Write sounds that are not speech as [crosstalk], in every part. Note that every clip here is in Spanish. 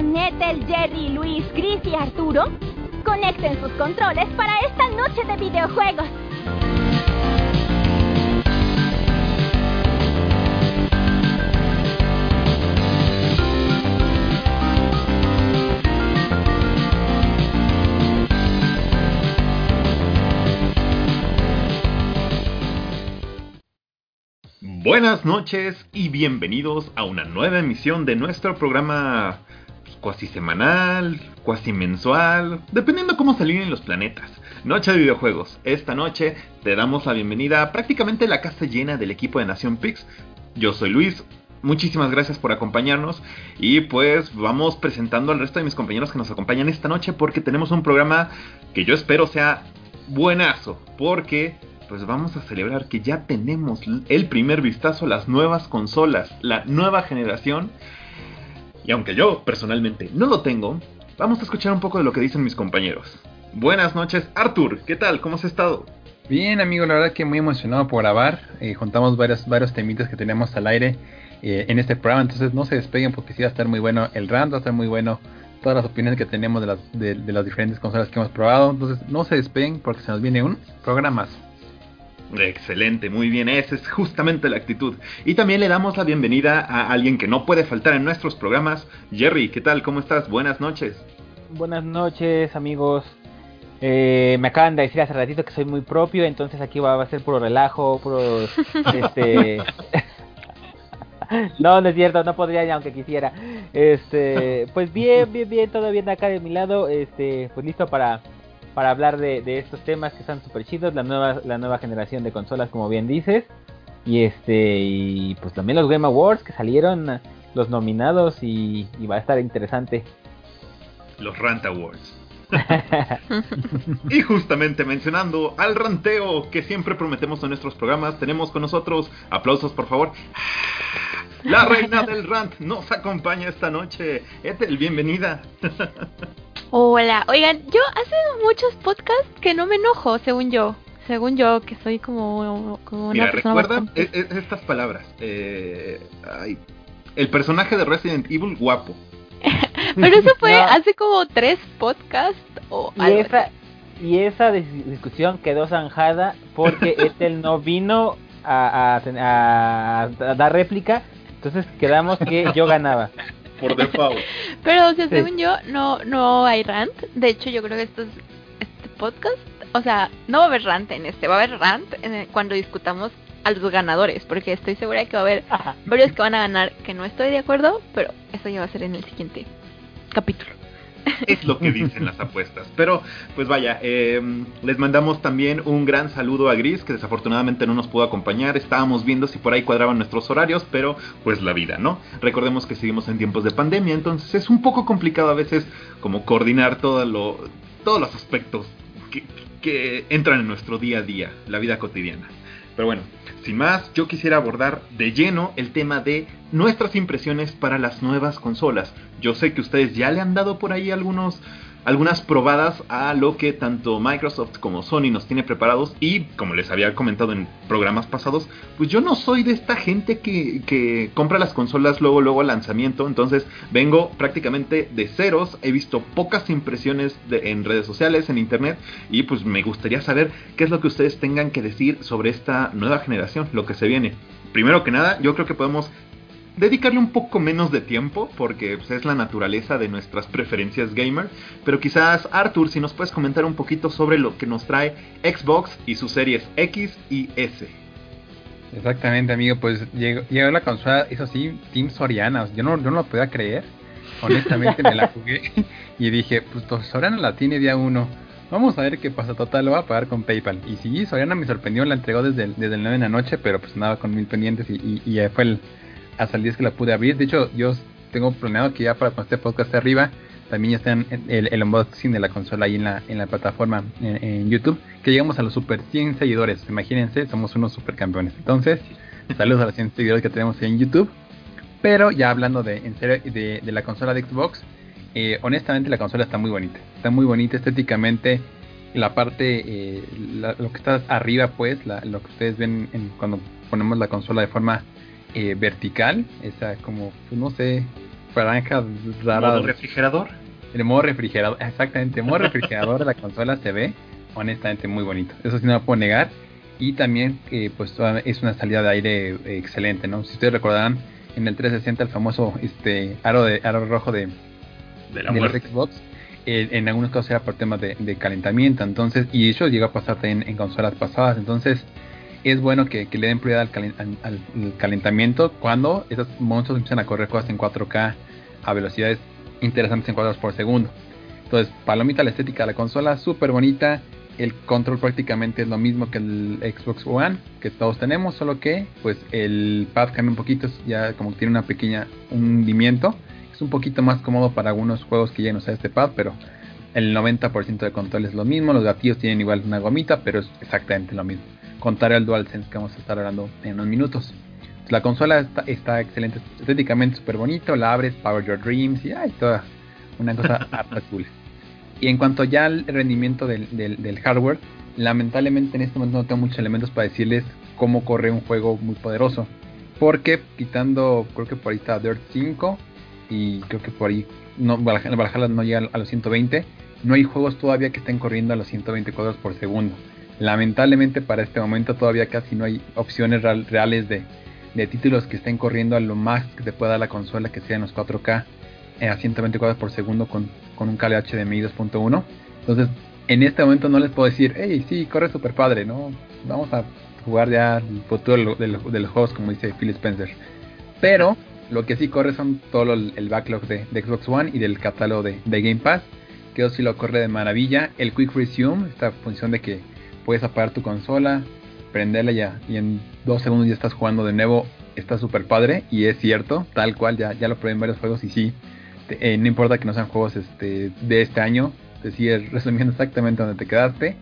con Jerry, Luis, Chris y Arturo, conecten sus controles para esta noche de videojuegos. Buenas noches y bienvenidos a una nueva emisión de nuestro programa cuasi semanal, cuasi mensual, dependiendo cómo se alineen los planetas. Noche de videojuegos. Esta noche te damos la bienvenida a prácticamente la casa llena del equipo de Nación Pix. Yo soy Luis. Muchísimas gracias por acompañarnos y pues vamos presentando al resto de mis compañeros que nos acompañan esta noche porque tenemos un programa que yo espero sea buenazo porque pues vamos a celebrar que ya tenemos el primer vistazo a las nuevas consolas, la nueva generación. Y aunque yo personalmente no lo tengo, vamos a escuchar un poco de lo que dicen mis compañeros. Buenas noches, Arthur, ¿qué tal? ¿Cómo has estado? Bien, amigo, la verdad que muy emocionado por grabar. Eh, juntamos varios, varios temitas que tenemos al aire eh, en este programa, entonces no se despeguen porque sí va a estar muy bueno el rant, va a estar muy bueno todas las opiniones que tenemos de las, de, diferentes consolas que hemos probado. Entonces no se despeguen porque se nos viene un programa más. Excelente, muy bien, esa es justamente la actitud. Y también le damos la bienvenida a alguien que no puede faltar en nuestros programas. Jerry, ¿qué tal? ¿Cómo estás? Buenas noches. Buenas noches, amigos. Eh, me acaban de decir hace ratito que soy muy propio, entonces aquí va, a ser puro relajo, puro... [laughs] este... [laughs] no, no es cierto, no podría ya aunque quisiera. Este, pues bien, bien, bien, todo bien acá de mi lado, este, pues listo para para hablar de, estos temas que están súper chidos, la nueva, la nueva generación de consolas, como bien dices. Y este, y pues también los Game Awards que salieron los nominados y, va a estar interesante. Los Rant Awards. [laughs] y justamente mencionando al ranteo que siempre prometemos en nuestros programas, tenemos con nosotros, aplausos por favor, la reina del rant nos acompaña esta noche. Ethel, bienvenida. [laughs] Hola, oigan, yo hace muchos podcasts que no me enojo, según yo. Según yo, que soy como, como Mira, recuerda e, e, estas palabras. Eh, el personaje de Resident Evil guapo. [laughs] Pero eso fue hace como tres podcasts o y esa, Y esa discusión quedó zanjada porque [laughs] Ethel no vino a, a, dar réplica, entonces quedamos que yo ganaba por default. [laughs] Pero, o sea, según yo, no, no hay rant. De hecho, yo creo que esto es, este podcast, o sea, no va a haber rant en este, va a haber rant cuando discutamos a los ganadores, porque estoy segura que va a haber varios que van a ganar que no estoy de acuerdo, pero eso ya va a ser en el siguiente capítulo es lo que dicen las apuestas. Pero, pues vaya, em, les mandamos también un gran saludo a Gris, que desafortunadamente no nos pudo acompañar. Estábamos viendo si por ahí cuadraban nuestros horarios, pero pues la vida, ¿no? Recordemos que seguimos en tiempos de pandemia, entonces es un poco complicado a veces como coordinar todo lo, todos los aspectos que, que entran en nuestro día a día, la vida cotidiana. Pero bueno, sin más, yo quisiera abordar de lleno el tema de nuestras impresiones para las nuevas consolas. Yo sé que ustedes ya le han dado por ahí algunos algunas probadas a lo que tanto Microsoft como Sony nos tiene preparados y como les había comentado en programas pasados, pues yo no soy de esta gente que, que compra las consolas luego luego al lanzamiento, entonces vengo prácticamente de ceros, he visto pocas impresiones en redes sociales, en internet y pues me gustaría saber qué es lo que ustedes tengan que decir sobre esta nueva generación, lo que se viene. Primero que nada, yo creo que podemos dedicarle un poco menos de tiempo, porque pues, es la naturaleza de nuestras preferencias gamer. Pero quizás, Arthur, si nos puedes comentar un poquito sobre lo que nos trae Xbox y sus series X y S. Exactamente, amigo, pues llegó, la consola, eso sí, Team Soriana. Yo no, yo no lo podía creer. Honestamente me la [laughs] jugué y dije, pues, pues Soriana la tiene día uno. Vamos a ver qué pasa. Total, lo va a pagar con PayPal. Y sí, Soriana me sorprendió, la entregó desde el, desde el 9 de la noche, pero pues nada con mil pendientes y, y, y fue el, hasta el día que la pude abrir. De hecho, yo tengo planeado que ya para cuando este podcast arriba, también ya está el, el, unboxing de la consola ahí en la, en la plataforma en, YouTube. Que llegamos a los super 100 seguidores. Imagínense, somos unos super campeones. Entonces, saludos a los 100 seguidores que tenemos en YouTube. Pero ya hablando de, en serio, de, de la consola de Xbox, eh, honestamente la consola está muy bonita. Está muy bonita estéticamente. La parte, eh, lo que está arriba, pues, lo que ustedes ven cuando ponemos la consola de forma eh, vertical, esa como, pues, no sé, franjas raras. ¿Modo refrigerador? El modo refrigerador, exactamente, el modo refrigerador de la consola se ve honestamente muy bonito. Eso sí no lo puedo negar. Y también, eh, pues es una salida de aire eh, excelente, ¿no? Si ustedes recordarán, en el 360 el famoso este aro de aro rojo de, De la de los muerte. Xbox, eh, en algunos casos era por temas de, de calentamiento, entonces, y eso llegó a pasar también en consolas pasadas, entonces es bueno que, le den prioridad al, calen- al- al calentamiento cuando esos monstruos empiezan a correr cosas en 4K a velocidades interesantes en cuadros por segundo. Entonces, palomita la estética de la consola, súper bonita. El control prácticamente es lo mismo que el Xbox One que todos tenemos, solo que pues el pad cambia un poquito, ya como que tiene una pequeña un hundimiento. Es un poquito más cómodo para algunos juegos que ya no usan este pad, pero el 90% de control es lo mismo. Los gatillos tienen igual una gomita, pero es exactamente lo mismo. Contrario al DualSense que vamos a estar hablando en unos minutos. La consola está, está excelente, estéticamente súper bonito. La abres, Power Your Dreams y ay, toda una cosa [laughs] cool. Y en cuanto ya al rendimiento del, del- del hardware, lamentablemente en este momento no tengo muchos elementos para decirles cómo corre un juego muy poderoso. Porque quitando, creo que por ahí está Dirt 5 y creo que por ahí no, Valhalla no llega a los 120. No hay juegos todavía que estén corriendo a los 120 cuadros por segundo. Lamentablemente para este momento todavía casi no hay opciones real- reales de, de títulos que estén corriendo a lo más que te pueda la consola, que sean los 4K eh, a 120 cuadros por segundo con, con un cable HDMI 2.1. Entonces, en este momento no les puedo decir, hey, sí, corre super padre, ¿no? Vamos a jugar ya el futuro de, lo- de lo- de los juegos, como dice Phil Spencer. Pero lo que sí corre son todo el backlog de, de Xbox One y del catálogo de, de Game Pass, que eso sí lo corre de maravilla. El Quick Resume, esta función de que puedes apagar tu consola, prenderla ya y en dos segundos ya estás jugando de nuevo, está súper padre y es cierto, tal cual, ya, ya lo probé en varios juegos y sí, eh, no importa que no sean juegos este, de este año, te sigue [laughs] resumiendo exactamente donde te quedaste.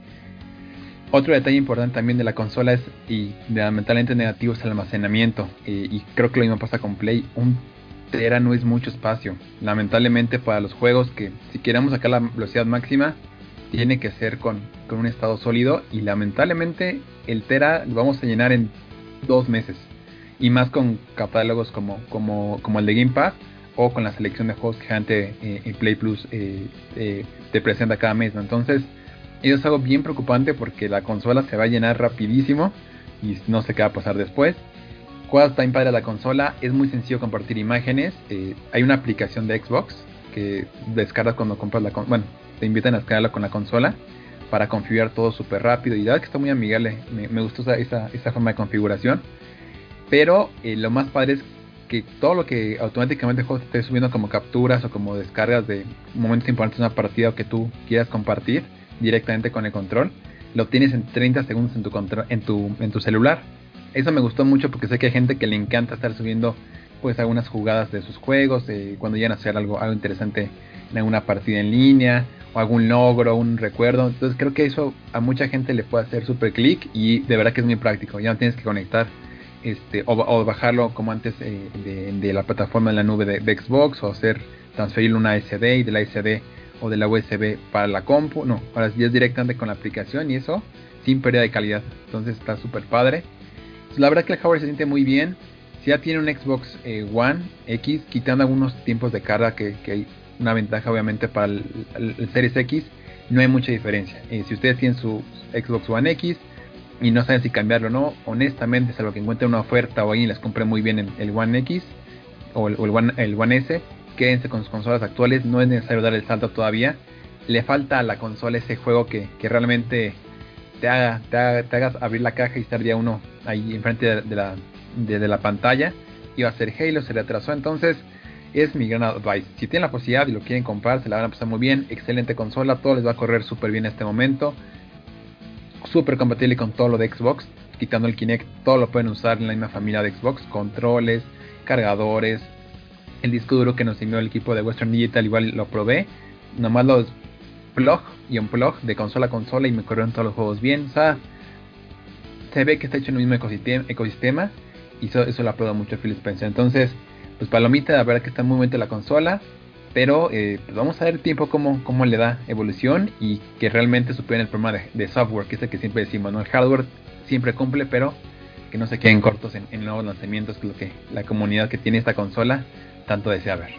Otro detalle importante también de la consola es, y lamentablemente negativo, es el almacenamiento. y creo que lo mismo pasa con Play. Un tera no es mucho espacio. Lamentablemente para los juegos que si queremos sacar la velocidad máxima, tiene que ser con, con un estado sólido. Y lamentablemente el tera lo vamos a llenar en dos meses. Y más con catálogos como, como, como el de Game Pass o con la selección de juegos que gente eh, en Play Plus eh, eh, te presenta cada mes. Entonces, eso es algo bien preocupante porque la consola se va a llenar rapidísimo y no sé qué va a pasar después. Cuando está padre la consola, es muy sencillo compartir imágenes. eh, hay una aplicación de Xbox que descargas cuando compras la consola. Bueno, te invitan a descargarla con la consola para configurar todo súper rápido. Y la verdad que está muy amigable. Me, me gustó esa, esa, forma de configuración. Pero eh, lo más padre es que todo lo que automáticamente el juego te esté subiendo como capturas o como descargas de momentos importantes de una partida o que tú quieras compartir directamente con el control, lo tienes en 30 segundos en tu, en tu, en tu celular. Eso me gustó mucho porque sé que hay gente que le encanta estar subiendo pues algunas jugadas de sus juegos, eh, cuando llegan a hacer algo, algo interesante en alguna partida en línea, o algún logro, un recuerdo. Entonces creo que eso a mucha gente le puede hacer super clic y de verdad que es muy práctico. Ya no tienes que conectar este o, bajarlo como antes eh, de, la plataforma en la nube de, Xbox o hacer transferirlo una SD y de la SD o de la USB para la compu. No, ahora sí es directamente con la aplicación y eso sin pérdida de calidad. Entonces está súper padre. Pues la verdad que el hardware se siente muy bien. Si ya tiene un Xbox eh, One X, quitando algunos tiempos de carga que, que hay una ventaja obviamente para el, Series X, no hay mucha diferencia. Eh, si ustedes tienen su Xbox One X y no saben si cambiarlo o no, honestamente, salvo que encuentren una oferta o alguien les compre muy bien el, el One X o el, One, S, quédense con sus consolas actuales, no es necesario dar el salto todavía. Le falta a la consola ese juego que, que realmente te haga, te haga- te hagas abrir la caja y estar día uno ahí enfrente de, de la, de, de la pantalla. Iba a ser Halo, se le atrasó, entonces es mi gran advice. Si tienen la posibilidad y lo quieren comprar, se la van a pasar muy bien. Excelente consola, todo les va a correr súper bien en este momento. Súper compatible con todo lo de Xbox, quitando el Kinect, todo lo pueden usar en la misma familia de Xbox, controles, cargadores, el disco duro que nos envió el equipo de Western Digital, igual lo probé. Nomás los plug y unplug de consola a consola y me corrieron todos los juegos bien. O sea, se ve que está hecho en el mismo ecosistema, ecosistema y eso, eso lo aplaudo mucho a Phil Spencer. Entonces, pues palomita, la verdad que está muy bonita la consola, pero eh, pues vamos a ver tiempo cómo, cómo le da evolución y que realmente superen el problema de, de software, que es el que siempre decimos, ¿no? El hardware siempre cumple, pero que no se queden cortos en, en nuevos lanzamientos, que es lo que la comunidad que tiene esta consola tanto desea ver.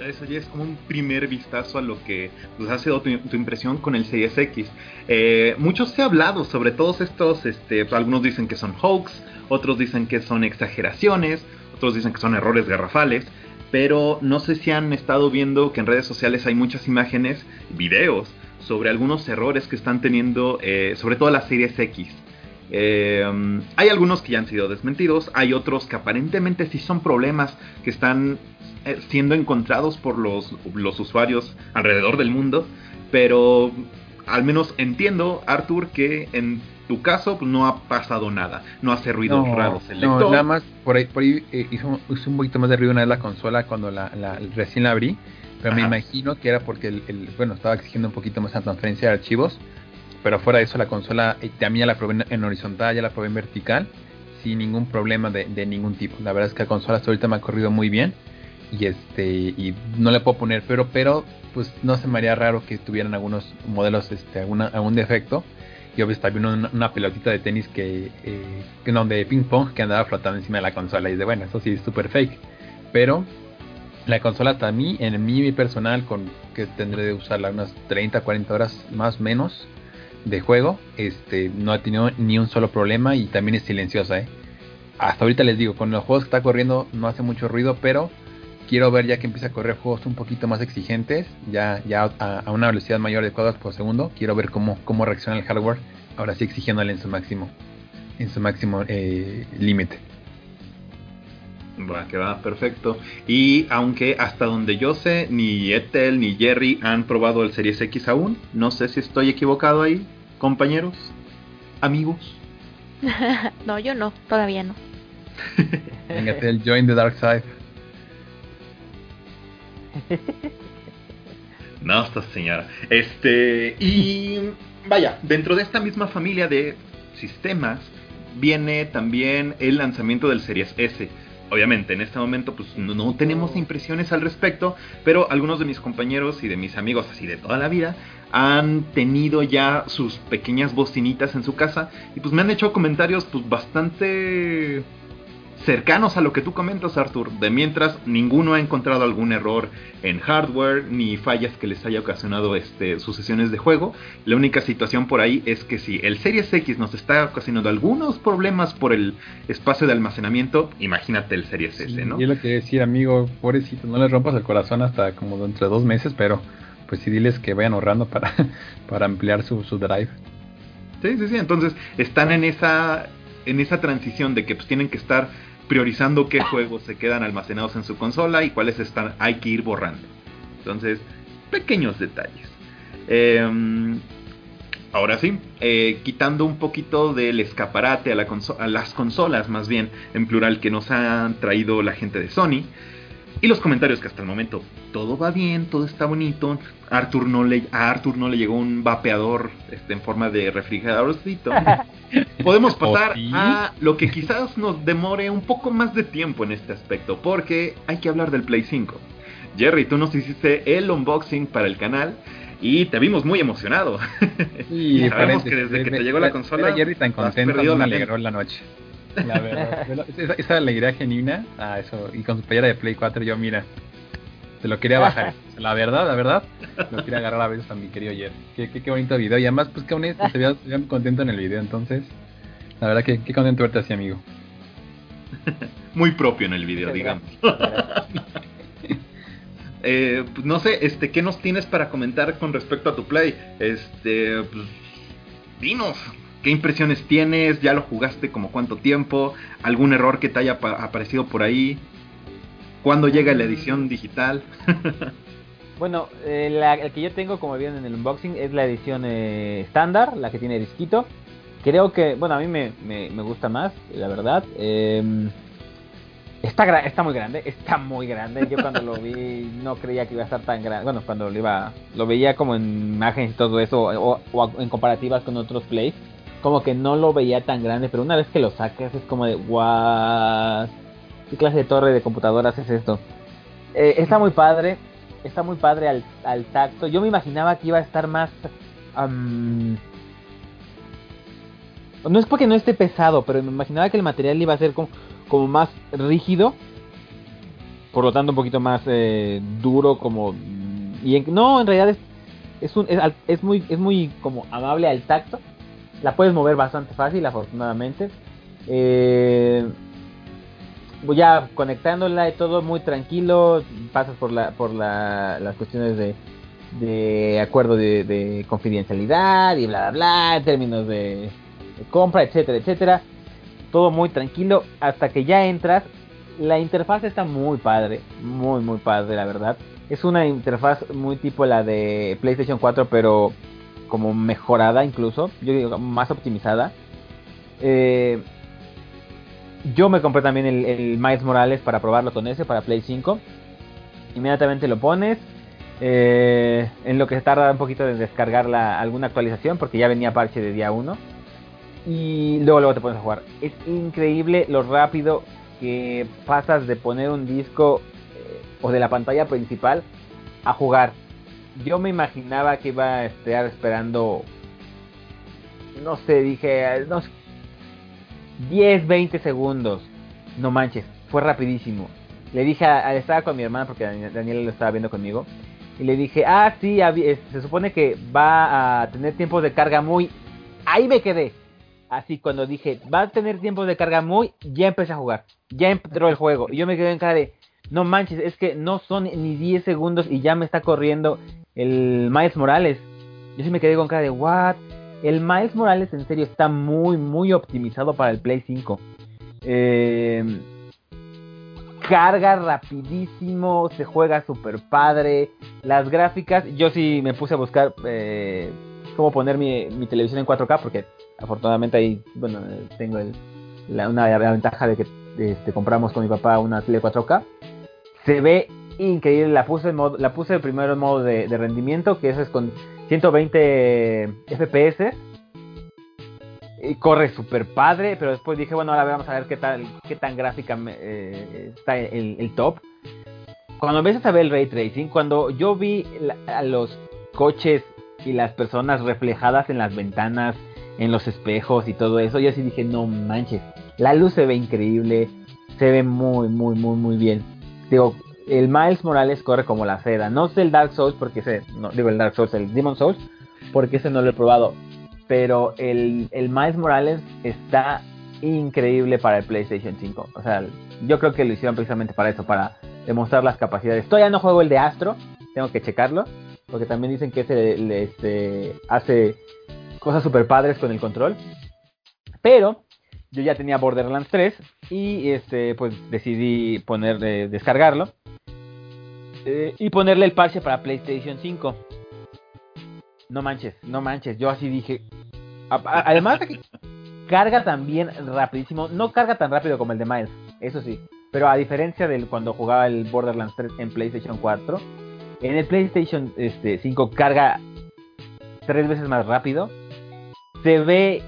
eso ya es como un primer vistazo a lo que pues, ha sido tu, impresión con el Series X. Eh, mucho se ha hablado sobre todos estos, este, pues, algunos dicen que son hoax, otros dicen que son exageraciones, otros dicen que son errores garrafales, pero no sé si han estado viendo que en redes sociales hay muchas imágenes, videos sobre algunos errores que están teniendo, eh, sobre todo las Series X. Eh, hay algunos que ya han sido desmentidos, hay otros que aparentemente sí son problemas que están eh, siendo encontrados por los, los usuarios alrededor del mundo, pero al menos entiendo, Arthur, que en tu caso pues, no ha pasado nada, no hace ruidos raros el lector. No, nada más por ahí, por ahí eh, hizo, un poquito más de ruido una vez la consola cuando la, recién la abrí, pero me imagino que era porque el, bueno estaba exigiendo un poquito más la transferencia de archivos, pero fuera de eso la consola eh, también ya la probé en, horizontal, ya la probé en vertical, sin ningún problema de, de, ningún tipo. La verdad es que la consola hasta ahorita me ha corrido muy bien y este y no le puedo poner pero pero pues no se me haría raro que tuvieran algunos modelos este alguna, algún defecto yo vi también una, una, pelotita de tenis que, eh, no, de ping pong que andaba flotando encima de la consola y de bueno eso sí es súper fake pero la consola hasta a mí en mi personal con que tendré de usarla unas 30 40 horas más o menos de juego este no ha tenido ni un solo problema y también es silenciosa ¿eh? hasta ahorita les digo con los juegos que está corriendo no hace mucho ruido pero quiero ver ya que empieza a correr juegos un poquito más exigentes, ya, ya a, una velocidad mayor de cuadros por segundo. Quiero ver cómo, cómo reacciona el hardware, ahora sí exigiéndole en su máximo, en su máximo eh, límite. Va, que va, perfecto. Y aunque hasta donde yo sé, ni Ethel ni Jerry han probado el Series X aún, no sé si estoy equivocado ahí, compañeros, amigos. [laughs] no, yo no, todavía no. Venga, el Join the Dark Side. [laughs] no, esta señora. Este, y vaya, dentro de esta misma familia de sistemas viene también el lanzamiento del Series S. Obviamente, en este momento pues no, tenemos impresiones al respecto, pero algunos de mis compañeros y de mis amigos así de toda la vida han tenido ya sus pequeñas bocinitas en su casa y pues me han hecho comentarios pues bastante cercanos a lo que tú comentas, Arthur. De mientras, ninguno ha encontrado algún error en hardware ni fallas que les haya ocasionado este, sus sesiones de juego. La única situación por ahí es que si el Series X nos está ocasionando algunos problemas por el espacio de almacenamiento, imagínate el Series S, ¿no? Y lo que decir, amigo, pobrecito, no les rompas el corazón hasta como dentro de dos meses, pero pues sí diles que vayan ahorrando para, [laughs] para ampliar su, su drive. Sí, sí, sí. Entonces están en esa en esa transición de que pues tienen que estar priorizando qué juegos se quedan almacenados en su consola y cuáles están, hay que ir borrando. Entonces, pequeños detalles. Em, ahora sí, eh, quitando un poquito del escaparate a, la a, las consolas, más bien en plural, que nos han traído la gente de Sony. Y los comentarios que hasta el momento todo va bien, todo está bonito. Arthur no le, a Arthur no le llegó un vapeador este, en forma de refrigeradorcito. [laughs] Podemos pasar a lo que quizás nos demore un poco más de tiempo en este aspecto, porque hay que hablar del Play 5. Jerry, tú nos hiciste el unboxing para el canal y te vimos muy emocionado. Y [laughs] sabemos que desde que te llegó la consola, Jerry tan contento, me alegró la noche. La verdad, [laughs] esa, alegría genuina, ah, eso, y con su playera de Play 4 yo, mira, se lo quería bajar. [laughs] La verdad, la verdad, lo quería agarrar a veces a mi querido Jerry. Qué, qué, bonito video, y además, pues que aún se veía, muy contento en el video, entonces, la verdad que qué contento verte así, amigo. [laughs] muy propio en el video, digamos. eh, pues, no sé, este, ¿qué nos tienes para comentar con respecto a tu play? Este, pues, dinos, ¿Qué impresiones tienes? ¿Ya lo jugaste como cuánto tiempo? ¿Algún error que te haya aparecido por ahí? ¿Cuándo llega la edición digital? [laughs] bueno, eh, la, el que yo tengo, como vieron en el unboxing, es la edición eh, estándar, la que tiene disquito. Creo que, bueno, a mí me, me, gusta más, la verdad. Em, está, está muy grande, está muy grande. Yo cuando lo vi no creía que iba a estar tan grande. Bueno, cuando lo iba, lo veía como en imágenes y todo eso, o, o en comparativas con otros plays como que no lo veía tan grande, pero una vez que lo sacas es como de, guau, ¿qué clase de torre de computadoras es esto? Eh, está muy padre, está muy padre al, al, tacto. Yo me imaginaba que iba a estar más... no es porque no esté pesado, pero me imaginaba que el material iba a ser como, como más rígido. por lo tanto un poquito más eh, duro como y en- no en realidad es es, un, es, es muy es muy como amable al tacto la puedes mover bastante fácil afortunadamente. Eh, ya conectándola y todo muy tranquilo pasas por la por la, las cuestiones de acuerdo de, de confidencialidad y bla bla bla en términos de compra etcétera etcétera. Todo muy tranquilo hasta que ya entras. La interfaz está muy padre muy muy padre la verdad. Es una interfaz muy tipo la de PlayStation 4 pero como mejorada incluso yo digo más optimizada eh, yo me compré también el, el Morales para probarlo con ese, para Play 5. Inmediatamente lo pones. eh, en lo que se tarda un poquito de descargar alguna actualización, porque ya venía parche de día 1. Y luego, luego te pones a jugar. Es increíble lo rápido que pasas de poner un disco eh, o de la pantalla principal a jugar. Yo me imaginaba que iba a estar esperando. No sé, dije. No sé, 10, 20 segundos. No manches, fue rapidísimo. Le dije, a, estaba con mi hermana porque Daniel Daniela lo estaba viendo conmigo. Y le dije, ah, sí, se supone que va a tener tiempos de carga muy... Ahí me quedé. Así cuando dije, va a tener tiempos de carga muy, ya empecé a jugar. Ya entró el juego. Y yo me quedé en cara de, no manches, es que no son ni 10 segundos y ya me está corriendo el Miles Morales. Yo sí me quedé con cara de, what? El Miles Morales en serio está muy, muy optimizado para el Play 5. Eh, carga rapidísimo, se juega super padre. Las gráficas, yo sí me puse a buscar eh, cómo poner mi, mi televisión en 4K porque afortunadamente ahí, bueno, eh, tengo el- la, una la ventaja de que este, compramos con mi papá una tele 4K. Se ve increíble, la puse, en modo, la puse primero en modo de, rendimiento, que eso es con 120 FPS. Y corre super padre, pero después dije, bueno, ahora vamos a ver qué tal, qué tan gráfica eh, está el, top. Cuando empiezas a ver el ray tracing, cuando yo vi a los coches y las personas reflejadas en las ventanas, en los espejos y todo eso, yo sí dije, no manches, la luz se ve increíble, se ve muy, muy, muy, muy bien. Digo, el Miles Morales corre como la seda. No sé el Dark Souls porque ese, no, digo el Dark Souls, el Demon Souls, porque ese no lo he probado. Pero el, el Miles Morales está increíble para el PlayStation 5. O sea, yo creo que lo hicieron precisamente para eso, para demostrar las capacidades. Todavía no juego el de Astro, tengo que checarlo, porque también dicen que ese este, hace cosas super padres con el control. Pero yo ya tenía Borderlands 3 y este pues decidí poner eh, descargarlo eh, y ponerle el parche para PlayStation 5. No manches, no manches, yo así dije. Además de que carga también rapidísimo, no carga tan rápido como el de Miles, eso sí, pero a diferencia de cuando jugaba el Borderlands 3 en PlayStation 4, en el PlayStation este, 5 carga tres veces más rápido, se ve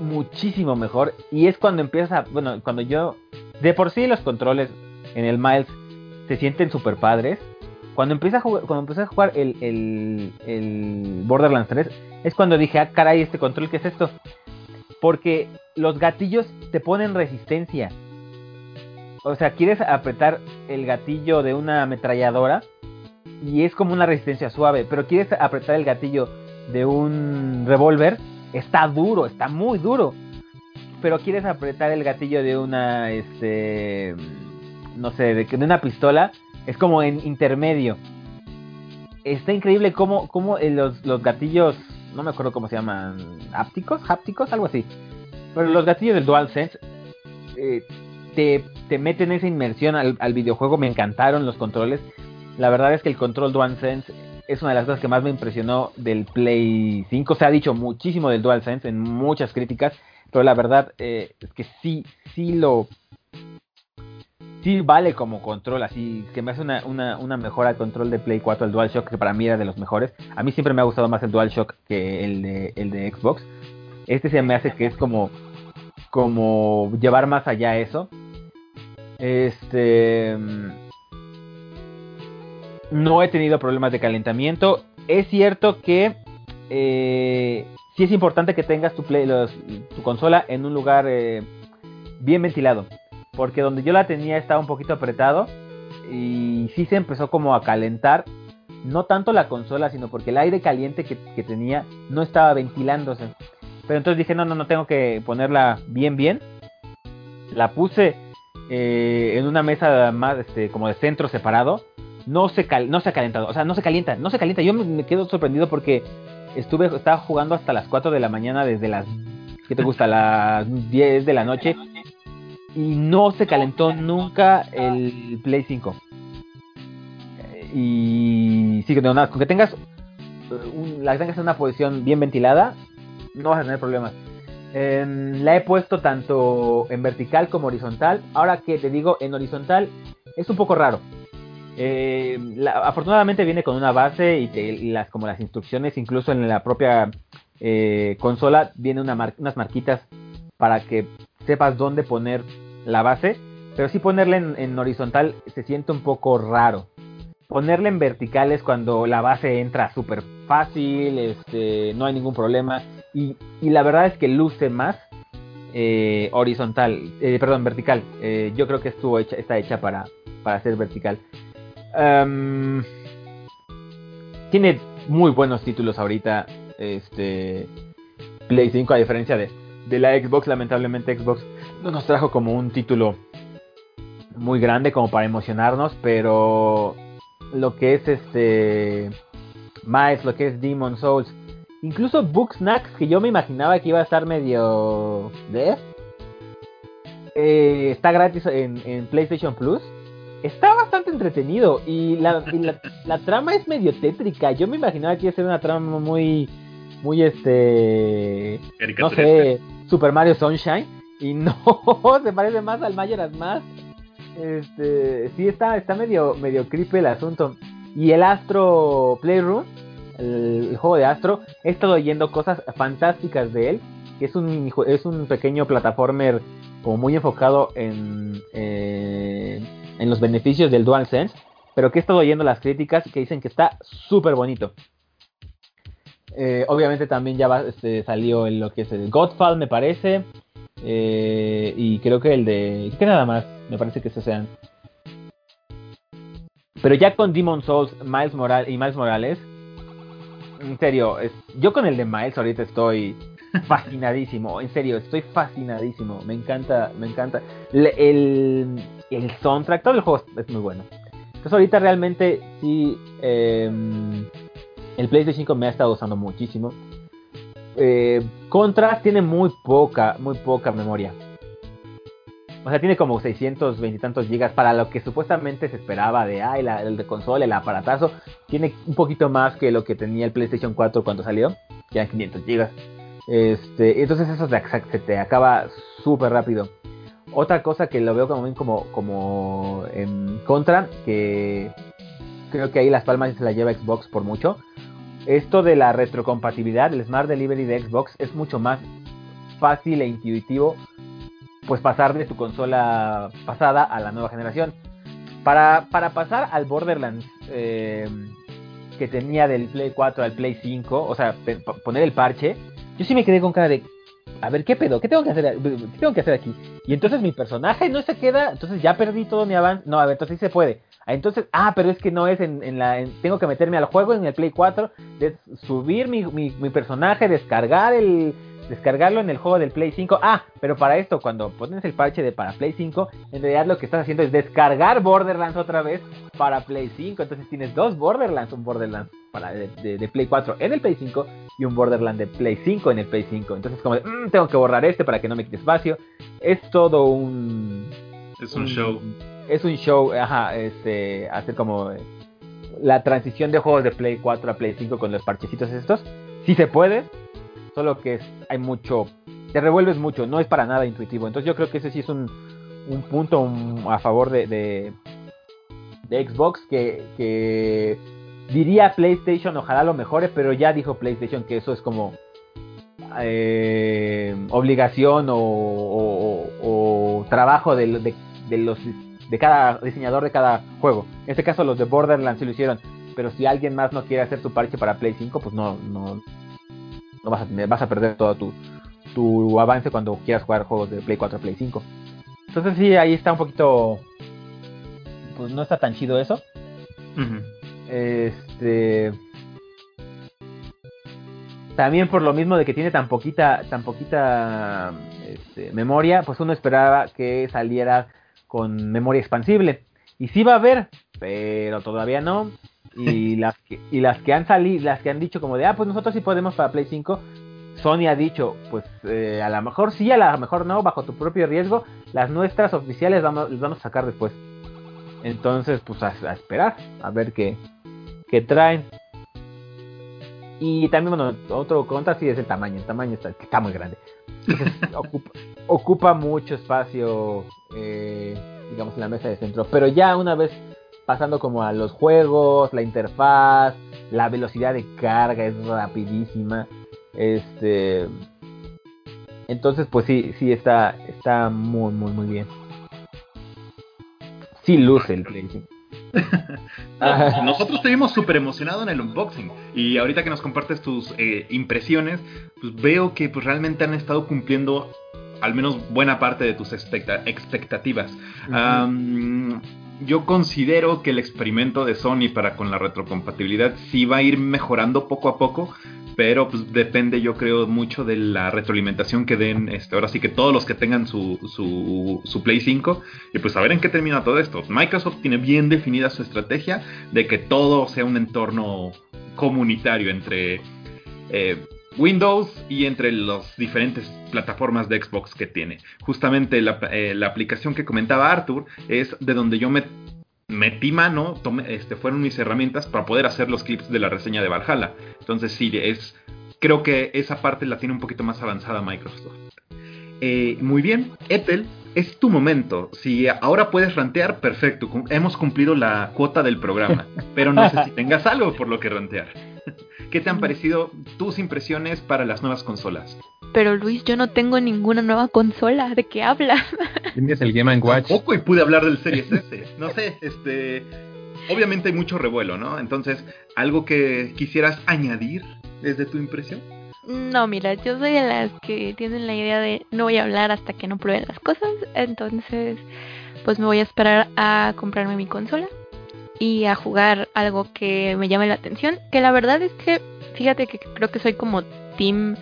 muchísimo mejor y es cuando empieza, bueno, cuando yo, de por sí los controles en el Miles se sienten super padres. Cuando empieza a jugar, cuando empecé a jugar el, el, el Borderlands 3, es cuando dije, ah, caray, este control, ¿qué es esto? Porque los gatillos te ponen resistencia. O sea, quieres apretar el gatillo de una ametralladora y es como una resistencia suave, pero quieres apretar el gatillo de un revólver, está duro, está muy duro. Pero quieres apretar el gatillo de una, este, no sé, de, de una pistola, es como en intermedio. Está increíble cómo, cómo eh, los, los gatillos, no me acuerdo cómo se llaman, hápticos, hápticos, algo así. Pero los gatillos del DualSense eh, te, te meten esa inmersión al, al videojuego. Me encantaron los controles. La verdad es que el control DualSense es una de las cosas que más me impresionó del Play 5. Se ha dicho muchísimo del DualSense en muchas críticas, pero la verdad eh, es que sí, sí lo... Sí vale como control, así que me hace una, una, mejora al control de Play 4, el DualShock, que para mí era de los mejores. A mí siempre me ha gustado más el DualShock que el de, el de Xbox. Este se me hace que es como, llevar más allá eso. Este... No he tenido problemas de calentamiento. Es cierto que eh, sí es importante que tengas tu, play, tu consola en un lugar eh, bien ventilado. Porque donde yo la tenía estaba un poquito apretado. y sí se empezó como a calentar, no tanto la consola, sino porque el aire caliente que, tenía no estaba ventilándose. Pero entonces dije, no, no, no, tengo que ponerla bien, bien. La puse eh, en una mesa más, este, como de centro separado. No se, cal no se ha calentado, o sea, no se calienta, no se calienta. Yo me, me quedo sorprendido porque estuve, estaba jugando hasta las 4 de la mañana desde las, ¿qué te gusta? Las 10 de la noche. Y no se calentó nunca el Play 5. Eh, Y sí, no, nada, con que tengas, eh, un, la tengas en una posición bien ventilada, no vas a tener problemas. La he puesto tanto en vertical como horizontal. Ahora que te digo en horizontal, es un poco raro. Eh, afortunadamente viene con una base y, las como las instrucciones, incluso en la propia consola viene unas marquitas para que sepas dónde poner la base. Pero si ponerla en, horizontal se siente un poco raro. Ponerla en vertical es cuando la base entra súper fácil, este, no hay ningún problema. Y, y, la verdad es que luce más eh, horizontal, eh, perdón, vertical. Eh, yo creo que estuvo hecha, está hecha para, para ser vertical. Um, tiene muy buenos títulos ahorita. Este Play 5, a diferencia de, de la Xbox, lamentablemente Xbox no nos trajo como un título muy grande como para emocionarnos, pero lo que es este Miles, lo que es Demon Souls, incluso Booksnacks, que yo me imaginaba que iba a estar medio de eh, está gratis en, PlayStation Plus. Está bastante entretenido y, la, y la, la, trama es medio tétrica. Yo me imaginaba que iba a ser una trama muy, muy este, no sé, Super Mario Sunshine y [laughs] no, se parece más al Majora's Mask. Este, sí está, está medio, medio creepy el asunto. Y el Astro Playroom, el, el, juego de Astro, he estado oyendo cosas fantásticas de él. Que es un, es un pequeño plataformer como muy enfocado en, en, en los beneficios del DualSense. Pero que he estado oyendo las críticas que dicen que está súper bonito. Eh, obviamente también ya va, este, salió en lo que es el Godfall, me parece. Eh, y creo que el de. que nada más, me parece que esos sean. Pero ya con Demon Souls Miles Morales y Miles Morales, en serio, es, yo con el de Miles ahorita estoy [laughs] fascinadísimo, en serio, estoy fascinadísimo, me encanta, me encanta. Le, el, el soundtrack, todo el juego es muy bueno. Entonces ahorita realmente sí, eh, el PlayStation 5 me ha estado usando muchísimo. Eh, Contra tiene muy poca, muy poca memoria. O sea, tiene como 620 y tantos gigas para lo que supuestamente se esperaba de ay, la, el de consola, el aparatazo. Tiene un poquito más que lo que tenía el PlayStation 4 cuando salió, que eran 500 gigas. Este, entonces eso se te acaba súper rápido. Otra cosa que lo veo como como, como en contra, que creo que ahí las palmas se la lleva Xbox por mucho. Esto de la retrocompatibilidad, el Smart Delivery de Xbox es mucho más fácil e intuitivo pues pasar de tu consola pasada a la nueva generación. Para, para pasar al Borderlands eh, que tenía del Play 4 al Play 5, o sea, poner el parche, yo sí me quedé con cara de, a ver, ¿qué pedo? ¿Qué tengo que hacer, qué tengo que hacer aquí? Y entonces mi personaje no se queda, entonces ya perdí todo mi avance. No, a ver, entonces sí se puede. Entonces, ah, pero es que no es en, en la. En, tengo que meterme al juego en el Play 4, de subir mi, mi, personaje, descargar el. Descargarlo en el juego del Play 5. Ah, pero para esto, cuando pones el parche de para Play 5, en realidad lo que estás haciendo es descargar Borderlands otra vez para Play 5. Entonces tienes dos Borderlands, un Borderlands para de, Play 4 en el Play 5 y un Borderlands de Play 5 en el Play 5. Entonces, como de, mmm, tengo que borrar este para que no me quite espacio. Es todo un. Es un show es un show, ajá, este, hacer como la transición de juegos de Play 4 a Play 5 con los parchecitos estos. Sí se puede, solo que es, hay mucho, te revuelves mucho, no es para nada intuitivo. Entonces yo creo que ese sí es un, un punto un, a favor de, de, de Xbox que, que, diría PlayStation, ojalá lo mejore, pero ya dijo PlayStation que eso es como eh, obligación o, o, o trabajo de, de, de los de cada diseñador de cada juego. En este caso los de Borderlands sí lo hicieron, pero si alguien más no quiere hacer su parche para Play 5, pues no, no, no vas a tener, vas a perder todo tu, tu avance cuando quieras jugar juegos de Play 4 a Play 5. Entonces sí, ahí está un poquito, pues no está tan chido eso. Este. También por lo mismo de que tiene tan poquita, tan poquita este, memoria, pues uno esperaba que saliera con memoria expansible. Y sí va a haber, pero todavía no. Y [laughs] las que, y las que han salido, las que han dicho como de, ah, pues nosotros sí podemos para Play 5, Sony ha dicho, pues eh, a lo mejor sí, a lo mejor no, bajo tu propio riesgo, las nuestras oficiales vamos, las vamos a sacar después. Entonces, pues a, esperar, a ver qué, qué traen. Y también, bueno, otro contra sí es el tamaño. El tamaño está, está muy grande. [laughs] ocupa, ocupa, mucho espacio, eh, digamos, en la mesa de centro. Pero ya una vez pasando como a los juegos, la interfaz, la velocidad de carga es rapidísima. Este. Entonces, pues sí, sí está, está muy, muy, muy bien. Sí luce el Play [laughs] Nosotros estuvimos súper emocionados en el unboxing y ahorita que nos compartes tus eh, impresiones, pues veo que pues, realmente han estado cumpliendo al menos buena parte de tus expectativas. yo considero que el experimento de Sony para con la retrocompatibilidad sí va a ir mejorando poco a poco, pero pues depende yo creo mucho de la retroalimentación que den este, ahora sí que todos los que tengan su, su, Play 5 y pues a ver en qué termina todo esto. Microsoft tiene bien definida su estrategia de que todo sea un entorno comunitario entre eh, Windows y entre las diferentes plataformas de Xbox que tiene. Justamente la, eh, la aplicación que comentaba Arthur es de donde yo me metí mano, este, fueron mis herramientas para poder hacer los clips de la reseña de Valhalla. Entonces sí, es, creo que esa parte la tiene un poquito más avanzada Microsoft. Eh, muy bien, Ethel, es tu momento. Si ahora puedes rantear, perfecto. Hemos cumplido la cuota del programa. [laughs] Pero no sé si tengas algo por lo que rantear. ¿Qué te han parecido tus impresiones para las nuevas consolas? Pero Luis, yo no tengo ninguna nueva consola. ¿De qué hablas? Tienes el Game Watch. Tampoco y pude hablar del Series S. No sé, este. Obviamente hay mucho revuelo, ¿no? Entonces, ¿algo que quisieras añadir desde tu impresión? No, mira, yo soy de las que tienen la idea de no voy a hablar hasta que no prueben las cosas. Entonces, pues me voy a esperar a comprarme mi consola y a jugar algo que me llame la atención. Que la verdad es que, fíjate que creo que soy como team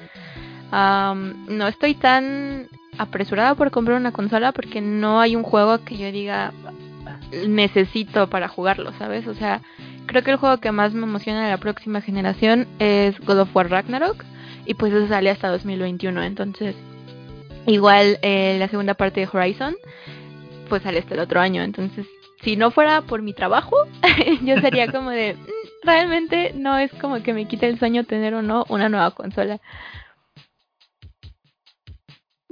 no estoy tan apresurada por comprar una consola porque no hay un juego que yo diga necesito para jugarlo, ¿sabes? O sea, creo que el juego que más me emociona de la próxima generación es God of War Ragnarok y pues eso sale hasta 2021, entonces igual eh, la segunda parte de Horizon pues sale hasta el otro año, entonces si no fuera por mi trabajo, [laughs] yo sería como de mm, realmente no es como que me quite el sueño tener o no una nueva consola.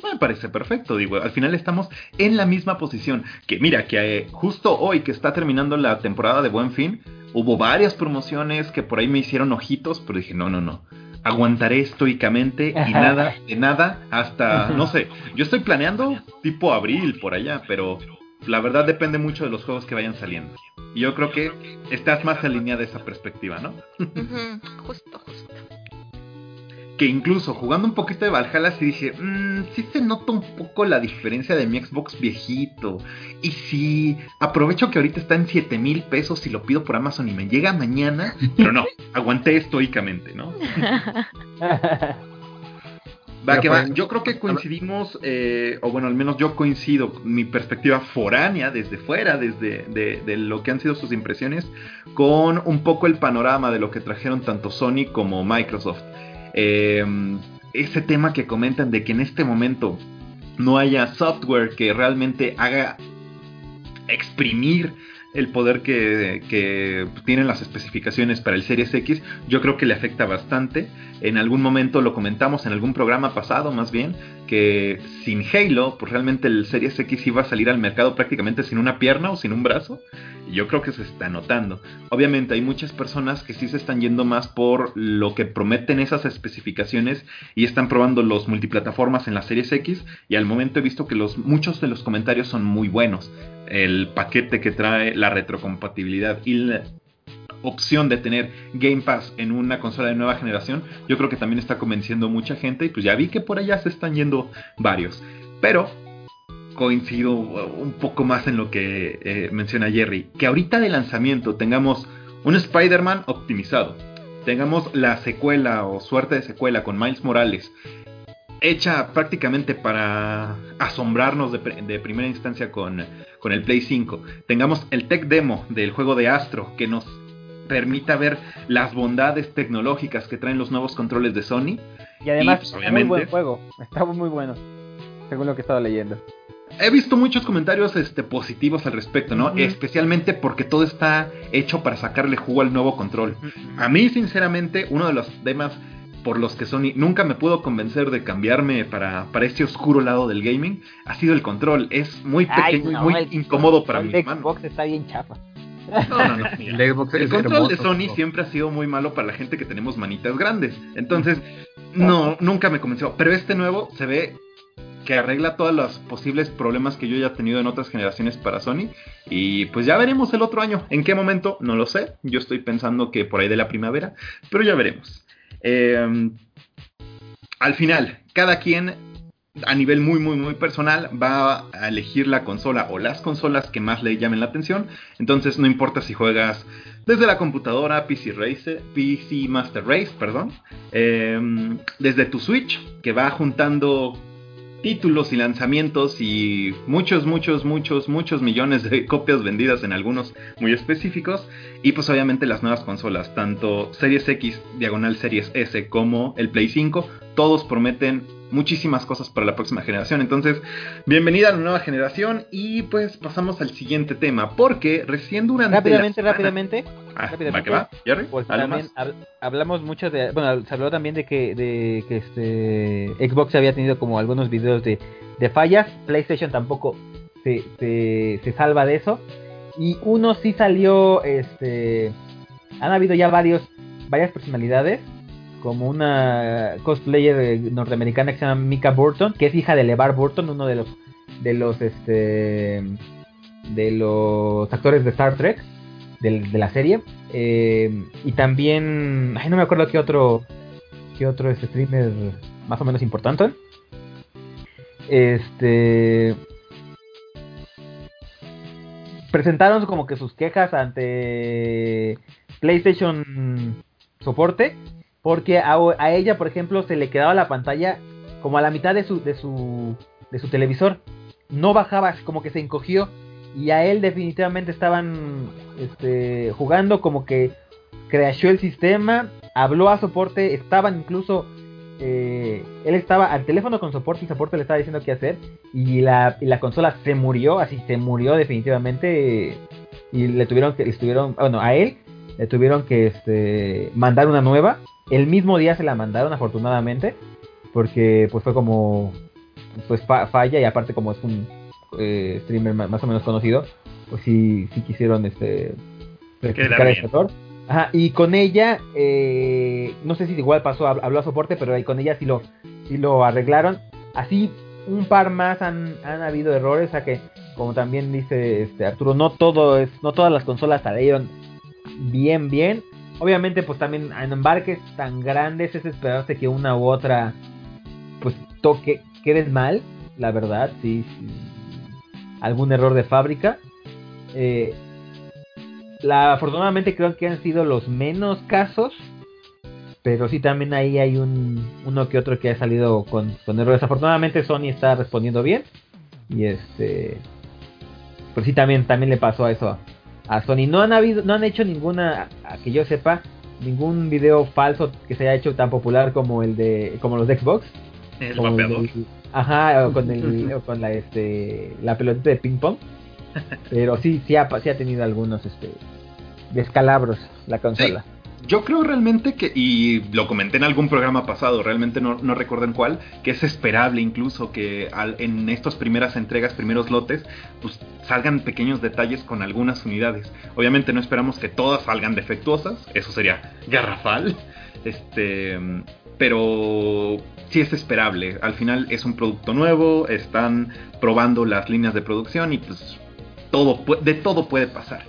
Me parece perfecto, digo, al final estamos en la misma posición. Que mira, que eh, justo hoy que está terminando la temporada de Buen Fin, hubo varias promociones que por ahí me hicieron ojitos, pero dije, no, no, no. Aguantaré estoicamente y nada, de nada, hasta, no sé, yo estoy planeando tipo abril por allá, pero la verdad depende mucho de los juegos que vayan saliendo. Y yo creo que estás más alineada a esa perspectiva, ¿no? [laughs] justo, justo que incluso jugando un poquito de Valhalla sí dije, mmm, sí se nota un poco la diferencia de mi Xbox viejito. Y si aprovecho que ahorita está en 7 mil pesos y lo pido por Amazon y me llega mañana, pero no, [laughs] aguanté estoicamente, ¿no? [laughs] Va, que va. Yo creo que coincidimos, eh, o bueno, al menos yo coincido, mi perspectiva foránea desde fuera, desde de, lo que han sido sus impresiones, con un poco el panorama de lo que trajeron tanto Sony como Microsoft. Em, ese tema que comentan de que en este momento no haya software que realmente haga exprimir el poder que, tienen las especificaciones para el Series X, yo creo que le afecta bastante. En algún momento lo comentamos en algún programa pasado, más bien, que sin Halo, pues realmente el Series X iba a salir al mercado prácticamente sin una pierna o sin un brazo. Yo creo que se está notando. Obviamente hay muchas personas que sí se están yendo más por lo que prometen esas especificaciones y están probando los multiplataformas en la Series X. Y al momento he visto que los, muchos de los comentarios son muy buenos. El paquete que trae la retrocompatibilidad y la opción de tener Game Pass en una consola de nueva generación, yo creo que también está convenciendo mucha gente y pues ya vi que por allá se están yendo varios. Pero coincido un poco más en lo que eh, menciona Jerry, que ahorita de lanzamiento tengamos un Spider-Man optimizado, tengamos la secuela o suerte de secuela con Miles Morales, hecha prácticamente para asombrarnos de, de primera instancia con, con, el Play 5, tengamos el tech demo del juego de Astro que nos permita ver las bondades tecnológicas que traen los nuevos controles de Sony. Y además, es pues, muy buen juego, está muy bueno, según lo que he estado leyendo. He visto muchos comentarios este, positivos al respecto, ¿no? Especialmente porque todo está hecho para sacarle jugo al nuevo control. A mí, sinceramente, uno de los temas por los que Sony nunca me pudo convencer de cambiarme para, para este oscuro lado del gaming ha sido el control. Es muy pequeño y muy incómodo para mí. El Xbox está bien chapa. No, no, no. el, control de Sony siempre ha sido muy malo para la gente que tenemos manitas grandes. Entonces, no, nunca me convenció. Pero este nuevo se ve que arregla todos los posibles problemas que yo ya he tenido en otras generaciones para Sony. Y pues ya veremos el otro año. ¿En qué momento? No lo sé. Yo estoy pensando que por ahí de la primavera. Pero ya veremos. Em, al final, cada quien a nivel muy, muy, muy personal, va a elegir la consola o las consolas que más le llamen la atención. Entonces, no importa si juegas desde la computadora, PC, Race, PC Master Race, perdón, em, desde tu Switch, que va juntando títulos y lanzamientos y muchos, muchos, muchos, muchos millones de [laughs] copias vendidas en algunos muy específicos. Y pues obviamente las nuevas consolas, tanto Series X, diagonal Series S como el Play 5, todos prometen muchísimas cosas para la próxima generación. Entonces, bienvenida a la nueva generación y pues pasamos al siguiente tema, porque recién durante... Rápidamente, rápidamente. Ah, ¿va. Pues también hablamos mucho de... Bueno, se habló también de que, de que este Xbox había tenido como algunos videos de, de fallas, PlayStation tampoco se, se, se salva de eso. Y uno sí salió, este... Han habido ya varios, varias personalidades como una cosplayer norteamericana que se llama Mika Burton, que es hija de LeVar Burton, uno de los de los este de los actores de Star Trek de, la serie. Eh, y también ay no me acuerdo qué otro qué otro este streamer más o menos importante. Este presentaron como que sus quejas ante PlayStation soporte porque a, ella, por ejemplo, se le quedaba la pantalla como a la mitad de su, de su, de su televisor. No bajaba, como que se encogió. Y a él definitivamente estaban este, jugando como que crashó el sistema, habló a soporte, estaban incluso... Eh, él estaba al teléfono con soporte y soporte le estaba diciendo qué hacer. Y la, y la consola se murió, así se murió definitivamente. y le tuvieron que, estuvieron, bueno, a él le tuvieron que este, mandar una nueva el mismo día se la mandaron, afortunadamente, porque pues fue como pues falla y aparte como es un eh, streamer más o menos conocido, pues sí, sí quisieron este rectificar el error. Ajá, y con ella, eh, no sé si igual pasó, habló a soporte, pero ahí con ella sí lo, sí lo arreglaron. Así un par más han, han habido errores, a que como también dice este Arturo, no todo es, no todas las consolas salieron bien bien. Obviamente, pues también en embarques tan grandes es esperarse que una u otra, pues toque, quedes mal, la verdad, sí, algún error de fábrica. Eh, la, afortunadamente creo que han sido los menos casos, pero sí también ahí hay un uno que otro que ha salido con, con errores. Afortunadamente Sony está respondiendo bien y este, pues sí también también le pasó a eso a Sony. No han habido, no han hecho ninguna, a que yo sepa, ningún video falso que se haya hecho tan popular como el de, como los de Xbox. El el ajá, o con el, [laughs] con la este, la pelotita de ping pong. [laughs] Pero sí, sí ha, sí ha tenido algunos este descalabros la consola. Yo creo realmente que, y lo comenté en algún programa pasado, realmente no, no recuerdo cuál, que es esperable incluso que en estas primeras entregas, primeros lotes, pues salgan pequeños detalles con algunas unidades. Obviamente no esperamos que todas salgan defectuosas, eso sería garrafal, [laughs] este, pero sí es esperable. Al final es un producto nuevo, están probando las líneas de producción y pues todo, de todo puede pasar.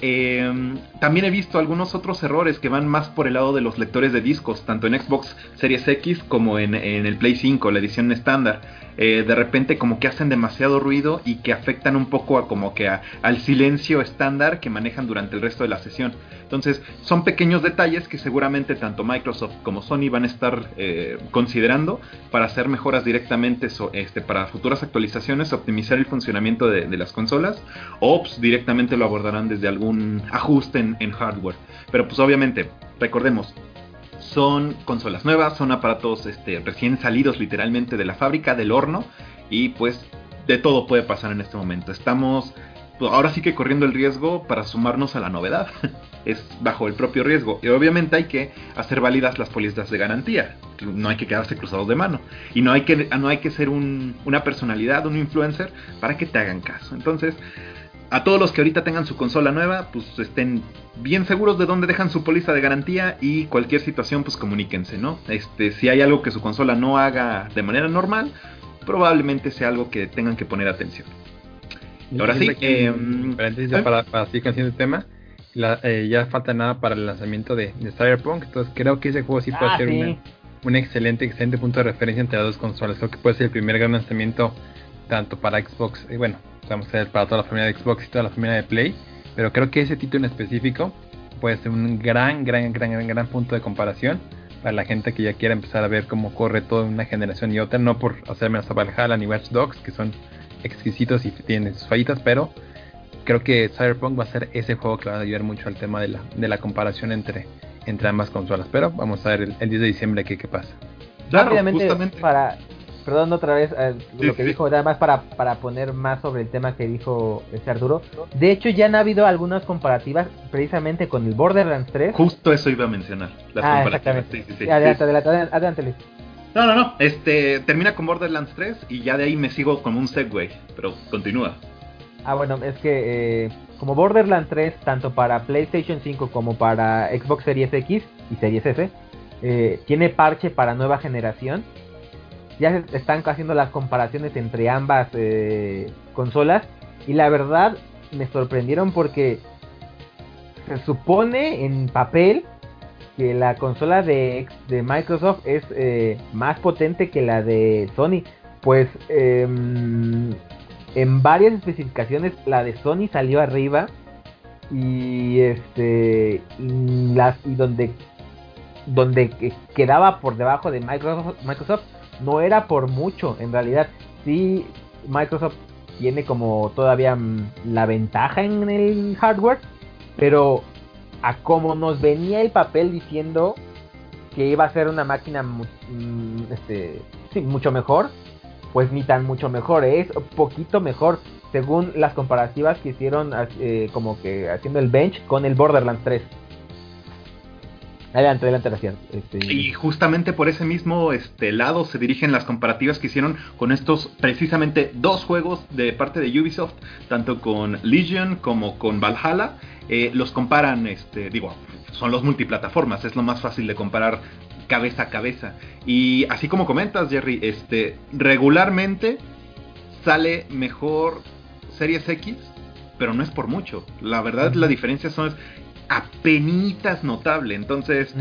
Em, también he visto algunos otros errores que van más por el lado de los lectores de discos, tanto en Xbox Series X como en, el Play 5, la edición estándar. Eh, de repente como que hacen demasiado ruido y que afectan un poco a como que al silencio estándar que manejan durante el resto de la sesión. Entonces son pequeños detalles que seguramente tanto Microsoft como Sony van a estar eh, considerando para hacer mejoras directamente este, para futuras actualizaciones, optimizar el funcionamiento de, las consolas o pues, directamente lo abordarán desde algún ajuste en hardware. Pero pues obviamente, recordemos, son consolas nuevas, son aparatos este, recién salidos literalmente de la fábrica, del horno, y pues de todo puede pasar en este momento. Estamos pues, ahora sí que corriendo el riesgo para sumarnos a la novedad. [laughs] es bajo el propio riesgo. Y obviamente hay que hacer válidas las pólizas de garantía. No hay que quedarse cruzados de mano. Y no hay que, no hay que ser una personalidad, un influencer, para que te hagan caso. Entonces, a todos los que ahorita tengan su consola nueva, pues estén bien seguros de dónde dejan su póliza de garantía y cualquier situación, pues comuníquense, ¿no? Este, si hay algo que su consola no haga de manera normal, probablemente sea algo que tengan que poner atención. ahora sí, eh, para, para seguir con el tema, eh, ya falta nada para el lanzamiento de, Cyberpunk, entonces creo que ese juego sí puede ah, ser un excelente, excelente punto de referencia entre las dos consolas. Creo que puede ser el primer gran lanzamiento tanto para Xbox, y bueno, vamos a ser para toda la familia de Xbox y toda la familia de Play, pero creo que ese título en específico puede ser un gran, gran, gran, gran, gran punto de comparación para la gente que ya quiera empezar a ver cómo corre toda una generación y otra, no por hacerme a Valhalla ni Watch Dogs, que son exquisitos y tienen sus fallitas, pero creo que Cyberpunk va a ser ese juego que va a ayudar mucho al tema de la, de la comparación entre, entre ambas consolas. Pero vamos a ver el, 10 de diciembre qué, qué pasa. Rápidamente, para, perdón otra vez eh, lo que dijo, nada más para, para poner más sobre el tema que dijo este Arturo. De hecho, ya han habido algunas comparativas precisamente con el Borderlands 3. Justo eso iba a mencionar. Las ah, exactamente. adelante, adelante, adelante, Luis. No, no, no. Este, termina con Borderlands 3 y ya de ahí me sigo como un segue, pero continúa. Ah, bueno, es que eh, como Borderlands 3, tanto para PlayStation 5 como para Xbox Series X y Series S, eh, tiene parche para nueva generación ya se están haciendo las comparaciones entre ambas eh, consolas y la verdad me sorprendieron porque se supone en papel que la consola de, de Microsoft es eh, más potente que la de Sony. Pues em, en varias especificaciones la de Sony salió arriba y este y, las, y donde donde quedaba por debajo de Microsoft, Microsoft no era por mucho, en realidad. Sí, Microsoft tiene como todavía mm, la ventaja en el hardware, pero a como nos venía el papel diciendo que iba a ser una máquina mm, este, mucho mejor, pues ni tan mucho mejor, es poquito mejor según las comparativas que hicieron eh, como que haciendo el bench con el Borderlands 3. Adelante, adelante, gracias. Este... Y justamente por ese mismo este, lado se dirigen las comparativas que hicieron con estos precisamente dos juegos de parte de Ubisoft, tanto con Legion como con Valhalla. Eh, los comparan, este, digo, son los multiplataformas, es lo más fácil de comparar cabeza a cabeza. Y así como comentas, Jerry, este, regularmente sale mejor Series X, pero no es por mucho. La verdad, la diferencia son apenitas notable. Entonces,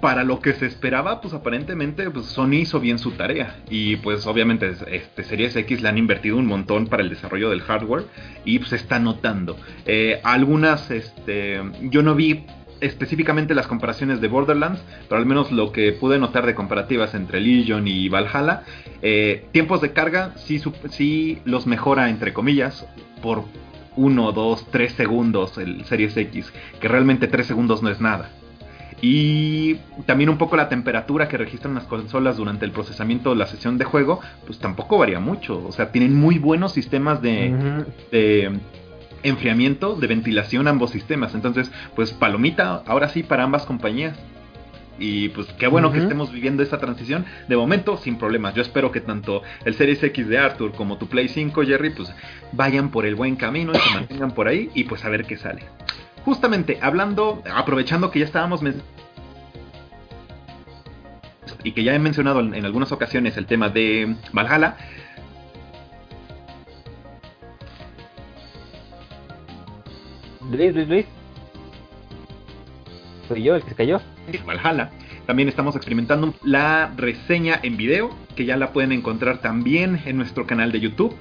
para lo que se esperaba, pues aparentemente pues, Sony hizo bien su tarea. Y pues obviamente este, Series X le han invertido un montón para el desarrollo del hardware y pues, se está notando. Eh, algunas, este, yo no vi específicamente las comparaciones de Borderlands, pero al menos lo que pude notar de comparativas entre Legion y Valhalla, eh, tiempos de carga sí, sí los mejora entre comillas por 1, 2, 3 segundos el Series X, que realmente 3 segundos no es nada. Y también un poco la temperatura que registran las consolas durante el procesamiento de la sesión de juego, pues tampoco varía mucho. O sea, tienen muy buenos sistemas de, de enfriamiento, de ventilación ambos sistemas. Entonces, pues palomita, ahora sí, para ambas compañías. Y pues qué bueno que estemos viviendo esta transición. De momento, sin problemas. Yo espero que tanto el Series X de Arthur como tu Play 5, Jerry, pues vayan por el buen camino y se [coughs] mantengan por ahí y pues a ver qué sale. Justamente, hablando, aprovechando que ya estábamos y que ya he mencionado en, algunas ocasiones el tema de Valhalla. Luis, Luis, Luis. Soy yo el que se cayó. Valhalla. También estamos experimentando la reseña en video, que ya la pueden encontrar también en nuestro canal de YouTube.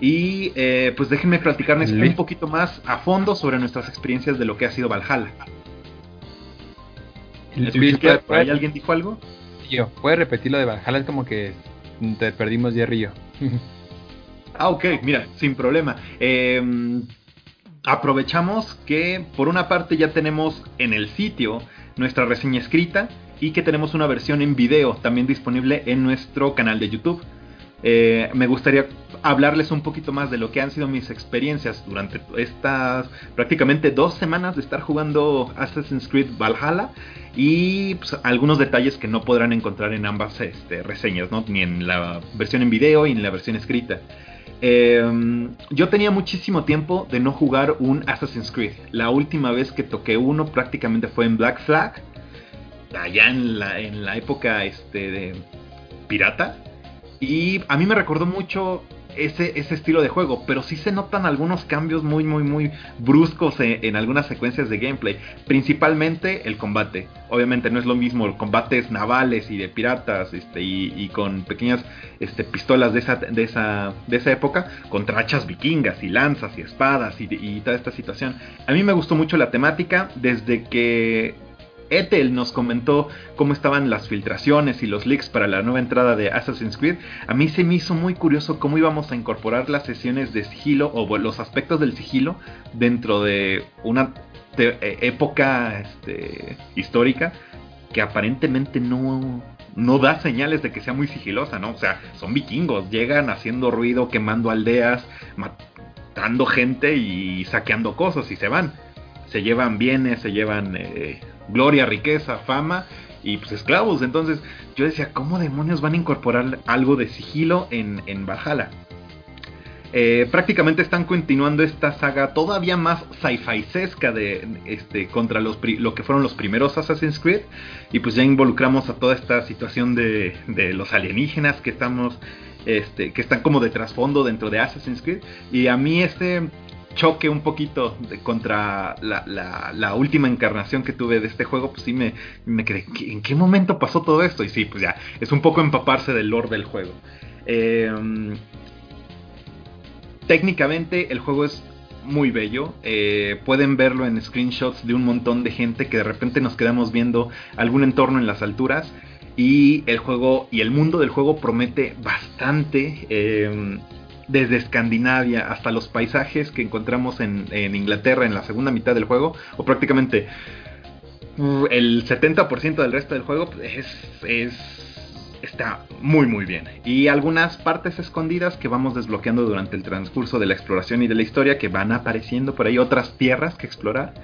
Y eh, pues déjenme platicarles un poquito más a fondo sobre nuestras experiencias de lo que ha sido Valhalla. ¿Por ahí alguien dijo algo? Yo, ¿puedes repetir lo de Valhalla? Es como que te perdimos de río. ah, ok, mira, sin problema. Em, aprovechamos que por una parte ya tenemos en el sitio nuestra reseña escrita y que tenemos una versión en video también disponible en nuestro canal de YouTube. Eh, me gustaría hablarles un poquito más de lo que han sido mis experiencias durante estas prácticamente dos semanas de estar jugando Assassin's Creed Valhalla y pues, algunos detalles que no podrán encontrar en ambas este, reseñas, ¿no? ni en la versión en video y en la versión escrita. Em, yo tenía muchísimo tiempo de no jugar un Assassin's Creed. La última vez que toqué uno prácticamente fue en Black Flag, allá en la, en la época este, de pirata. Y a mí me recordó mucho ese, ese estilo de juego, pero sí se notan algunos cambios muy, muy, muy bruscos en, algunas secuencias de gameplay, principalmente el combate. Obviamente no es lo mismo combates navales y de piratas este, y, con pequeñas este, pistolas de esa, de, esa, de esa época, contra hachas vikingas y lanzas y espadas y, y toda esta situación. A mí me gustó mucho la temática desde que Ethel nos comentó cómo estaban las filtraciones y los leaks para la nueva entrada de Assassin's Creed. A mí se me hizo muy curioso cómo íbamos a incorporar las sesiones de sigilo o los aspectos del sigilo dentro de una e, época este, histórica que aparentemente no, no da señales de que sea muy sigilosa, ¿no? O sea, son vikingos, llegan haciendo ruido, quemando aldeas, matando gente y saqueando cosas y se van. Se llevan bienes, se llevan eh, gloria, riqueza, fama y pues esclavos. Entonces yo decía, ¿cómo demonios van a incorporar algo de sigilo en, en Valhalla? Eh, prácticamente están continuando esta saga todavía más sci-fi-sesca de este contra los lo que fueron los primeros Assassin's Creed y pues ya involucramos a toda esta situación de, de los alienígenas que estamos este, que están como de trasfondo dentro de Assassin's Creed y a mí este choque un poquito contra la, última encarnación que tuve de este juego, pues sí me, me quedé, ¿en qué momento pasó todo esto? Y sí, pues ya, es un poco empaparse del lore del juego. Em, técnicamente el juego es muy bello. Eh, pueden verlo en screenshots de un montón de gente que de repente nos quedamos viendo algún entorno en las alturas. Y el juego y el mundo del juego promete bastante. Em, desde Escandinavia hasta los paisajes que encontramos en, Inglaterra en la segunda mitad del juego, o prácticamente el 70% del resto del juego es, es, está muy muy bien. Y algunas partes escondidas que vamos desbloqueando durante el transcurso de la exploración y de la historia que van apareciendo por ahí otras tierras que explorar.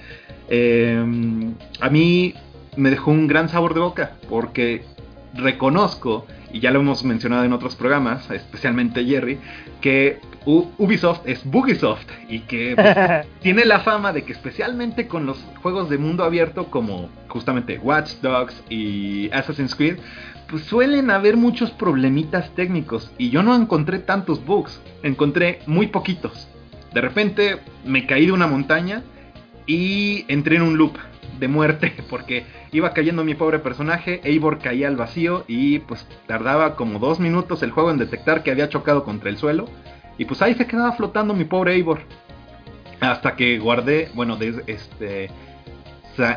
Em, a mí me dejó un gran sabor de boca porque reconozco y ya lo hemos mencionado en otros programas, especialmente Jerry, que Ubisoft es Bugisoft y que [laughs] pues, tiene la fama de que especialmente con los juegos de mundo abierto como justamente Watch Dogs y Assassin's Creed, pues suelen haber muchos problemitas técnicos y yo no encontré tantos bugs, encontré muy poquitos. De repente me caí de una montaña y entré en un loop de muerte [laughs] porque iba cayendo mi pobre personaje, Eivor caía al vacío y pues tardaba como dos minutos el juego en detectar que había chocado contra el suelo y pues ahí se quedaba flotando mi pobre Eivor hasta que guardé, bueno, este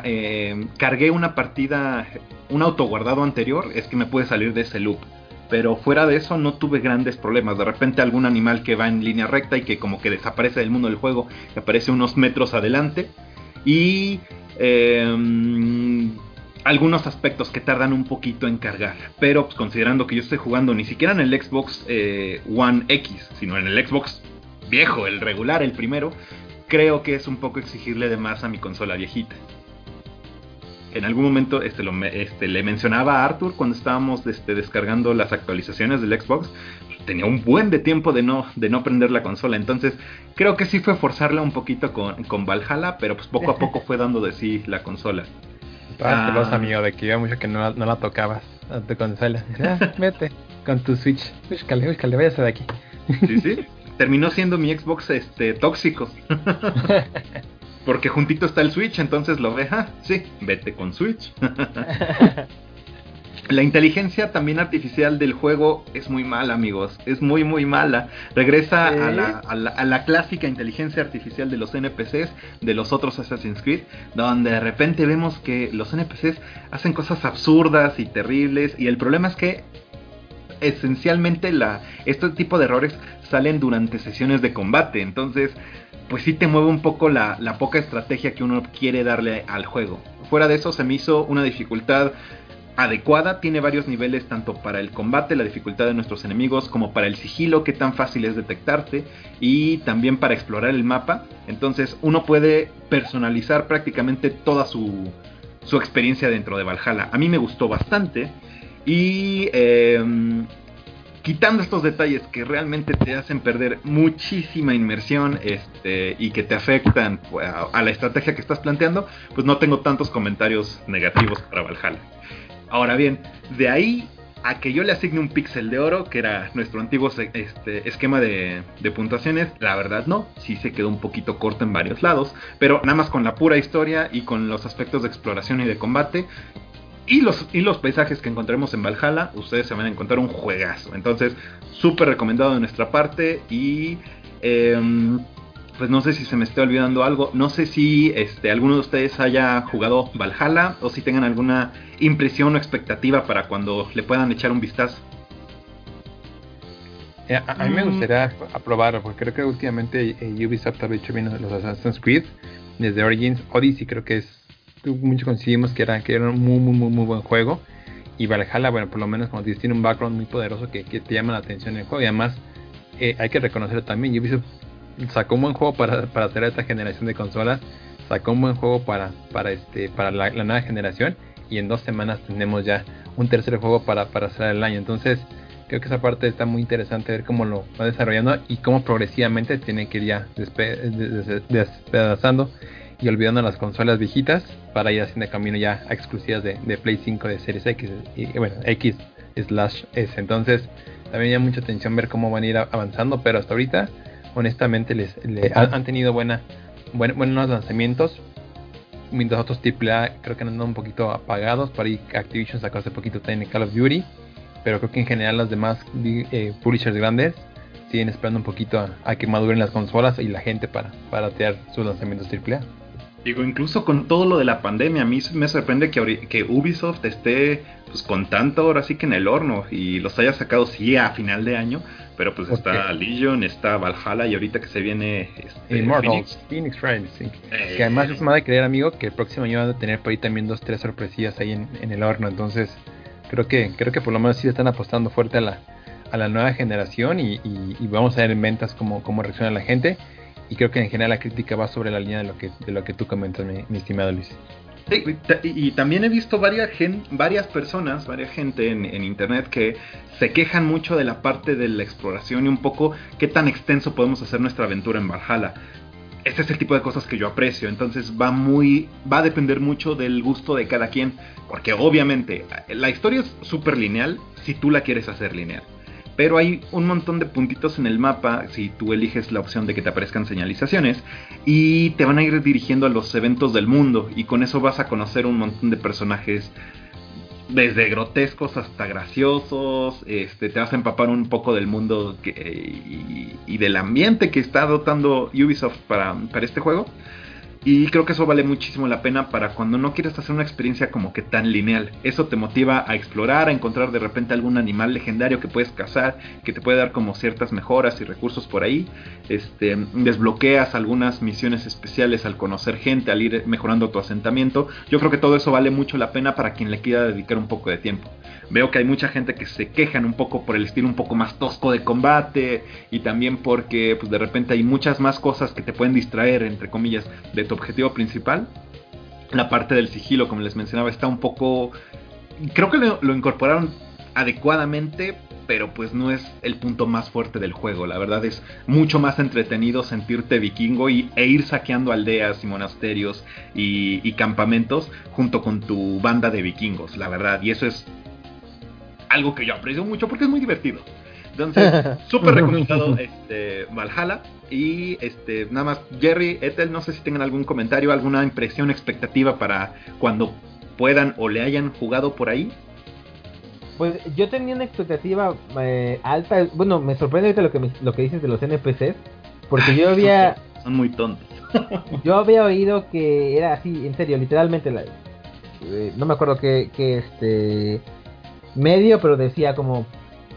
eh, cargué una partida, un autoguardado anterior, es que me pude salir de ese loop. Pero fuera de eso no tuve grandes problemas. De repente algún animal que va en línea recta y que como que desaparece del mundo del juego, que aparece unos metros adelante. Y Em, algunos aspectos que tardan un poquito en cargar. Pero pues, considerando que yo estoy jugando ni siquiera en el Xbox eh, One X, sino en el Xbox viejo, el regular, el primero, creo que es un poco exigirle de más a mi consola viejita. En algún momento este, lo, este, le mencionaba a Arthur cuando estábamos este, descargando las actualizaciones del Xbox tenía un buen de tiempo de no, de no prender la consola. Entonces, creo que sí fue forzarla un poquito con, con Valhalla, pero pues poco a poco [laughs] fue dando de sí la consola. Estabas ah. celoso, amigo, de que iba mucho que no, no la tocabas a tu consola. Ah, [laughs] vete con tu Switch. Búscale, búscale, váyase de aquí. Sí, sí. [laughs] Terminó siendo mi Xbox este tóxico. [laughs] Porque juntito está el Switch, entonces lo ve, ah, sí, vete con Switch. La inteligencia también artificial del juego es muy mala, amigos. Es muy, muy mala. Regresa a, la, a, la, clásica inteligencia artificial de los NPCs, de los otros Assassin's Creed, donde de repente vemos que los NPCs hacen cosas absurdas y terribles. Y el problema es que esencialmente la, este tipo de errores salen durante sesiones de combate. Entonces, pues sí te mueve un poco la, la poca estrategia que uno quiere darle al juego. Fuera de eso, se me hizo una dificultad adecuada, tiene varios niveles tanto para el combate, la dificultad de nuestros enemigos, como para el sigilo, qué tan fácil es detectarte, y también para explorar el mapa. Entonces uno puede personalizar prácticamente toda su, experiencia dentro de Valhalla. A mí me gustó bastante y... Em, quitando estos detalles que realmente te hacen perder muchísima inmersión este, y que te afectan pues, a, la estrategia que estás planteando, pues no tengo tantos comentarios negativos para Valhalla. Ahora bien, de ahí a que yo le asigne un píxel de oro, que era nuestro antiguo este, esquema de, puntuaciones, la verdad no, sí se quedó un poquito corto en varios lados, pero nada más con la pura historia y con los aspectos de exploración y de combate. Y los, y los paisajes que encontremos en Valhalla, ustedes se van a encontrar un juegazo. Entonces, súper recomendado de nuestra parte. Y em, pues no sé si se me está olvidando algo. No sé si este, alguno de ustedes haya jugado Valhalla o si tengan alguna impresión o expectativa para cuando le puedan echar un vistazo. Eh, a, mí me mm. gustaría aprobarlo porque creo que últimamente eh, Ubisoft ha hecho bien los Assassin's Creed desde Origins. Odyssey creo que es, muchos coincidimos que era, que era un muy, muy, muy, muy buen juego. Y Valhalla, bueno, por lo menos como dices, tiene un background muy poderoso que, te llama la atención en el juego. Y además, eh, hay que reconocerlo también, Ubisoft sacó un buen juego para, para hacer esta generación de consolas, sacó un buen juego para, para, este, para la, nueva generación y en dos semanas tenemos ya un tercer juego para, para cerrar el año. Entonces creo que esa parte está muy interesante ver cómo lo va desarrollando y cómo progresivamente tiene que ir ya despedazando y olvidando las consolas viejitas para ir haciendo camino ya a exclusivas de, de Play 5 de Series X y bueno X slash S. Entonces también llama mucha atención ver cómo van a ir avanzando, pero hasta ahorita honestamente les, han, tenido buena, buenos lanzamientos. Mientras otros AAA creo que han andado un poquito apagados. Por ahí Activision sacó hace poquito también Call of Duty. Pero creo que en general los demás eh, publishers grandes siguen esperando un poquito a, que maduren las consolas y la gente para, para tener sus lanzamientos AAA. Digo, incluso con todo lo de la pandemia, a mí me sorprende que, que Ubisoft esté pues con tanto ahora sí que en el horno y los haya sacado sí a final de año, pero pues está Legion, está Valhalla y ahorita que se viene este, Immortals, Phoenix, Phoenix sí. Eh, que además es más de creer, amigo, que el próximo año van a tener por ahí también dos, tres sorpresillas ahí en, el horno. Entonces, creo que creo que por lo menos sí están apostando fuerte a la, a la nueva generación y, vamos a ver en ventas cómo, cómo reacciona la gente. Y creo que en general la crítica va sobre la línea de lo que, de lo que tú comentas, mi estimado Luis y, también he visto varias, varias personas, varias gente en, internet que se quejan mucho de la parte de la exploración y un poco qué tan extenso podemos hacer nuestra aventura en Valhalla. Este es el tipo de cosas que yo aprecio, entonces va muy, va a depender mucho del gusto de cada quien, porque obviamente la historia es súper lineal si tú la quieres hacer lineal. Pero hay un montón de puntitos en el mapa si tú eliges la opción de que te aparezcan señalizaciones y te van a ir dirigiendo a los eventos del mundo y con eso vas a conocer un montón de personajes desde grotescos hasta graciosos, este, te vas a empapar un poco del mundo y, del ambiente que está dotando Ubisoft para, para este juego. Y creo que eso vale muchísimo la pena para cuando no quieres hacer una experiencia como que tan lineal. Eso te motiva a explorar, a encontrar de repente algún animal legendario que puedes cazar, que te puede dar como ciertas mejoras y recursos por ahí. Este, desbloqueas algunas misiones especiales al conocer gente, al ir mejorando tu asentamiento. Yo creo que todo eso vale mucho la pena para quien le quiera dedicar un poco de tiempo. Veo que hay mucha gente que se quejan un poco por el estilo un poco más tosco de combate y también porque pues de repente hay muchas más cosas que te pueden distraer entre comillas de objetivo principal. La parte del sigilo, como les mencionaba, está un poco... Creo que lo, incorporaron adecuadamente, pero pues no es el punto más fuerte del juego. La verdad es mucho más entretenido sentirte vikingo y, e ir saqueando aldeas y monasterios y, campamentos junto con tu banda de vikingos, la verdad. Y eso es algo que yo aprecio mucho porque es muy divertido. Entonces, [laughs] súper recomendado este, Valhalla. Y este, nada más, Jerry, Ethel, no sé si tengan algún comentario, alguna impresión, expectativa para cuando puedan o le hayan jugado por ahí. Pues yo tenía una expectativa eh, alta. Bueno, me sorprende ahorita lo que, me- lo que dices de los NPCs. Porque yo [laughs] había, Son muy tontos. [laughs] yo había oído que era así, en serio, literalmente. La, eh, no me acuerdo qué, qué, este medio, pero decía como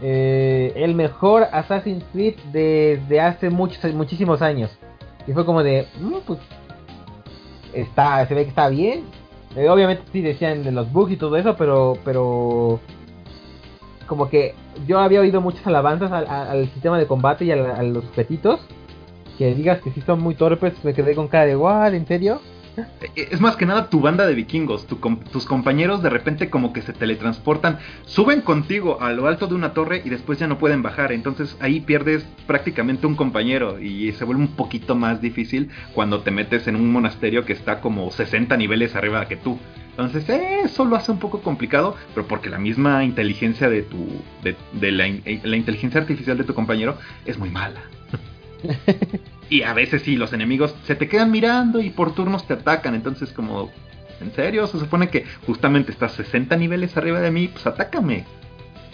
eh, el mejor Assassin's Creed desde hace muchos, muchísimos años. Y fue como de, "Mm, pues está, se ve que está bien. Eh, obviamente sí decían de los bugs y todo eso, pero, pero como que yo había oído muchas alabanzas al, sistema de combate y a, a los objetitos. Que digas que sí son muy torpes, me quedé con cara de, ¿what? ¿En serio? Eh, Es más que nada tu banda de vikingos, tu tus compañeros de repente como que se teletransportan, suben contigo a lo alto de una torre y después ya no pueden bajar, entonces ahí pierdes prácticamente un compañero y se vuelve un poquito más difícil cuando te metes en un monasterio que está como 60 niveles arriba que tú. Entonces eso lo hace un poco complicado, pero porque la misma inteligencia de tu de, eh, la inteligencia artificial de tu compañero es muy mala. [laughs] Y a veces sí, los enemigos se te quedan mirando y por turnos te atacan. Entonces, como, ¿en serio? Se supone que justamente estás 60 niveles arriba de mí, pues atácame.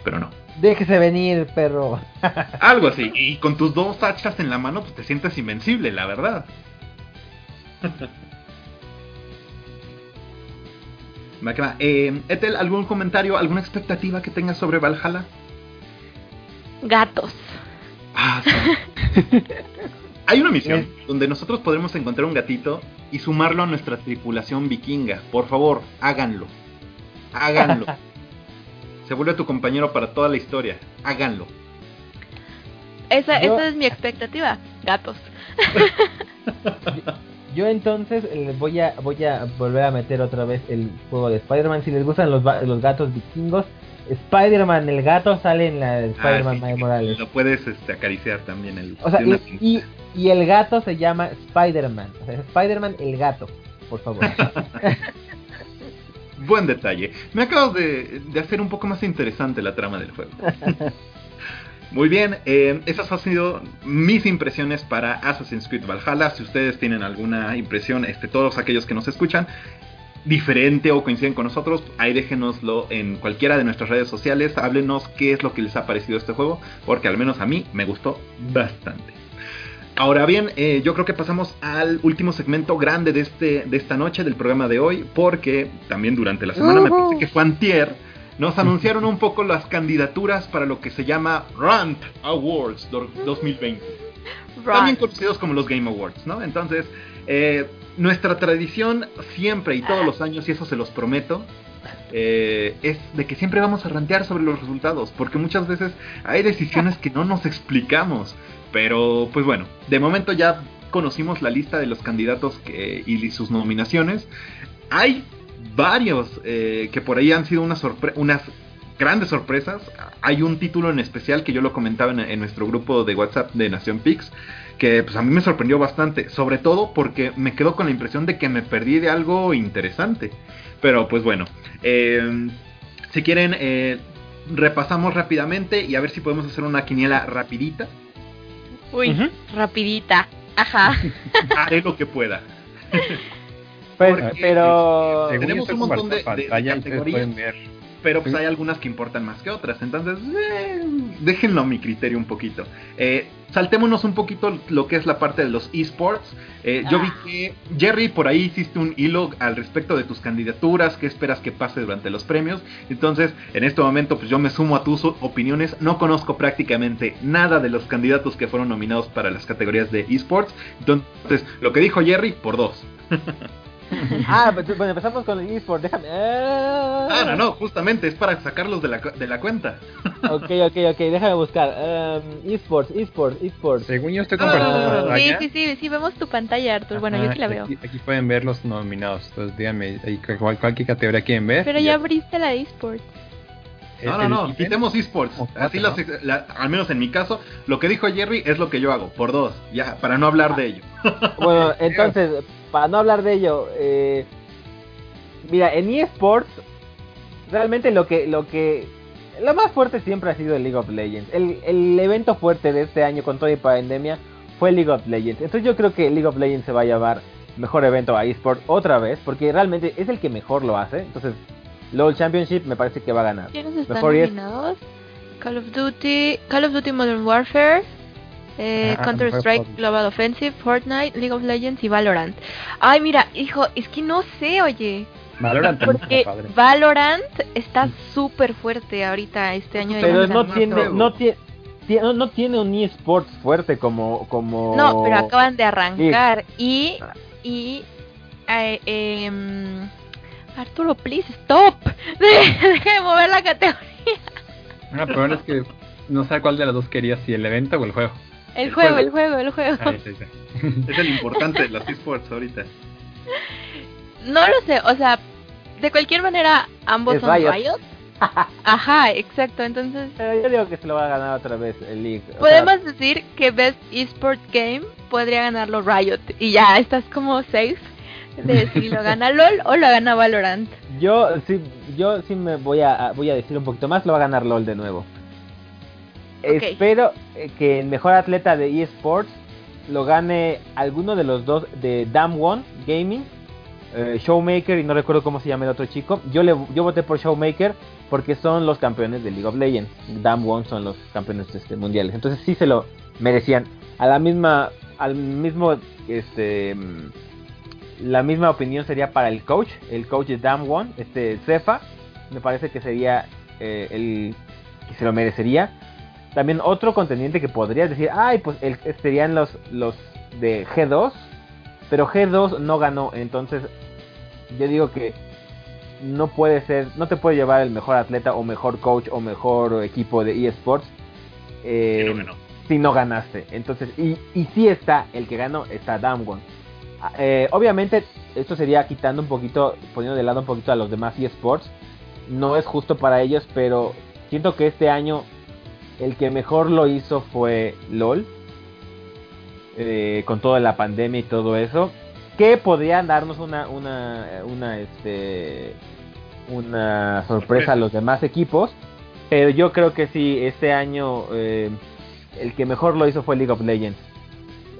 Pero no. Déjese venir, perro. [laughs] Algo así. Y con tus dos hachas en la mano, pues te sientes invencible, la verdad. [laughs] Eh, Ethel, ¿algún comentario, alguna expectativa que tengas sobre Valhalla? Gatos. Ah, sí. [laughs] Hay una misión donde nosotros podremos encontrar un gatito y sumarlo a nuestra tripulación vikinga. Por favor, háganlo. Háganlo. [laughs] Se vuelve tu compañero para toda la historia. Háganlo. Esa, Yo- esa es mi expectativa. Gatos. [laughs] Yo entonces eh, voy a voy a volver a meter otra vez el juego de Spider-Man. Si les gustan los, los gatos vikingos, Spider-Man el gato sale en la de Spider-Man Ah, sí, Miles sí, Morales. Lo puedes este, acariciar también. El, O sea, y, y, y el gato se llama Spider-Man. O sea, es Spider-Man el gato, por favor. [laughs] Buen detalle. Me acabas de, de hacer un poco más interesante la trama del juego. [laughs] Muy bien, eh, esas han sido mis impresiones para Assassin's Creed Valhalla. Si ustedes tienen alguna impresión, este, todos aquellos que nos escuchan, diferente o coinciden con nosotros, ahí déjenoslo en cualquiera de nuestras redes sociales. Háblenos qué es lo que les ha parecido este juego, porque al menos a mí me gustó bastante. Ahora bien, eh, yo creo que pasamos al último segmento grande de, este, de esta noche, del programa de hoy, porque también durante la semana, me parece que fue antier, nos anunciaron un poco las candidaturas para lo que se llama Rant Awards do- 2020 también conocidos como los Game Awards, ¿no? Entonces, eh, nuestra tradición siempre y todos los años, y eso se los prometo, eh, es de que siempre vamos a rantear sobre los resultados, porque muchas veces hay decisiones que no nos explicamos, pero pues bueno, de momento ya conocimos la lista de los candidatos que, y sus nominaciones. Hay varios eh, que por ahí han sido unas, sorpre- unas grandes sorpresas. Hay un título en especial que yo lo comentaba en, en nuestro grupo de WhatsApp de Nación Pix, que pues a mí me sorprendió bastante, sobre todo porque me quedo con la impresión de que me perdí de algo interesante. Pero pues bueno, eh, si quieren eh, repasamos rápidamente y a ver si podemos hacer una quiniela rapidita. Uy, rapidita. Ajá. [laughs] Haré lo que pueda. Pues, Porque, pero tenemos un montón de- categorías. Pero pues hay algunas que importan más que otras. Entonces, eh, déjenlo a mi criterio un poquito. Eh, saltémonos un poquito lo que es la parte de los esports. Eh, yo vi Ah. que, Jerry, por ahí hiciste un hilo al respecto de tus candidaturas, qué esperas que pase durante los premios. Entonces, en este momento, pues yo me sumo a tus opiniones. No conozco prácticamente nada de los candidatos que fueron nominados para las categorías de esports. Entonces, lo que dijo Jerry, por dos. [laughs] [laughs] Ah, pues, bueno, empezamos con el eSport, déjame. Ah, Ah, no, no, justamente es para sacarlos de la, de la cuenta. [laughs] Ok, ok, ok, déjame buscar. Um, eSports, eSports, eSports. Según yo estoy Ah, compartiendo sí, Sí, pantalla. sí, sí, sí, vemos tu pantalla, Arthur. Bueno, yo sí la veo. Aquí, aquí pueden ver los nominados. Entonces díganme cuál, cualquier categoría quieren ver. Pero ya abriste la esports. No, no, no, quitemos esports. Así cuatro, las, la- al menos en mi caso, lo que dijo Jerry es lo que yo hago, por dos, ya, para no hablar de ello. [laughs] Bueno, entonces, para no hablar de ello, eh, mira, en eSports, realmente lo que, lo que, lo más fuerte siempre ha sido el League of Legends. El, el evento fuerte de este año con toda la pandemia fue League of Legends. Entonces yo creo que League of Legends se va a llevar mejor evento a eSports otra vez, porque realmente es el que mejor lo hace. Entonces, LOL Championship me parece que va a ganar. ¿Quiénes están Mejor es- nominados? Call of Duty, Call of Duty Modern Warfare, eh, Ah, Counter Strike. Global Offensive, Fortnite, League of Legends y Valorant. Ay, mira, hijo, es que no sé, oye, Valorant porque padre. Valorant está súper fuerte ahorita este año. de Pero no tiene, no tiene, tie- no, no tiene un eSports fuerte como, como. No, pero acaban de arrancar y Ah. y eh, em, Arturo, please stop. [laughs] Deja de mover la categoría. Ah, ahora es que no sé cuál de las dos querías, si el evento o el juego. El, El juego, juego. el juego, el juego. Ah, sí, sí. [laughs] Es el importante de los esports ahorita. No lo sé, o sea, de cualquier manera ambos Es son Riot. Riot. [laughs] Ajá, exacto. Entonces Pero yo digo que se lo va a ganar otra vez el League. O sea, podemos decir que Best Esport Game podría ganarlo Riot y ya estás como safe [laughs] de si lo gana LOL o lo gana Valorant. yo sí, yo sí me voy a, voy a decir un poquito más, lo va a ganar LOL de nuevo. Espero eh, que el mejor atleta de eSports lo gane alguno de los dos de Dam One Gaming, eh, Showmaker y no recuerdo cómo se llama el otro chico. Yo le yo voté por Showmaker porque son los campeones de League of Legends. Dam One son los campeones este, mundiales. Entonces sí se lo merecían. A la misma al mismo este la misma opinión sería para el coach, el coach de Dam One, este Cefa, me parece que sería eh, el que se lo merecería. También otro contendiente que podrías decir, ay, pues el, serían los, los de G2, pero G2 no ganó, entonces yo digo que no puede ser, no te puede llevar el mejor atleta o mejor coach o mejor equipo de eSports eh, si no ganaste. Entonces, y, y sí está, el que ganó está Damwon. Ah, eh, obviamente, esto sería quitando un poquito, poniendo de lado un poquito a los demás eSports. No es justo para ellos, pero siento que este año el que mejor lo hizo fue LOL. eh, con toda la pandemia y todo eso. Que podrían darnos una, una, una, este, una sorpresa a los demás equipos. Pero yo creo que sí, este año eh, el que mejor lo hizo fue League of Legends.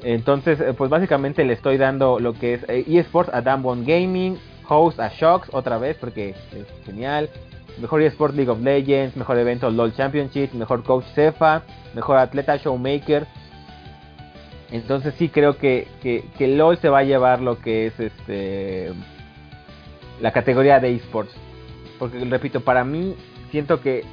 Entonces, eh, pues básicamente le estoy dando lo que es eh, eSports a Damwon Gaming, host a Shocks otra vez porque es genial. Mejor eSports League of Legends, mejor evento LOL Championship, mejor coach Cefa, mejor atleta Showmaker. Entonces sí creo que, que, que LOL se va a llevar lo que es este la categoría de esports. Porque repito, para mí siento que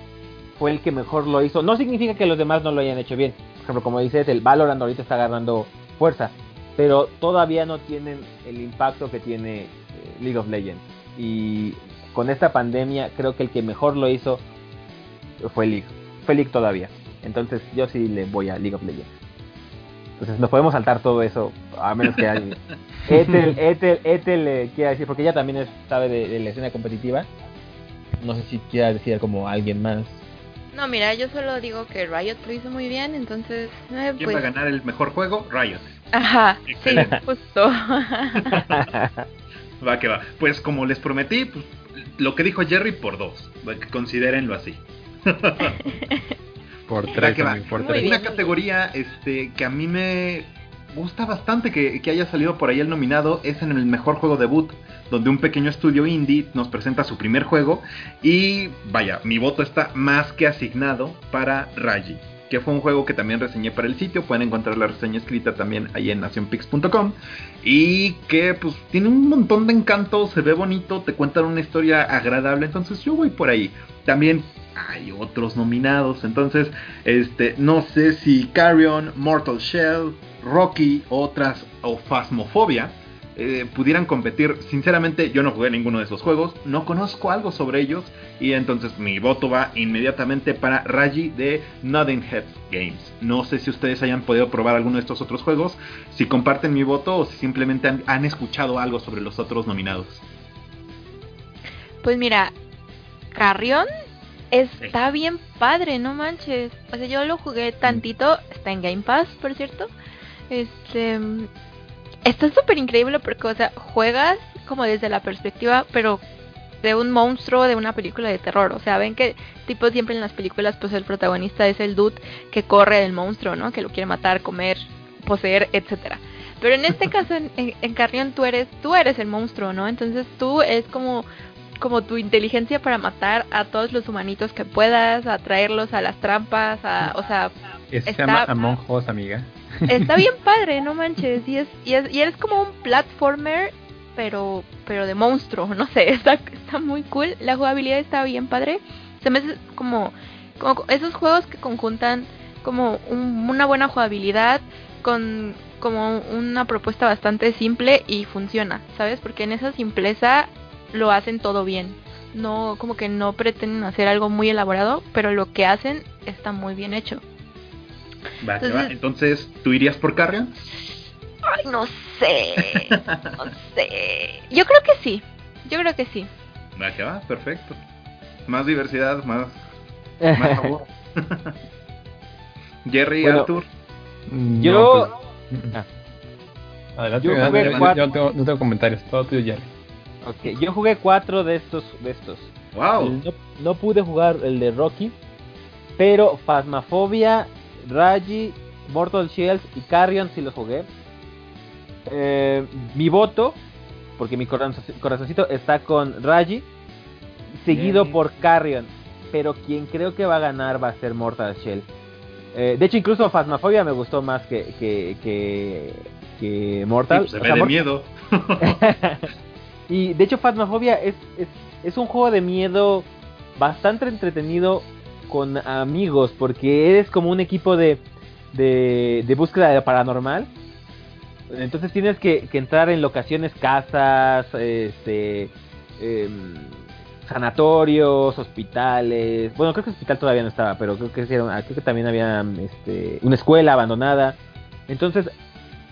fue el que mejor lo hizo. No significa que los demás no lo hayan hecho bien. Ejemplo, como dices, el Valorant ahorita está agarrando fuerza. Pero todavía no tienen el impacto que tiene eh, League of Legends. Y con esta pandemia creo que el que mejor lo hizo fue League. Fue League todavía. Entonces yo sí le voy a League of Legends. Entonces nos podemos saltar todo eso, a menos que alguien... [laughs] Ethel, Ethel, Ethel eh, quiera decir, porque ella también es- sabe de, de la escena competitiva. No sé si quiera decir como alguien más. No, mira, yo solo digo que Riot lo hizo muy bien, entonces eh, ¿Quién pues va a ganar el mejor juego? Riot. ajá, sí, justo. [laughs] Va que va. Pues como les prometí, pues, lo que dijo Jerry por dos. Considérenlo así. [laughs] Por Va tres, que va. por Muy tres. bien. Una categoría este, que a mí me gusta bastante que, haya salido por ahí el nominado es en el mejor juego debut, donde un pequeño estudio indie nos presenta su primer juego y vaya, mi voto está más que asignado para Raji, que fue un juego que también reseñé para el sitio, pueden encontrar la reseña escrita también ahí en nacionpix.com y que pues tiene un montón de encanto, se ve bonito, te cuentan una historia agradable, entonces yo voy por ahí. También hay otros nominados, entonces este no sé si Carrion, Mortal Shell, Rocky, otras o Phasmophobia eh, pudieran competir. Sinceramente, yo no jugué ninguno de esos juegos, no conozco algo sobre ellos y entonces mi voto va inmediatamente para Raji de Nothing Heads Games. No sé si ustedes hayan podido probar alguno de estos otros juegos, si comparten mi voto o si simplemente han, han escuchado algo sobre los otros nominados. Pues mira, Carrión está bien padre, no manches. O sea, yo lo jugué tantito, está en Game Pass, por cierto. Este está súper increíble porque, o sea, juegas como desde la perspectiva, pero de un monstruo de una película de terror. O sea, ven que tipo siempre en las películas, pues el protagonista es el dude que corre del monstruo, ¿no? Que lo quiere matar, comer, poseer, etcétera. Pero en este [laughs] caso, en, en, en Carrión, tú eres, tú eres el monstruo, ¿no? Entonces tú es como como tu inteligencia para matar a todos los humanitos que puedas, a traerlos a las trampas, a, o sea, se Está- llama Among Us, amiga. Está bien padre, no manches, y es, y es, y eres como un platformer, pero, pero de monstruo, no sé, está, está muy cool, la jugabilidad está bien padre, se me hace como, como esos juegos que conjuntan como un- una buena jugabilidad con como una propuesta bastante simple y funciona, ¿sabes? Porque en esa simpleza lo hacen todo bien. No, como que no pretenden hacer algo muy elaborado, pero lo que hacen está muy bien hecho. Va, que Entonces- va. Entonces, ¿tú irías por Carrion? Ay, no sé. No [laughs] sé. Yo creo que sí. Yo creo que sí. Va, que va, perfecto. Más diversidad, más, más [laughs] sabor. [laughs] Jerry, Bueno, Arthur. Yo, pues, Ah. Adelante, Yo adelante, jugué yo- cuatro- yo no tengo, no tengo comentarios, todo tuyo, Jerry. ok, yo jugué cuatro de estos, de estos. Wow. No, no pude jugar el de Rocky, pero Phasmophobia, Raji, Mortal Shells y Carrion sí los jugué. Eh, mi voto, porque mi corazon- corazoncito está con Raji, seguido Bien. por Carrion, pero quien creo que va a ganar va a ser Mortal Shell. Eh, de hecho, incluso Phasmophobia me gustó más que, que, que, que Sí, Mortal. pues se O ve sea, de miedo. [laughs] y de hecho, Phasmophobia es, es, es un juego de miedo bastante entretenido con amigos, porque eres como un equipo de, de, búsqueda paranormal. Entonces tienes que, que entrar en locaciones, casas, este, em, sanatorios, hospitales. Bueno, creo que hospital todavía no estaba, pero creo que, creo que también había este, una escuela abandonada. Entonces,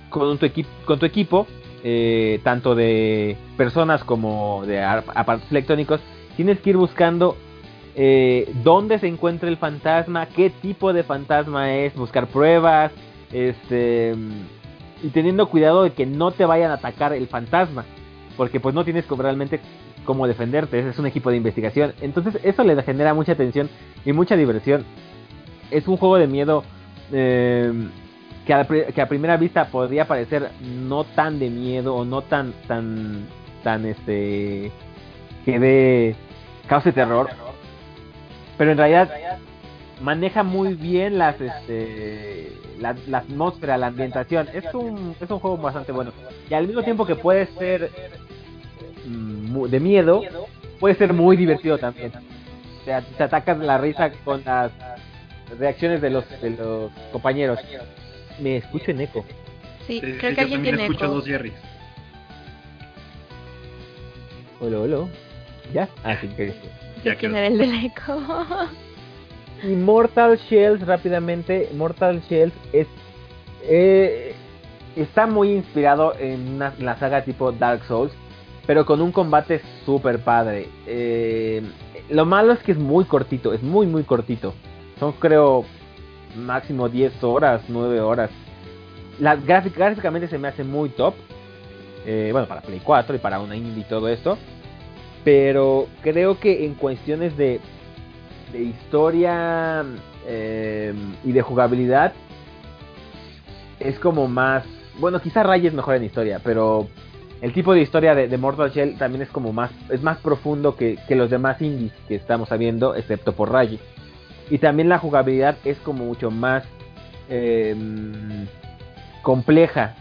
con tu, con tu equipo, eh, tanto de personas como de ar- aparatos electrónicos, tienes que ir buscando eh, dónde se encuentra el fantasma, qué tipo de fantasma es, buscar pruebas, este y teniendo cuidado de que no te vayan a atacar el fantasma, porque pues no tienes realmente cómo defenderte, es un equipo de investigación, entonces eso le genera mucha tensión y mucha diversión. Es un juego de miedo eh, que, a, primera vista podría parecer no tan de miedo o no tan tan tan este que dé cause terror, pero en realidad maneja muy bien las este la, la atmósfera, la ambientación. Es un es un juego bastante bueno y al mismo tiempo que puede ser mm, de miedo, puede ser muy divertido también. Te, te atacas la risa con las reacciones de los de los compañeros. Me escucho en eco. Sí, creo sí, que yo alguien tiene escucho eco. dos Jerrys. Hola, hola. ¿Ya? Ah, sí, que Ya quién quedó. era el del eco. Y Mortal Shells, rápidamente, Mortal Shells es eh, está muy inspirado en una, la saga tipo Dark Souls, pero con un combate súper padre. Eh, lo malo es que es muy cortito, es muy muy cortito. Son creo máximo 10 horas, 9 horas. La gráfica, gráficamente se me hace muy top. Eh, bueno, para Play 4 y para una indie y todo esto. Pero creo que en cuestiones de, de historia eh, y de jugabilidad es como más bueno quizá Ray es mejor en historia pero el tipo de historia de, Mortal Shell también es como más es más profundo que, que los demás indies que estamos sabiendo excepto por Ray. Y también la jugabilidad es como mucho más eh, compleja.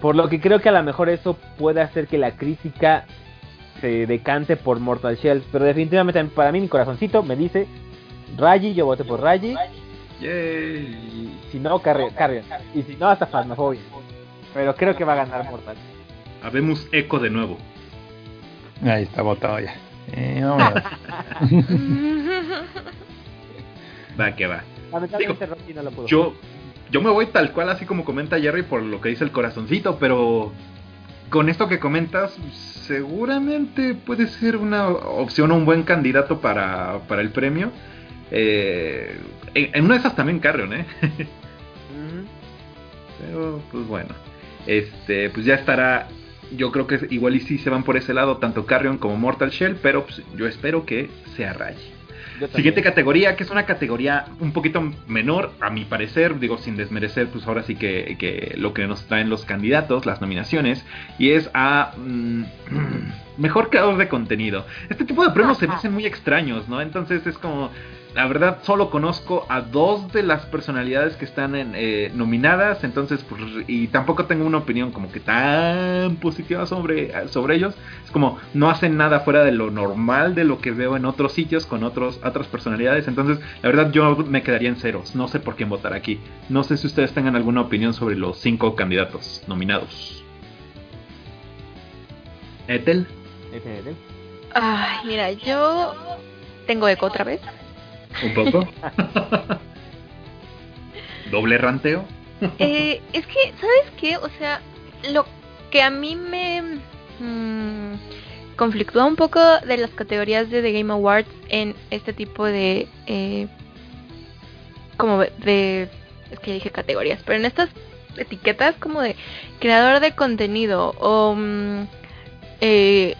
Por lo que creo que a lo mejor eso puede hacer que la crítica se decante por Mortal Shell. Pero definitivamente para mí mi corazoncito me dice Raji, yo voté por Raji. Yay. Y si no, Carrion. Carrion. Y si no, hasta Phasmophobia. Pero creo que va a ganar Mortal. Habemos eco de nuevo. Ahí está votado ya. Eh. [laughs] Va que va. Lamentablemente Raji no lo pudo. Yo, yo me voy tal cual, así como comenta Jerry, por lo que dice el corazoncito, pero con esto que comentas, seguramente puede ser una opción o un buen candidato para, para el premio. Eh, en, una de esas también Carrion, ¿eh? [laughs] Pero, pues bueno. Este, pues ya estará. Yo creo que igual y sí se van por ese lado, tanto Carrion como Mortal Shell, pero pues, yo espero que sea Ray. Siguiente categoría, que es una categoría un poquito menor, a mi parecer, digo sin desmerecer, pues ahora sí que, que lo que nos traen los candidatos, las nominaciones, y es a mm, [clears throat] mejor creador de contenido. Este tipo de premios se me hacen muy extraños, ¿no? Entonces es como, la verdad solo conozco a dos de las personalidades que están en, eh, nominadas, entonces pues, y tampoco tengo una opinión como que tan positiva sobre, sobre ellos. Es como no hacen nada fuera de lo normal de lo que veo en otros sitios con otros, otras personalidades, entonces la verdad yo me quedaría en ceros, no sé por quién votar aquí. No sé si ustedes tengan alguna opinión sobre los cinco candidatos nominados. Etel. Ethel. Ay, mira, yo tengo eco otra vez. Un poco. [laughs] Doble ranteo. Eh, es que, ¿sabes qué? O sea, lo que a mí me mm, conflictúa un poco de las categorías de The Game Awards en este tipo de... Eh, como de... Es que dije categorías, pero en estas etiquetas como de creador de contenido o mm, eh,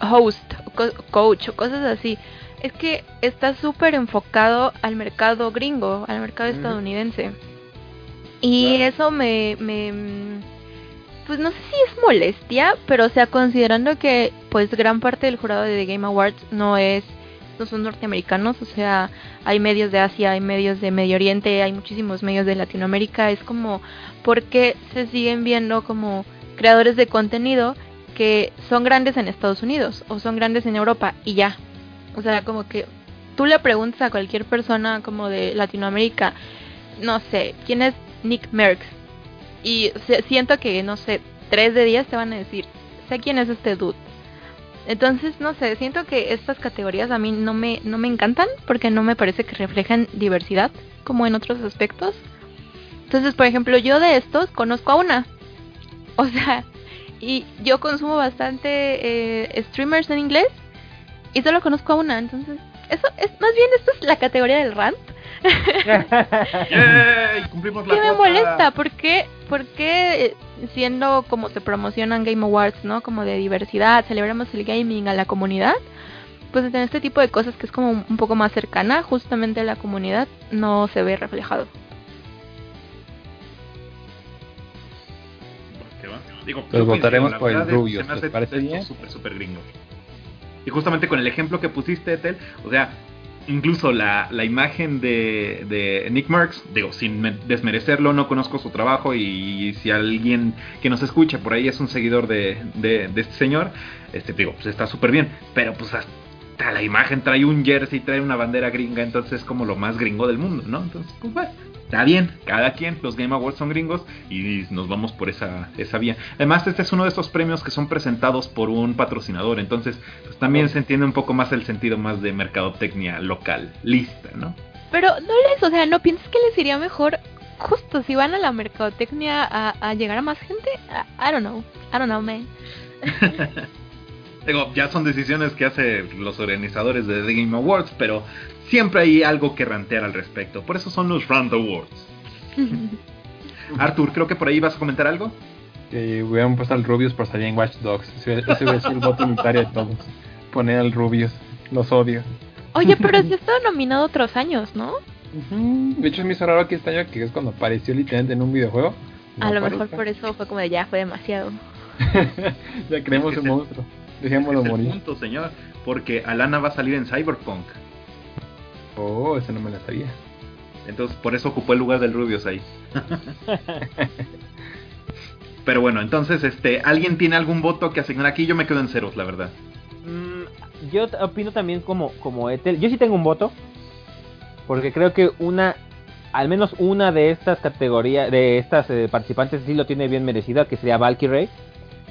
host, co- coach o cosas así. Es que está súper enfocado al mercado gringo, al mercado estadounidense. Y eso me, me... Pues no sé si es molestia, pero o sea, considerando que pues gran parte del jurado de The Game Awards no es... No son norteamericanos, o sea, hay medios de Asia, hay medios de Medio Oriente, hay muchísimos medios de Latinoamérica. Es como, ¿por qué se siguen viendo como creadores de contenido que son grandes en Estados Unidos o son grandes en Europa y ya? O sea, como que tú le preguntas a cualquier persona como de Latinoamérica, no sé, ¿quién es Nick Merckx? Y siento que, no sé, tres de días te van a decir, sé quién es este dude. Entonces, no sé, siento que estas categorías a mí no me, no me encantan porque no me parece que reflejan diversidad como en otros aspectos. Entonces, por ejemplo, yo de estos conozco a una. O sea, y yo consumo bastante eh, streamers en inglés y solo conozco a una. Entonces, eso es más bien esto es la categoría del rant. [laughs] ¡Yay! Cumplimos la ¿Qué me cuota. molesta? ¿Por qué, por qué, eh, siendo como se promocionan Game Awards, ¿no? Como de diversidad, celebramos el gaming a la comunidad. Pues en este tipo de cosas que es como un poco más cercana justamente a la comunidad, no se ve reflejado. ¿Qué va? Digo, Pues votaremos por el ¿les hace parece bien? Súper, súper gringo. Y justamente con el ejemplo que pusiste, Etel, o sea, incluso la, la imagen de, de Nick Marks, digo, sin me- desmerecerlo, no conozco su trabajo y, si alguien que nos escucha por ahí es un seguidor de, de, de este señor, este, digo, pues está súper bien, pero pues hasta la imagen trae un jersey, trae una bandera gringa, entonces es como lo más gringo del mundo, ¿no? Entonces, pues bueno, está bien, cada quien, los Game Awards son gringos y nos vamos por esa, esa vía. Además, este es uno de estos premios que son presentados por un patrocinador, entonces pues, también se entiende un poco más el sentido más de mercadotecnia local, lista, ¿no? Pero no les, o sea, ¿no piensas que les iría mejor justo si van a la mercadotecnia a, a llegar a más gente? I, I don't know, I don't know, man. [laughs] Digo, ya son decisiones que hacen los organizadores de The Game Awards, pero siempre hay algo que rantear al respecto. Por eso son los Rand Awards. [laughs] Arthur, creo que por ahí vas a comentar algo. Que hubieran puesto al Rubius por salir en Watch Dogs. Ese hubiera sido el voto unitario de todos. Poner al Rubius. Los odio. Oye, pero sí ha estado nominado otros años, ¿no? De hecho, me hizo raro que este año, que es cuando apareció literalmente en un videojuego. a lo mejor por eso fue como de ya, fue demasiado. [laughs] ya creemos Es un monstruo. Dejémoslo Es el morir. punto, señor, porque Alana va a salir en Cyberpunk. Oh, esa no me la sabía. Entonces, por eso ocupó el lugar del Rubius ahí. [laughs] Pero bueno, entonces, este, ¿alguien tiene algún voto que asignar aquí? Yo me quedo en ceros, la verdad. Mm, yo opino también como, como Ethel. Yo sí tengo un voto. Porque creo que una, al menos una de estas categorías, de estas eh, participantes sí lo tiene bien merecida, que sería Valkyrie.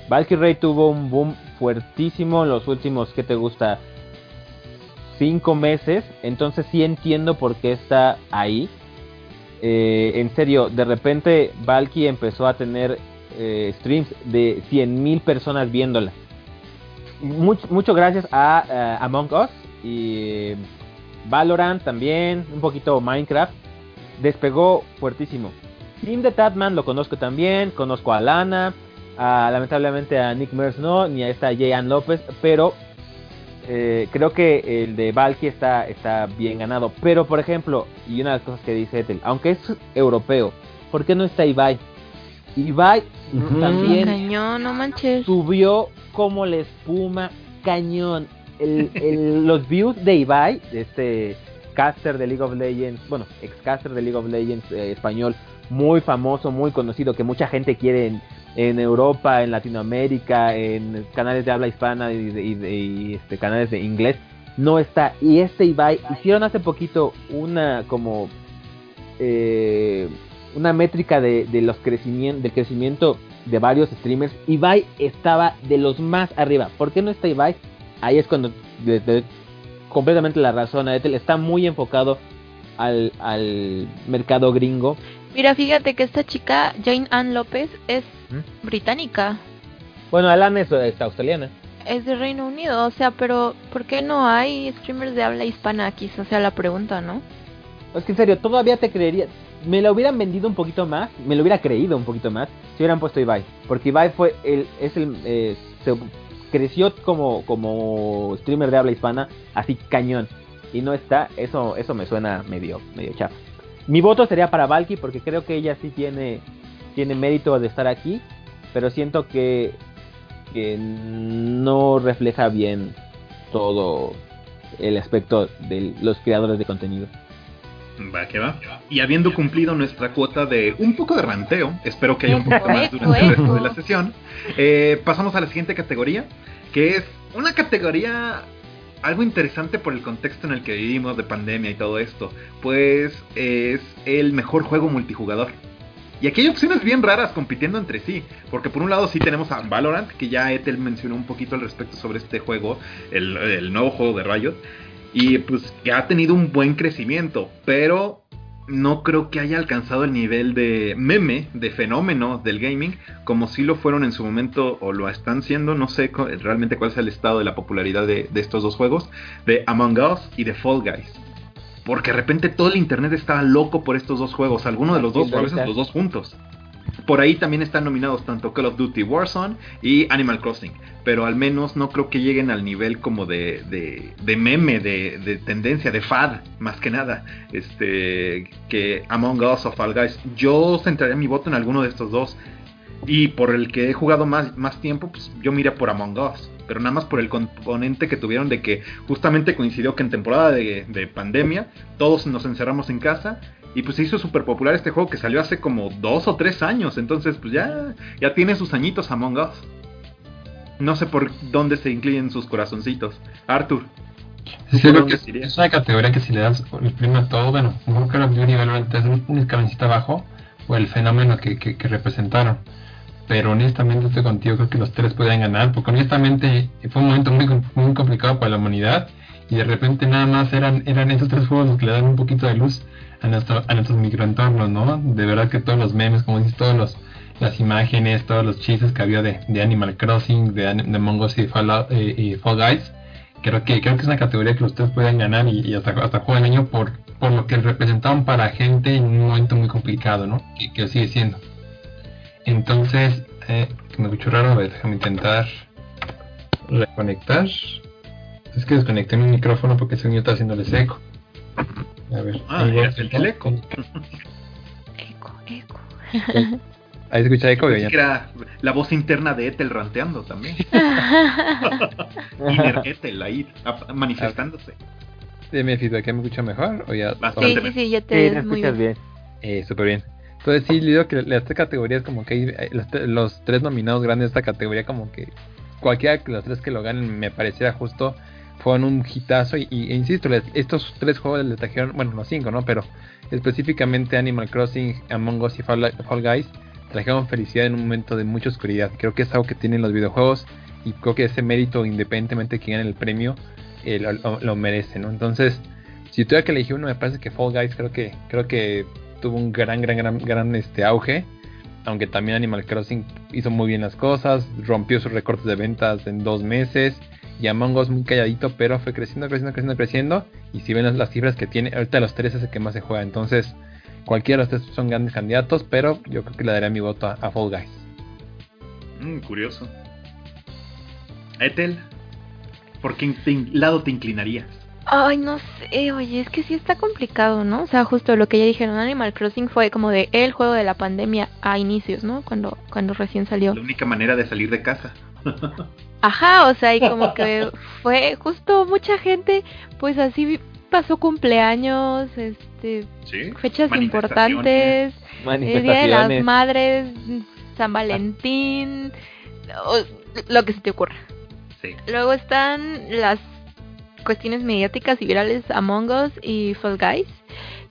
Valkyrie tuvo un boom fuertísimo en los últimos, ¿qué te gusta? Cinco meses. Entonces sí entiendo por qué está ahí. Eh, en serio, de repente Valky empezó a tener eh, streams de 100.000 personas viéndola mucho, gracias a eh, Among Us y Valorant también, un poquito Minecraft. Despegó fuertísimo. Team de Tatman lo conozco también, conozco a Lana, a- lamentablemente a Nick Merckx no, ni a esta Jean López, pero eh, creo que el de Valky está, está bien ganado. Pero, por ejemplo, y una de las cosas que dice Ethel, aunque es europeo, ¿por qué no está Ibai? Ibai también Cañón, no manches. subió como la espuma cañón. El, el- [laughs] los views de Ibai, de este caster de League of Legends, bueno, ex caster de League of Legends eh, español, muy famoso, muy conocido, que mucha gente quiere en, Europa, en Latinoamérica, en canales de habla hispana y, y de- y, este, canales de inglés, no está. Y este Ibai, hicieron hace poquito una como eh, una métrica de, los crecimientos, del crecimiento de varios streamers. Ibai estaba de los más arriba. ¿Por qué no está Ibai? Ahí es cuando completamente la razón a Ethel. Está muy enfocado al, al mercado gringo. Mira, fíjate que esta chica, Jane Ann López, es ¿Mm? británica. Bueno, Alan es, es australiana. Es de Reino Unido, o sea, pero ¿por qué no hay streamers de habla hispana? Quizás sea la pregunta, ¿no? Es que en serio, todavía te creería. Me lo hubieran vendido un poquito más, me lo hubiera creído un poquito más si hubieran puesto Ibai. Porque Ibai fue el, es el, eh, se creció como, como streamer de habla hispana, así cañón. Y no está, eso, eso me suena medio, medio chafa. Mi voto sería para Valky porque creo que ella sí tiene, tiene mérito de estar aquí, pero siento que, que no refleja bien todo el aspecto de los creadores de contenido. Va que va. Y habiendo cumplido nuestra cuota de un poco de ranteo, espero que haya un poco más durante el resto de la sesión, eh, pasamos a la siguiente categoría, que es una categoría algo interesante por el contexto en el que vivimos de pandemia y todo esto, pues es el mejor juego multijugador. Y aquí hay opciones bien raras compitiendo entre sí, porque por un lado sí tenemos a Valorant, que ya Ethel mencionó un poquito al respecto sobre este juego, el, el nuevo juego de Riot, y pues que ha tenido un buen crecimiento, pero no creo que haya alcanzado el nivel de meme, de fenómeno del gaming, como si lo fueron en su momento o lo están siendo, no sé realmente cuál es el estado de la popularidad de, de estos dos juegos, de Among Us y de Fall Guys. Porque de repente todo el internet estaba loco por estos dos juegos, alguno de los dos, o a veces los dos juntos. Por ahí también están nominados tanto Call of Duty Warzone y Animal Crossing. Pero al menos no creo que lleguen al nivel como de, de, meme, de, de tendencia, de fad, más que nada. Este que Among Us o Fall Guys. Yo centraría mi voto en alguno de estos dos. Y por el que he jugado más, más tiempo, pues yo miré por Among Us. Pero nada más por el componente que tuvieron de que justamente coincidió que en temporada de, de pandemia todos nos encerramos en casa y pues se hizo súper popular este juego que salió hace como dos o tres años. Entonces, pues ya, ya tiene sus añitos Among Us. No sé por dónde se inclinen sus corazoncitos. Arthur. Sí, ¿Tú por creo que es, una categoría que si le das el premio a todo, bueno, mejor Call of Duty y Valorant es un, escaloncito abajo por el fenómeno que, que, que representaron. Pero honestamente estoy contigo, creo que los tres podían ganar, porque honestamente fue un momento muy, muy complicado para la humanidad y de repente nada más eran, eran esos tres juegos los que le dan un poquito de luz a, nuestro, a nuestros microentornos, ¿no? De verdad que todos los memes, como dices, todos los las imágenes, todos los chistes que había de, de Animal Crossing, de, de Among Us y Fall, Out- eh, y Fall Guys, creo que creo que es una categoría que ustedes pueden ganar y, hasta, hasta juego del año por, por lo que representaban para gente en un momento muy complicado, ¿no? Que, sigue siendo. Entonces, eh, me escucho raro, déjame intentar reconectar. Es que desconecté mi micrófono porque según yo estaba haciéndoles eco. A ver. Ah, ahí va. el del eco. Eco, eco. [laughs] Ahí se escucha eco, ya. que era la voz interna de Ethel ranteando también. [laughs] Inner Ethel ahí manifestándose. Dime feedback, ¿ya me escucha mejor? O ya Bastante. Sí, sí, sí, ya Sí, te te ves muy escuchas bien. bien. Eh, súper bien. Entonces sí, le digo que las tres categorías como que hay, eh, los, los tres nominados grandes de esta categoría como que cualquiera de los tres que lo ganen me pareciera justo fueron un hitazo y, y- e insisto, les- estos tres juegos le trajeron, bueno, los cinco, ¿no? Pero específicamente Animal Crossing, Among Us y Fall, Fall Guys trajeron felicidad en un momento de mucha oscuridad. Creo que es algo que tienen los videojuegos y creo que ese mérito, independientemente de que ganen el premio, eh, lo, lo- merece, ¿no? Entonces, si tuviera que elegir uno, me parece que Fall Guys creo que creo que tuvo un gran, gran, gran, gran este auge. Aunque también Animal Crossing hizo muy bien las cosas, rompió sus récords de ventas en dos meses. Y Among Us muy calladito, pero fue creciendo, creciendo, creciendo, creciendo. Y si ven las, las cifras que tiene, ahorita los tres es el que más se juega. Entonces, cualquiera de los tres son grandes candidatos, pero yo creo que le daré mi voto a, a Fall Guys. Mm, curioso. Ethel. ¿Por qué te- lado te inclinarías? Ay, no sé, oye, es que sí está complicado, ¿no? O sea, justo lo que ya dijeron, Animal Crossing fue como de el juego de la pandemia a inicios, ¿no? Cuando, cuando recién salió. La única manera de salir de casa. [laughs] Ajá, o sea, y como que [laughs] fue justo mucha gente, pues así pasó cumpleaños, este, Sí. fechas importantes, el Día de las. Madres, San Valentín, o lo que se te ocurra. Sí. Luego están las cuestiones mediáticas y virales Among Us y Fall Guys.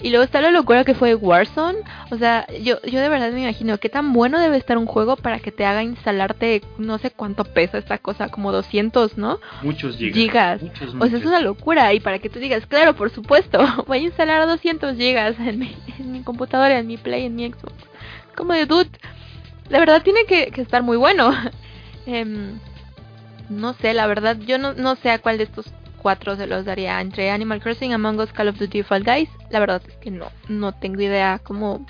Y luego está la locura que fue Warzone. O sea, yo, yo de verdad me imagino qué tan bueno debe estar un juego para que te haga instalarte, no sé cuánto pesa esta cosa, como 200, ¿no? Muchos gigas. Gigas. Muchos, O sea, muchos. es una locura. Y para que tú digas, claro, por supuesto, [laughs] voy a instalar 200 gigas en mi, en mi computadora, en mi Play, en mi Xbox. Como de dude. La verdad tiene que, que estar muy bueno. [laughs] Em, no sé, la verdad, yo no, no sé a cuál de estos cuatro se los daría. Entre Animal Crossing, Among Us, Call of Duty Fall Guys. La verdad es que no, no tengo idea cómo...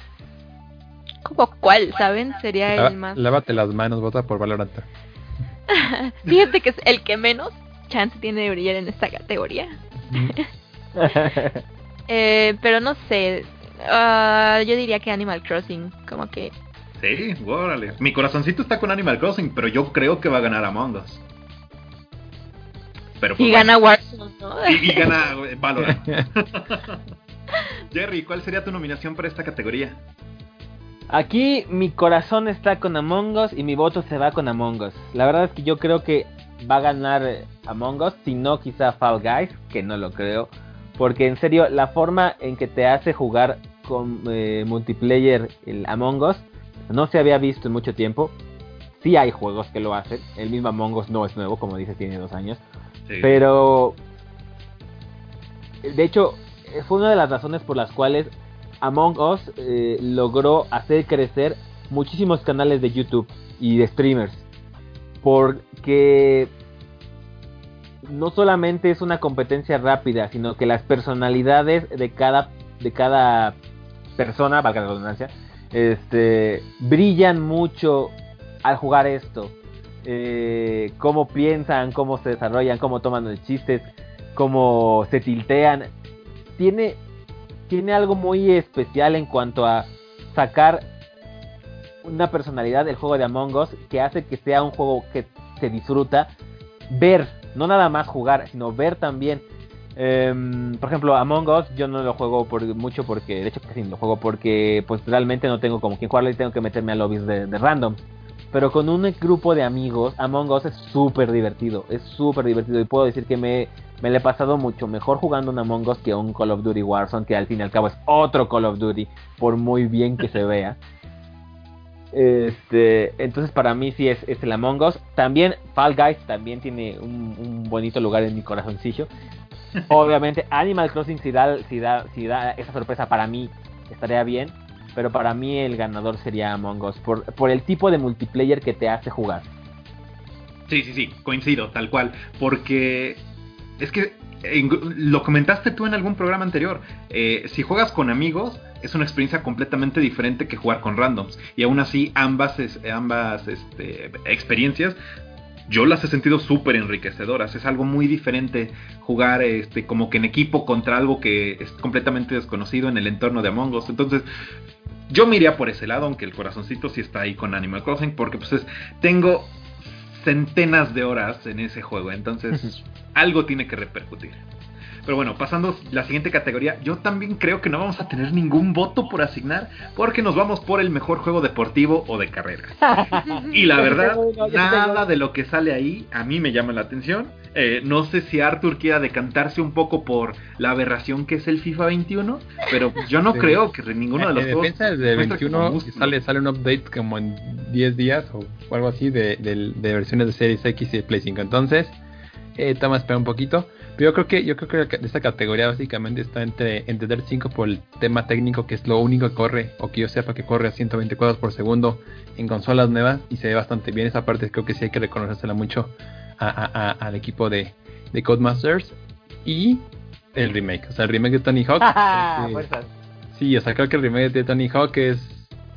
Como cuál, ¿saben? Sería el más... Lávate las manos, vota por Valorant. [laughs] Fíjate que es el que menos chance tiene de brillar en esta categoría. [laughs] Eh, pero no sé. ah, yo diría que Animal Crossing, como que. Sí, órale. Mi corazoncito está con Animal Crossing, pero yo creo que va a ganar Among Us. Pero pues, Y bueno. gana Warzone, ¿no? Y, y gana eh, Valorant. [laughs] Jerry, ¿cuál sería tu nominación para esta categoría? Aquí mi corazón está con Among Us y mi voto se va con Among Us. La verdad es que yo creo que va a ganar eh, Among Us, si no quizá Fall Guys, que no lo creo. Porque en serio, la forma en que te hace jugar con eh, multiplayer el Among Us no se había visto en mucho tiempo. Sí hay juegos que lo hacen. El mismo Among Us no es nuevo, como dice, tiene dos años. Pero, de hecho, fue una de las razones por las cuales Among Us eh, logró hacer crecer muchísimos canales de YouTube y de streamers. Porque no solamente es una competencia rápida, sino que las personalidades de cada, de cada persona, valga la redundancia, este, brillan mucho al jugar esto. Eh, cómo piensan, cómo se desarrollan, cómo toman los chistes, cómo se tiltean. Tiene, tiene algo muy especial en cuanto a sacar una personalidad del juego de Among Us que hace que sea un juego que se disfruta ver, no nada más jugar, sino ver también. Em, por ejemplo, Among Us yo no lo juego por mucho porque, de hecho casi no lo juego porque pues realmente no tengo como quien jugarlo y tengo que meterme a lobbies de, de random. Pero con un grupo de amigos, Among Us es súper divertido, es súper divertido y puedo decir que me, me le he pasado mucho mejor jugando un Among Us que un Call of Duty Warzone, que al fin y al cabo es otro Call of Duty, por muy bien que se vea. Este, entonces para mí sí es, es el Among Us. También Fall Guys también tiene un, un bonito lugar en mi corazoncillo. Obviamente Animal Crossing si da, si da, si da esa sorpresa para mí estaría bien. Pero para mí el ganador sería Among Us por, por el tipo de multiplayer que te hace jugar. Sí, sí, sí, coincido, tal cual. Porque es que lo comentaste tú en algún programa anterior. eh, si juegas con amigos, es una experiencia completamente diferente que jugar con randoms. Y aún así, ambas, ambas este, experiencias. Yo las he sentido súper enriquecedoras. Es algo muy diferente jugar este, como que en equipo contra algo que es completamente desconocido en el entorno de Among Us. Entonces, yo me iría por ese lado, aunque el corazoncito sí está ahí con Animal Crossing, porque pues es- tengo centenas de horas en ese juego, entonces algo tiene que repercutir. Pero bueno, pasando a la siguiente categoría, yo también creo que no vamos a tener ningún voto por asignar, porque nos vamos por el mejor juego deportivo o de carreras. [laughs] Y la verdad, nada de lo que sale ahí a mí me llama la atención. Eh, no sé si Arthur quiera decantarse un poco por la aberración que es el FIFA 21, pero yo no Sí. creo que ninguno de los en dos defensa como 21 músculo. sale, sale un update como en 10 días o, algo así de, del- de versiones de Series X y de Play 5. Entonces, eh, toma espera un poquito. Pero yo creo que yo creo que esta categoría básicamente está entre, entre Dirt 5 por el tema técnico, que es lo único que corre, o que yo sepa que corre a 120 cuadros por segundo en consolas nuevas y se ve bastante bien. Esa parte creo que sí hay que reconocérsela mucho a- a- a- al equipo de, de Codemasters. Y el remake, o sea, el remake de Tony Hawk. [laughs] Sí, o sea, creo que el remake de Tony Hawk es,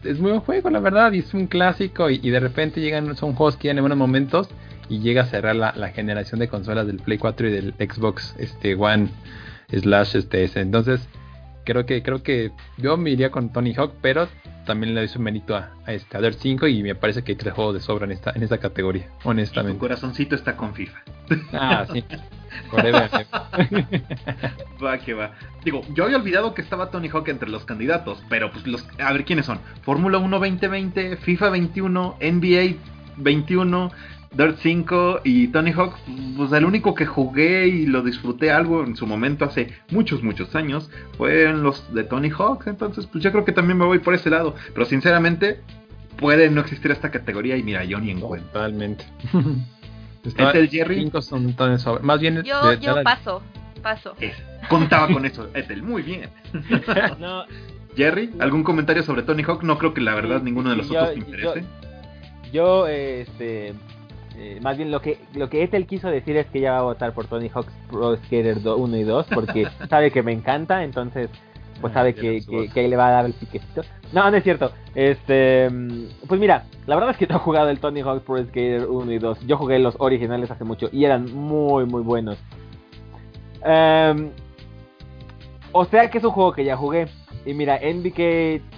es muy buen juego, la verdad, y es un clásico, y, y de repente llegan, son juegos que llegan en buenos momentos, y llega a cerrar la, la generación de consolas del Play 4 y del Xbox este One slash este S. Entonces, creo que creo que yo me iría con Tony Hawk, pero también le doy su mérito a, a este a Dirt 5 y me parece que hay tres juegos de sobra en esta en esta categoría, Tu honestamente. corazoncito está con FIFA. Ah, sí. Forever. [laughs] Va que va. Digo, yo había olvidado que estaba Tony Hawk entre los candidatos, pero pues los a ver quiénes son. Fórmula 1 2020, FIFA 21, NBA 21, Dirt 5 y Tony Hawk, pues el único que jugué y lo disfruté algo en su momento hace muchos, muchos años fueron los de Tony Hawk. Entonces, pues yo creo que también me voy por ese lado. Pero sinceramente, puede no existir esta categoría y mira, yo ni en cuenta. Totalmente. [laughs] Ethel, Jerry. Cinco son tan. Más bien Yo, de- yo paso, paso. Es- contaba con eso, Ethel, muy bien. [laughs] No, Jerry, ¿algún comentario sobre Tony Hawk? No creo que la verdad Sí, ninguno de los yo- otros te yo- interese. yo, este, eh, más bien lo que lo que Ethel quiso decir es que ella va a votar por Tony Hawk's Pro Skater 1 y 2 porque [laughs] sabe que me encanta, entonces pues Ah, sabe ya que, que, que ahí le va a dar el piquecito. No, no es cierto. Este, pues mira, la verdad es que no he jugado el Tony Hawk's Pro Skater 1 y 2. Yo jugué los originales hace mucho y eran muy muy buenos. Em, o sea que es un juego que ya jugué. Y mira, NBK,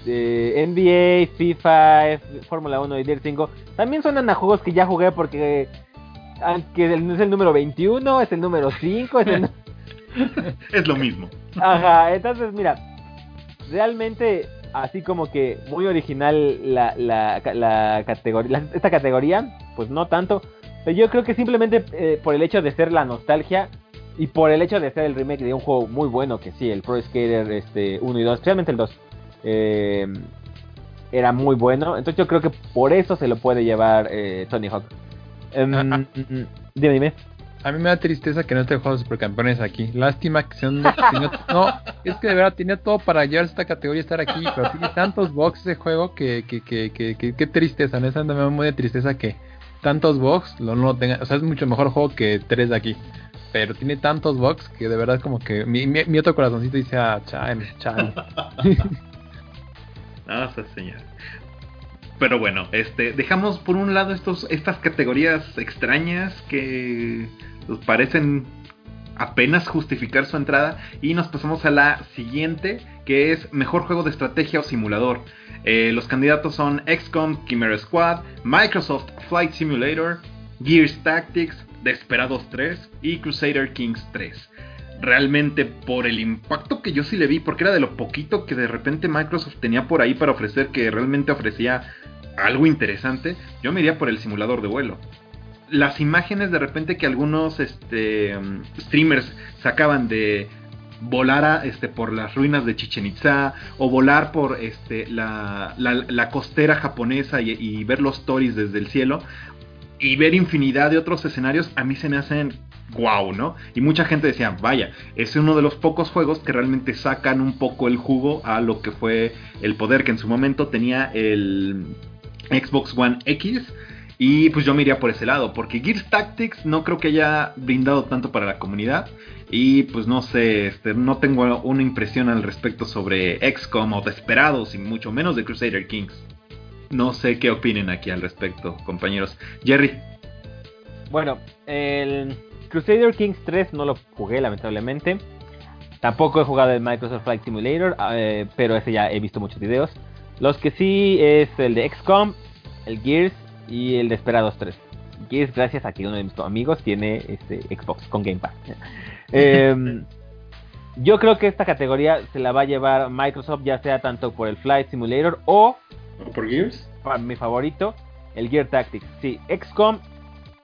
eh, NBA, FIFA, Fórmula 1 y Dirt 5 también suenan a juegos que ya jugué porque aunque es el número 21, es el número 5, es el... [laughs] Es lo mismo. Ajá, entonces mira, realmente así como que muy original la, la, la categoría, la- esta categoría, pues no tanto. Pero yo creo que simplemente eh, por el hecho de ser la nostalgia y por el hecho de ser el remake de un juego muy bueno que sí, el Pro Skater este 1 y 2, especialmente el 2, eh, era muy bueno. Entonces yo creo que por eso se lo puede llevar eh, Tony Hawk. Em, Ah, ah. mm, dime, dime. A mí me da tristeza que no esté jugando supercampeones aquí. Lástima que sean No, es que de verdad tenía todo para llevarse esta categoría y estar aquí, pero tiene tantos bugs de juego que, que, que, que, que- qué tristeza, honestamente me da muy de tristeza que tantos bugs lo no lo tenga. O sea, es mucho mejor juego que tres de aquí. Pero tiene tantos bugs que de verdad como que mi, otro corazoncito dice, ah, chale, chale. [laughs] No, esa señora. Pero bueno, este, dejamos por un lado estos, estas categorías extrañas que nos parecen apenas justificar su entrada y nos pasamos a la siguiente que es mejor juego de estrategia o simulador. Eh, los candidatos son XCOM Chimera Squad, Microsoft Flight Simulator, Gears Tactics, Desperados 3 y Crusader Kings 3 realmente por el impacto que yo sí le vi, porque era de lo poquito que de repente Microsoft tenía por ahí para ofrecer, que realmente ofrecía algo interesante, yo me iría por el simulador de vuelo. Las imágenes de repente que algunos este, um, streamers sacaban de volar este, por las ruinas de Chichen Itza o volar por este, la, costera japonesa y, ver los stories desde el cielo y ver infinidad de otros escenarios, a mí se me hacen wow, ¿no? Y mucha gente decía, vaya, es uno de los pocos juegos que realmente sacan un poco el jugo a lo que fue el poder que en su momento tenía el Xbox One X. Y pues yo me iría por ese lado, porque Gears Tactics no creo que haya brindado tanto para la comunidad. Y pues no sé, este, no tengo una impresión al respecto sobre XCOM o Desperados, y mucho menos de Crusader Kings. No sé qué opinen aquí al respecto, compañeros. Jerry. Bueno, el Crusader Kings 3 no lo jugué lamentablemente. Tampoco he jugado el Microsoft Flight Simulator, eh, pero ese ya he visto muchos videos. Los que sí es el de XCOM, el Gears y el Desperados 3. Gears gracias a que uno de mis amigos tiene este Xbox con Game Pass. [laughs] Em, yo creo que esta categoría se la va a llevar Microsoft ya sea tanto por el Flight Simulator o ¿Por Gears? para mi favorito, el Gear Tactics. Sí, XCOM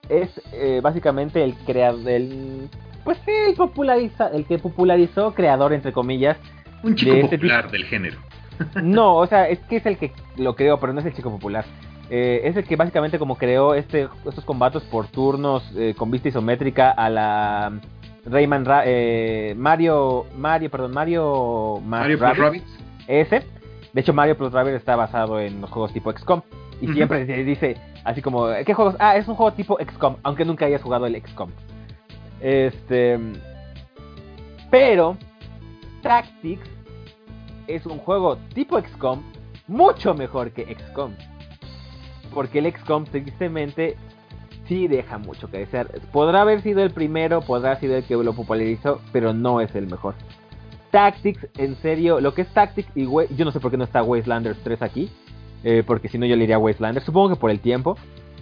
es eh, básicamente el creador, el, pues sí, el populariza, el que popularizó, creador entre comillas. Un chico De este popular del género. [laughs] No, o sea, es que es el que lo creó, pero no es el chico popular. Eh, es el que básicamente como creó este, estos combates por turnos eh, con vista isométrica a la Rayman Ra- eh, Mario Mario perdón Mario Mario Plus Rabbids. Rabbids. ese. De hecho, Mario Plus Rabbids está basado en los juegos tipo XCOM. Y siempre dice así como, ¿qué juegos? Ah, es un juego tipo XCOM, aunque nunca hayas jugado el XCOM. Este. Pero, Tactics es un juego tipo XCOM mucho mejor que XCOM. Porque el XCOM tristemente sí deja mucho que desear. Podrá haber sido el primero, podrá haber sido el que lo popularizó, pero no es el mejor. Tactics, en serio, lo que es Tactics y Wa- yo no sé por qué no está Wastelanders 3 aquí, eh, porque si no yo le iría Wastelanders, supongo que por el tiempo.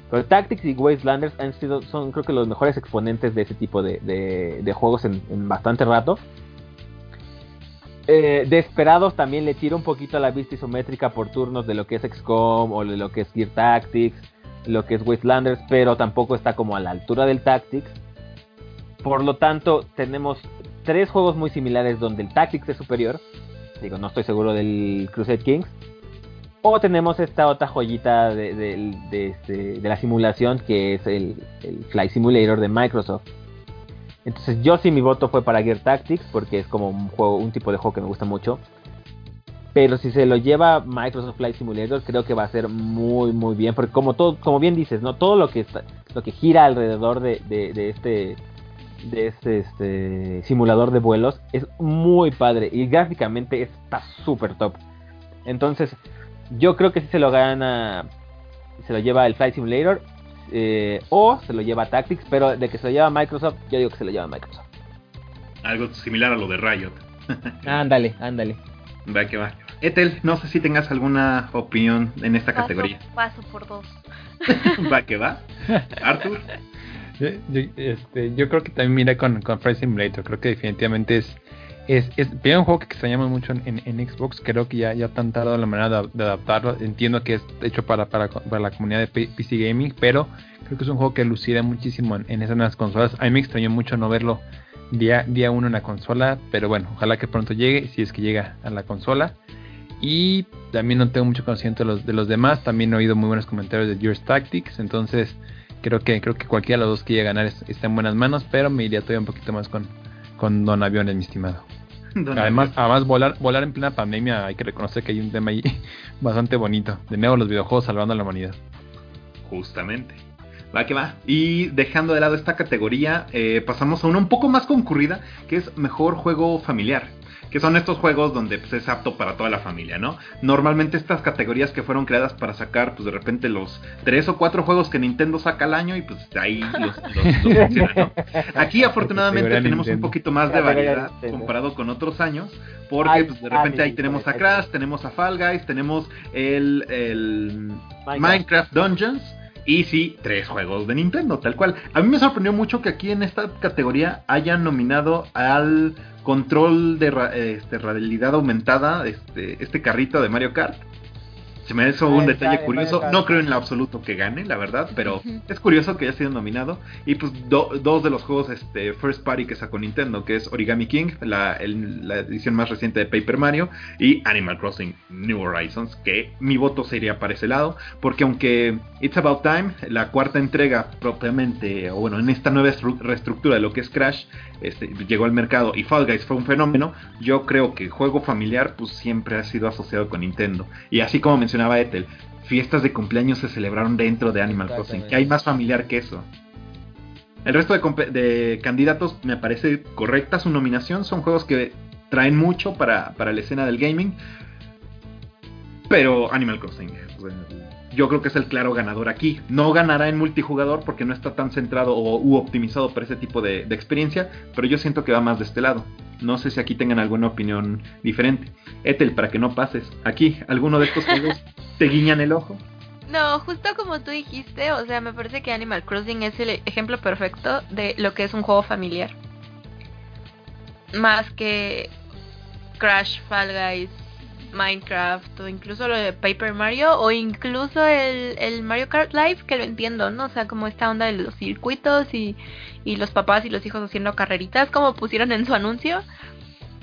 Pero Tactics y Wastelanders han sido, son creo que los mejores exponentes de ese tipo de, juegos en, bastante rato. Eh, Desperados también le tira un poquito a la vista isométrica por turnos de lo que es XCOM o de lo que es Gear Tactics, lo que es Wastelanders, pero tampoco está como a la altura del Tactics. Por lo tanto, tenemos tres juegos muy similares donde el Tactics es superior. Digo, no estoy seguro del Crusade Kings. O tenemos esta otra joyita de, de- de este- la simulación que es el, el Flight Simulator de Microsoft. Entonces yo sí mi voto fue para Gear Tactics porque es como un juego, un tipo de juego que me gusta mucho. Pero si se lo lleva Microsoft Flight Simulator, creo que va a ser muy muy bien. Porque como todo, como bien dices, ¿no? Todo lo que está- lo que gira alrededor de, de- de este de este, este simulador de vuelos es muy padre. Y gráficamente está súper top. Entonces, yo creo que si se lo gana. Se lo lleva el Flight Simulator. eh, o se lo lleva Tactics. Pero de que se lo lleva Microsoft, yo digo que se lo lleva Microsoft. Algo similar a lo de Riot. [laughs] Ándale, ándale. Va que va. Ethel, no sé si tengas alguna opinión en esta Paso, categoría. paso por dos. [laughs] Va que va. [laughs] Arthur. Este, yo creo que también mira con, con Simulator, creo que definitivamente es, es, es primero un juego que extrañamos mucho en, en Xbox, creo que ya, ya tan tardado la manera de, adaptarlo, entiendo que es hecho para, para, para la comunidad de PC Gaming, pero creo que es un juego que lucirá muchísimo en, en esas nuevas consolas, a mí me extrañó mucho no verlo día, día uno en la consola, pero bueno, ojalá que pronto llegue, si es que llega a la consola. Y también no tengo mucho conocimiento de los, de los demás. También he oído muy buenos comentarios de Gears Tactics. Entonces, creo que creo que cualquiera de los dos que llegue a ganar es- está en buenas manos. Pero me iría todavía un poquito más con, con Don Aviones, mi estimado. [laughs] Don Además, Avión. además volar, volar en plena pandemia, hay que reconocer que hay un tema ahí [laughs] bastante bonito. De nuevo, los videojuegos salvando a la humanidad. Justamente. Va que va. Y dejando de lado esta categoría, eh, pasamos a una un poco más concurrida, que es mejor juego familiar. Que son estos juegos donde pues, es apto para toda la familia, ¿no? Normalmente estas categorías que fueron creadas para sacar, pues de repente los tres o cuatro juegos que Nintendo saca al año y pues ahí los, los, los mencionan, ¿no? Aquí afortunadamente tenemos un poquito más de variedad comparado con otros años. Porque pues, de repente ahí tenemos a. Crash, tenemos a Fall Guys, tenemos el, el. Minecraft Dungeons y sí, tres juegos de Nintendo, tal cual. A mí me sorprendió mucho que aquí en esta categoría hayan nominado al control de este, realidad aumentada, este, este carrito de Mario Kart. Se me hizo un el detalle curioso. No creo en lo absoluto que gane, la verdad, pero es curioso que haya sido nominado. Y pues do- dos de los juegos este, First Party que sacó Nintendo, que es Origami King, la, el- la edición más reciente de Paper Mario, y Animal Crossing New Horizons, que mi voto sería para ese lado, porque aunque It's About Time, la cuarta entrega propiamente, o bueno, en esta nueva estru- reestructura de lo que es Crash, este, llegó al mercado y Fall Guys fue un fenómeno, yo creo que juego familiar pues siempre ha sido asociado con Nintendo. Y así como mencionaba Ethel, fiestas de cumpleaños se celebraron dentro de Animal Crossing. Que hay más familiar que eso? El resto de, candidatos me parece correcta su nominación. Son juegos que traen mucho para, para la escena del gaming. Pero Animal Crossing, o sea, yo creo que es el claro ganador aquí. No ganará en multijugador porque no está tan centrado o u optimizado para ese tipo de, de experiencia. Pero yo siento que va más de este lado. No sé si aquí tengan alguna opinión diferente. Ethel, para que no pases. Aquí, ¿alguno de estos juegos [laughs] te guiñan el ojo? No, justo como tú dijiste, o sea, me parece que Animal Crossing es el ejemplo perfecto de lo que es un juego familiar. Más que Crash, Fall Guys, Minecraft o incluso lo de Paper Mario o incluso el, el Mario Kart Live, que lo entiendo, ¿no? O sea, como esta onda de los circuitos y, y los papás y los hijos haciendo carreritas, como pusieron en su anuncio.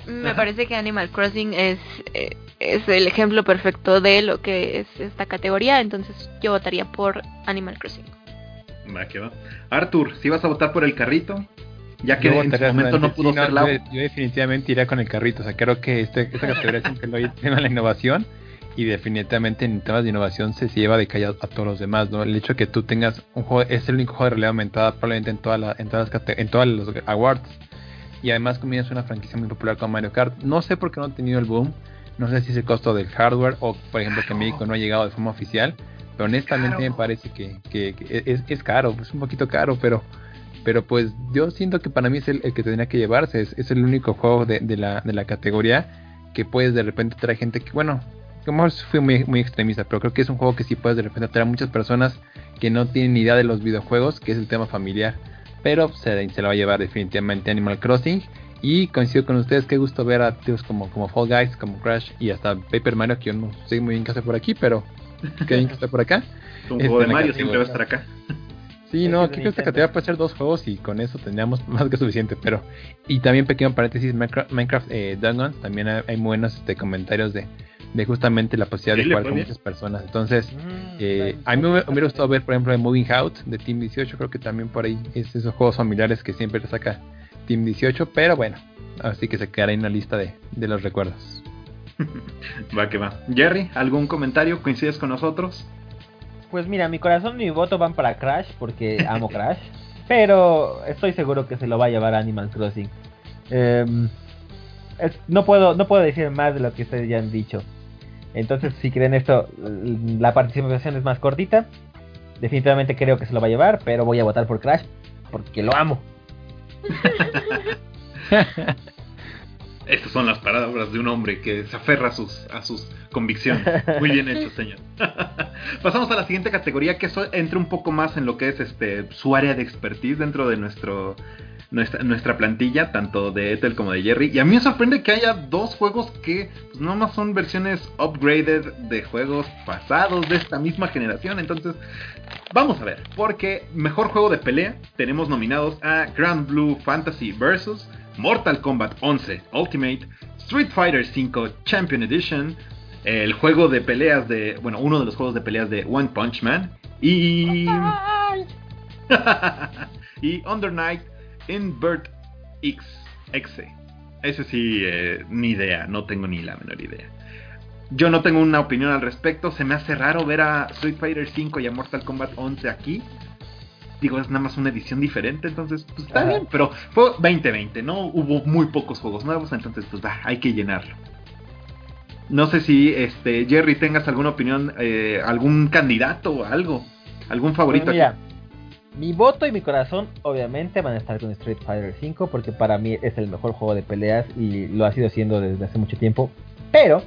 Me Ajá. parece que Animal Crossing es, eh, es el ejemplo perfecto de lo que es esta categoría, entonces yo votaría por Animal Crossing. Va que va. Arthur, si vas a votar por el carrito, ya que en su momento no pudo sí, ser la. yo, yo definitivamente iría con el carrito. O sea, creo que este, esta categoría siempre lo tema la innovación. Y definitivamente en temas de innovación se lleva de calle a, a todos los demás, ¿no? El hecho que tú tengas un juego, es el único juego de realidad aumentada probablemente en, toda la, en, todas las en todos los awards. Y además combinas una franquicia muy popular con Mario Kart. No sé por qué no ha tenido el boom. No sé si es el costo del hardware o, por ejemplo, que México no ha llegado de forma oficial. Pero honestamente me parece que, que, es, es, caro, es un poquito caro, pero pero pues yo siento que para mí es el, que tendría que llevarse, es, es el único juego de, de, la, de la categoría que puedes de repente traer gente que, bueno, como fui muy, muy extremista, pero creo que es un juego que sí puedes de repente traer a muchas personas que no tienen ni idea de los videojuegos, que es el tema familiar. Pero se, se lo va a llevar definitivamente Animal Crossing. Y coincido con ustedes, qué gusto ver a tíos como, como Fall Guys, como Crash y hasta Paper Mario, que yo no sé muy bien qué hace por aquí, pero [laughs] qué bien que está por acá. Un juego de Mario siempre va a estar acá. Sí, no, aquí esta categoría puede ser dos juegos y con eso tendríamos [laughs] más que suficiente, pero... Y también pequeño paréntesis, Minecraft, Minecraft eh, también hay, buenos este, comentarios de, de justamente la posibilidad de jugar con muchas personas. Entonces, mm, eh, a mí me, hubiera gustado ver, por ejemplo, Moving Out de Team 18, creo que también por ahí es esos juegos familiares que siempre te saca Team 18, pero bueno, así que se quedará en la lista de, de los recuerdos. [laughs] va que va. Jerry, ¿algún comentario? ¿Coincides con nosotros? Pues mira, mi corazón y mi voto van para Crash porque amo Crash. [laughs] pero estoy seguro que se lo va a llevar Animal Crossing. Em, no, puedo, no puedo decir más de lo que ustedes ya han dicho. Entonces, si creen esto, la participación es más cortita. Definitivamente creo que se lo va a llevar, pero voy a votar por Crash porque lo amo. [laughs] Estas son las palabras de un hombre que se aferra a sus, a sus convicciones. Muy bien hecho, [laughs] señor. [laughs] Pasamos a la siguiente categoría, que eso entra un poco más en lo que es este su área de expertise dentro de nuestro nuestra, nuestra plantilla, tanto de Ethel como de Jerry. Y a mí me sorprende que haya dos juegos que pues, no más son versiones upgraded de juegos pasados de esta misma generación. Entonces, vamos a ver, porque mejor juego de pelea tenemos nominados a Grand Blue Fantasy Versus. Mortal Kombat 11 Ultimate, Street Fighter V Champion Edition, el juego de peleas de, bueno, uno de los juegos de peleas de One Punch Man y [laughs] y Under Night Invert X. Ese sí, eh, ni idea, no tengo ni la menor idea. Yo no tengo una opinión al respecto, se me hace raro ver a Street Fighter V y a Mortal Kombat 11 aquí digo, es nada más una edición diferente, entonces, pues está bien, pero fue 2020, ¿no? Hubo muy pocos juegos nuevos, entonces, pues va, hay que llenarlo. No sé si, este, Jerry, tengas alguna opinión, eh, algún candidato o algo, algún favorito. Pues mira, mi voto y mi corazón, obviamente, van a estar con Street Fighter V, porque para mí es el mejor juego de peleas y lo ha sido siendo desde hace mucho tiempo. Pero,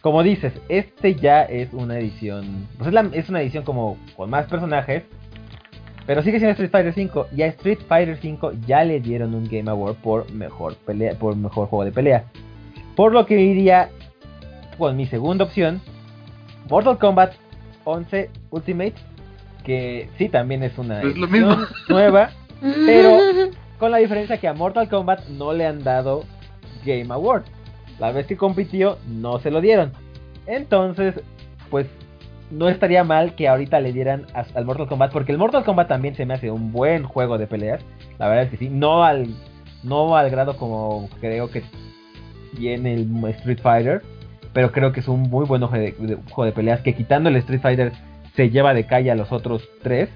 como dices, este ya es una edición, pues es, es una edición como con más personajes pero sigue siendo Street Fighter 5. Y a Street Fighter 5 ya le dieron un Game Award por mejor pelea, por mejor juego de pelea. Por lo que iría con mi segunda opción, Mortal Kombat 11 Ultimate, que sí también es una [laughs] nueva, pero [laughs] con la diferencia que a Mortal Kombat no le han dado Game Award. La vez que compitió no se lo dieron. Entonces, pues no estaría mal que ahorita le dieran al Mortal Kombat, porque el Mortal Kombat también se me hace un buen juego de peleas. La verdad es que sí, no al, no al grado como creo que tiene el Street Fighter, pero creo que es un muy buen juego de, peleas que quitando el Street Fighter se lleva de calle a los otros tres.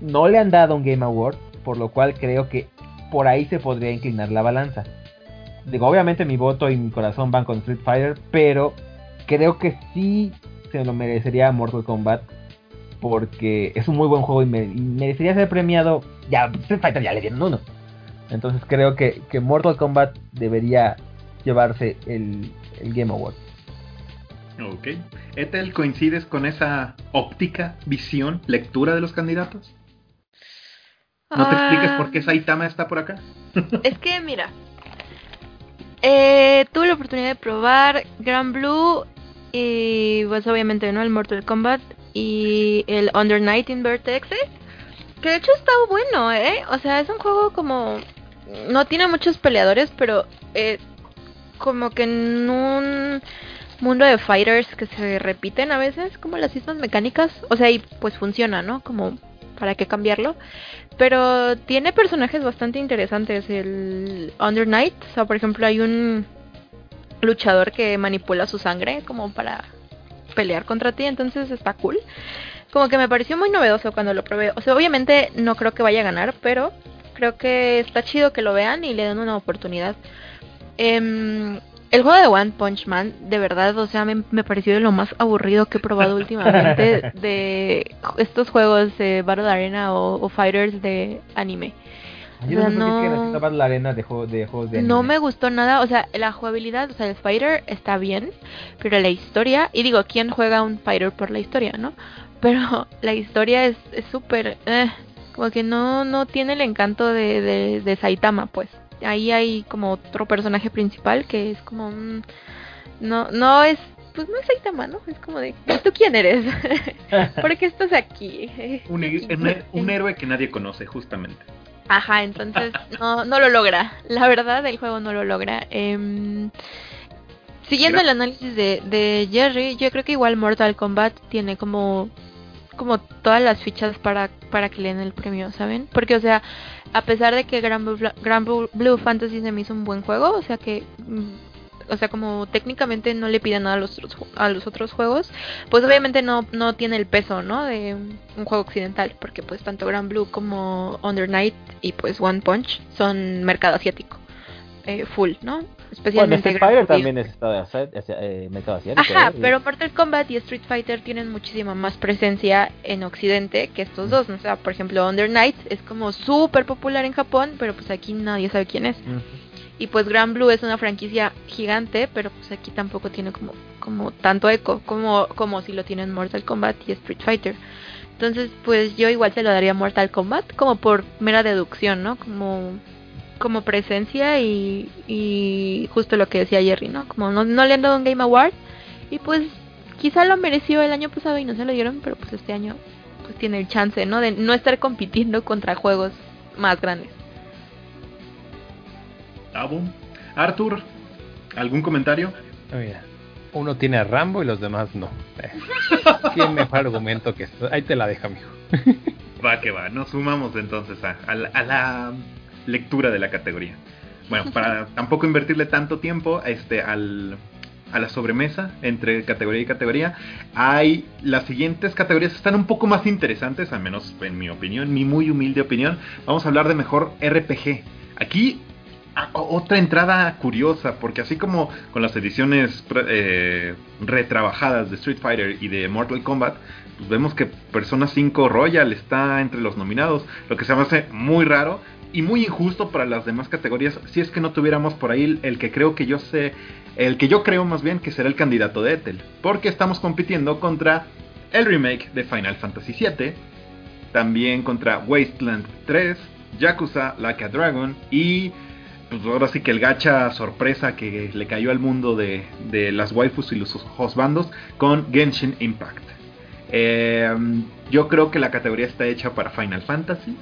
No le han dado un Game Award, por lo cual creo que por ahí se podría inclinar la balanza. Digo, obviamente mi voto y mi corazón van con Street Fighter, pero creo que sí se lo merecería Mortal Kombat porque es un muy buen juego y, merecería ser premiado. Ya, Street Fighter ya le dieron uno. Entonces creo que, Mortal Kombat debería llevarse el, Game Award. Ok. Ethel, ¿coincides con esa óptica, visión, lectura de los candidatos? ¿No te expliques por qué ah. Saitama está por acá? [laughs] es que, mira, eh, tuve la oportunidad de probar Grand Blue y pues obviamente, ¿no? El Mortal Kombat y el Under Night in Vertex. Que de hecho está bueno, ¿eh? O sea, es un juego como... No tiene muchos peleadores, pero eh, como que en un mundo de fighters que se repiten a veces, como las mismas mecánicas. O sea, y pues funciona, ¿no? Como para qué cambiarlo. Pero tiene personajes bastante interesantes. El Under Night, o sea, por ejemplo, hay un luchador que manipula su sangre como para pelear contra ti, entonces está cool. Como que me pareció muy novedoso cuando lo probé. O sea, obviamente no creo que vaya a ganar, pero creo que está chido que lo vean y le den una oportunidad. Em, el juego de One Punch Man, de verdad, o sea, me, me pareció de lo más aburrido que he probado últimamente [laughs] de estos juegos de Battle Arena o, o Fighters de anime. Yo O sea, no sé por qué no- la arena de, juego, de juegos de No me gustó nada, o sea, la jugabilidad, o sea, el fighter está bien, pero la historia, y digo, ¿quién juega un fighter por la historia, no? Pero [laughs] la historia es es súper, eh, como que no, no tiene el encanto de, de, de Saitama, pues. Ahí hay como otro personaje principal que es como un... No, no es, pues no es Saitama, ¿no? Es como de, ¿tú quién eres? [laughs] ¿Por qué estás aquí? Un, [laughs] un- un héroe que nadie conoce, justamente. Ajá, entonces [laughs] no, no lo logra. La verdad, el juego no lo logra. Em, siguiendo el análisis de, de Jerry, yo creo que igual Mortal Kombat tiene como como todas las fichas para, para que le den el premio, ¿saben? Porque, o sea, a pesar de que Gran Blue, Gran Blue- Blue Fantasy se me hizo un buen juego, o sea que... mm, O sea, como técnicamente no le pide nada a los, a los otros juegos, pues obviamente no, no tiene el peso, ¿no? De un juego occidental, porque pues tanto Gran Blue como Under Night y pues One Punch son mercado asiático, eh, full, ¿no? Bueno, Especialmente Street Gran Fighter también es estado eh, mercado asiático. Ajá, ¿eh? Pero Mortal Kombat y Street Fighter tienen muchísima más presencia en Occidente que estos dos. ¿no? O sea, por ejemplo, Under Night es como súper popular en Japón, pero pues aquí nadie sabe quién es. Y pues Gran Blue es una franquicia gigante, pero pues aquí tampoco tiene como, como tanto eco como, como si lo tienen Mortal Kombat y Street Fighter. Entonces, pues yo igual se lo daría a Mortal Kombat como por mera deducción, ¿no? Como, como presencia y, y justo lo que decía Jerry, ¿no? Como no, no le han dado un Game Award y pues quizá lo mereció el año pasado y no se lo dieron, pero pues este año pues tiene el chance, ¿no? De no estar compitiendo contra juegos más grandes. Abu. Arthur, ¿algún comentario? Mira, uno tiene a Rambo y los demás no. Eh, ¿Qué mejor argumento que esto? Ahí te la dejo, amigo. Va que va, nos sumamos entonces a, a la, a la lectura de la categoría. Bueno, [laughs] para tampoco invertirle tanto tiempo este, al, a la sobremesa entre categoría y categoría, hay las siguientes categorías están un poco más interesantes, al menos en mi opinión, mi muy humilde opinión. Vamos a hablar de mejor RPG. Aquí otra entrada curiosa, porque así como con las ediciones eh, retrabajadas de Street Fighter y de Mortal Kombat, pues vemos que Persona 5 Royal está entre los nominados, lo que se me hace muy raro y muy injusto para las demás categorías si es que no tuviéramos por ahí el, que creo que yo sé, el que yo creo más bien que será el candidato de Ethel, porque estamos compitiendo contra el remake de Final Fantasy VII, también contra Wasteland 3, Yakuza Like Dragon y pues ahora sí que el gacha sorpresa que le cayó al mundo de, de las waifus y los hostbandos con Genshin Impact. Eh, yo creo que la categoría está hecha para Final Fantasy.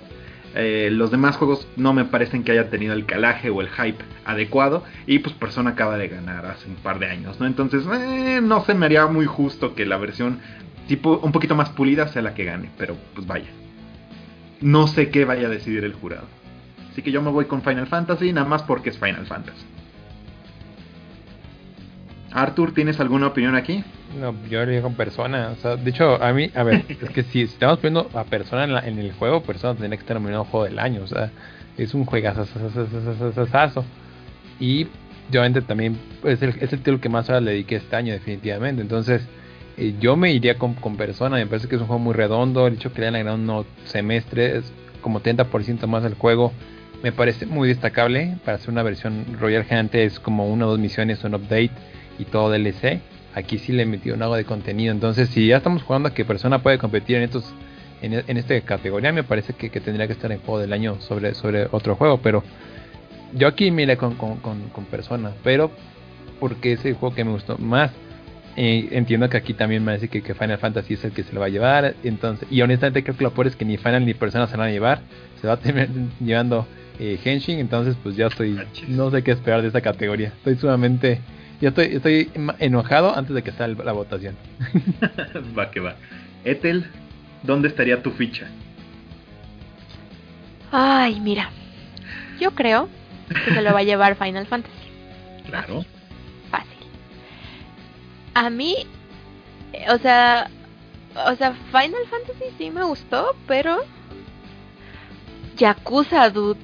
Eh, los demás juegos no me parecen que haya tenido el calaje o el hype adecuado. Y pues Persona acaba de ganar hace un par de años, ¿no? Entonces eh, no se me haría muy justo que la versión tipo un poquito más pulida sea la que gane. Pero pues vaya. No sé qué vaya a decidir el jurado. Así que yo me voy con Final Fantasy, nada más porque es Final Fantasy. Arthur, ¿tienes alguna opinión aquí? No, yo le con persona. O sea, de hecho, a mí, a ver, es que si estamos poniendo a persona en, la- en el juego, persona tendría que estar nominado juego del año. O sea, es un juegazo. Y obviamente también es el, es el título que más horas le dediqué este año, definitivamente. Entonces, eh, yo me iría con, con persona. Me parece que es un juego muy redondo. El hecho que le hayan agregado un nuevo semestre es como 30% más del juego. Me parece muy destacable. Para hacer una versión Royal Gigante es como una o dos misiones, un update y todo DLC. Aquí sí le metieron algo de contenido. Entonces, si ya estamos jugando a que persona puede competir en estos en, en esta categoría, me parece que, que tendría que estar en juego del año sobre, sobre otro juego. Pero yo aquí miré con, con, con, con persona. Pero porque es el juego que me gustó más. Eh, entiendo que aquí también me parece que, que Final Fantasy es el que se lo va a llevar. Entonces, y honestamente creo que lo peor es que ni Final ni Persona se lo van a llevar. Se va a terminar [laughs] llevando eh, Henshin. Entonces, pues ya estoy. No sé qué esperar de esta categoría. Estoy sumamente. Ya estoy, estoy enojado antes de que salga la votación. [laughs] va que va. Ethel, ¿dónde estaría tu ficha? Ay, mira. Yo creo que se lo va a llevar Final Fantasy. Claro. Fácil. A mí, eh, o sea, o sea, Final Fantasy sí me gustó, pero Yakuza, dude.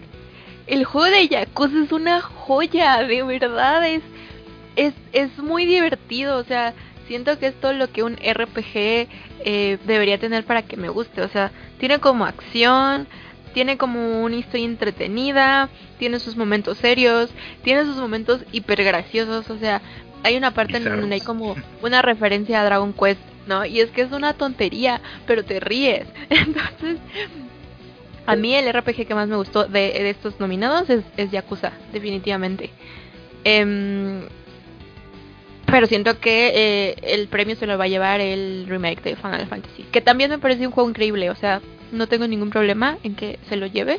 El juego de Yakuza es una joya, de verdad es es, es muy divertido, o sea, siento que es todo lo que un RPG eh, debería tener para que me guste, o sea, tiene como acción, tiene como una historia entretenida, tiene sus momentos serios, tiene sus momentos hiper graciosos, o sea, hay una parte en donde hay como [laughs] una referencia a Dragon Quest, ¿no? Y es que es una tontería, pero te ríes. [laughs] Entonces, a mí el RPG que más me gustó de, estos nominados es, es, Yakuza, definitivamente. Em, pero siento que eh, el premio se lo va a llevar el remake de Final Fantasy, que también me parece un juego increíble, o sea, no tengo ningún problema en que se lo lleve.